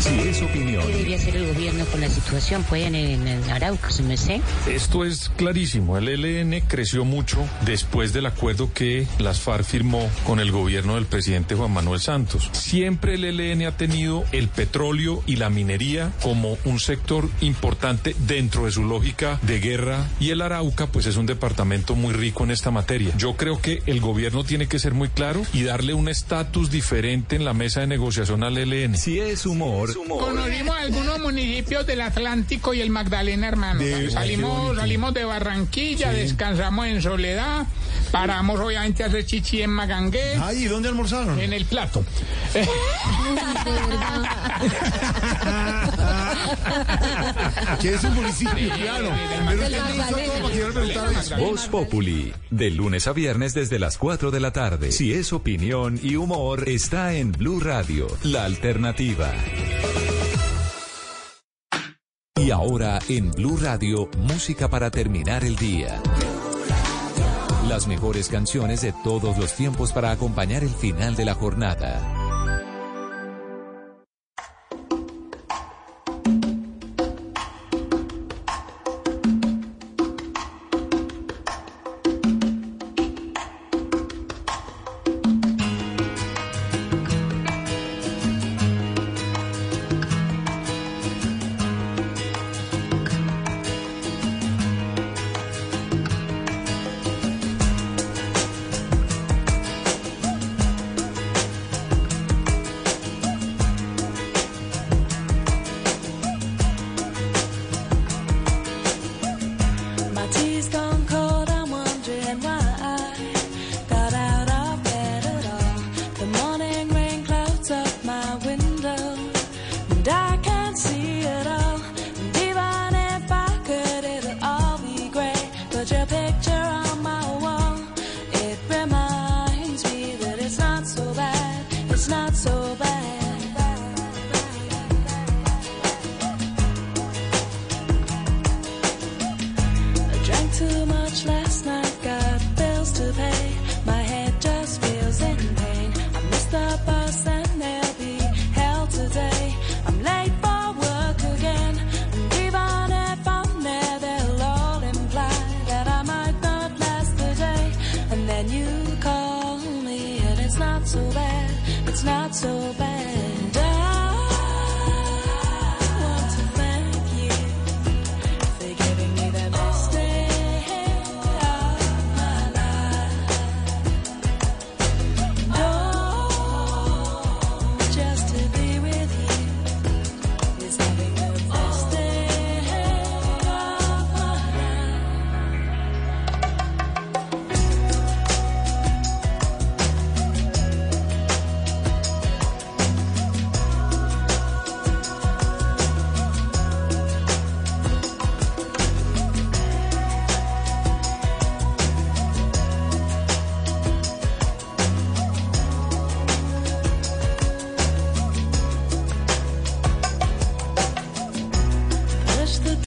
Speaker 17: Si es opinión,
Speaker 48: ¿Qué debería hacer el gobierno con la situación pues, en, en, en Arauca, se me sé?
Speaker 49: Esto es clarísimo. El ELN creció mucho después del acuerdo que las FARC firmó con el gobierno del presidente Juan Manuel Santos. Siempre el ELN ha tenido el petróleo y la minería como un sector importante dentro de su lógica de guerra y el Arauca pues es un departamento muy rico en esta materia. Yo creo que el gobierno tiene que ser muy claro y darle un estatus diferente en la mesa de negociación al ELN.
Speaker 17: Si es humor,
Speaker 50: Conocimos algunos municipios del Atlántico y el Magdalena, hermano.
Speaker 49: De-
Speaker 50: salimos, salimos de Barranquilla, descansamos en Soledad, paramos obviamente a hacer chichi en Magangué.
Speaker 32: Ay, ¿y dónde almorzaron?
Speaker 50: En el plato. [laughs] [laughs]
Speaker 32: ¿Qué es un municipio? Claro. Pero usted me hizo todo para que yo le preguntara eso.
Speaker 17: Voz Populi, de lunes a viernes desde las 4 de la tarde. Si es opinión y humor, está en Blue Radio, la alternativa. Y ahora en Blue Radio, música para terminar el día. Las mejores canciones de todos los tiempos para acompañar el final de la jornada.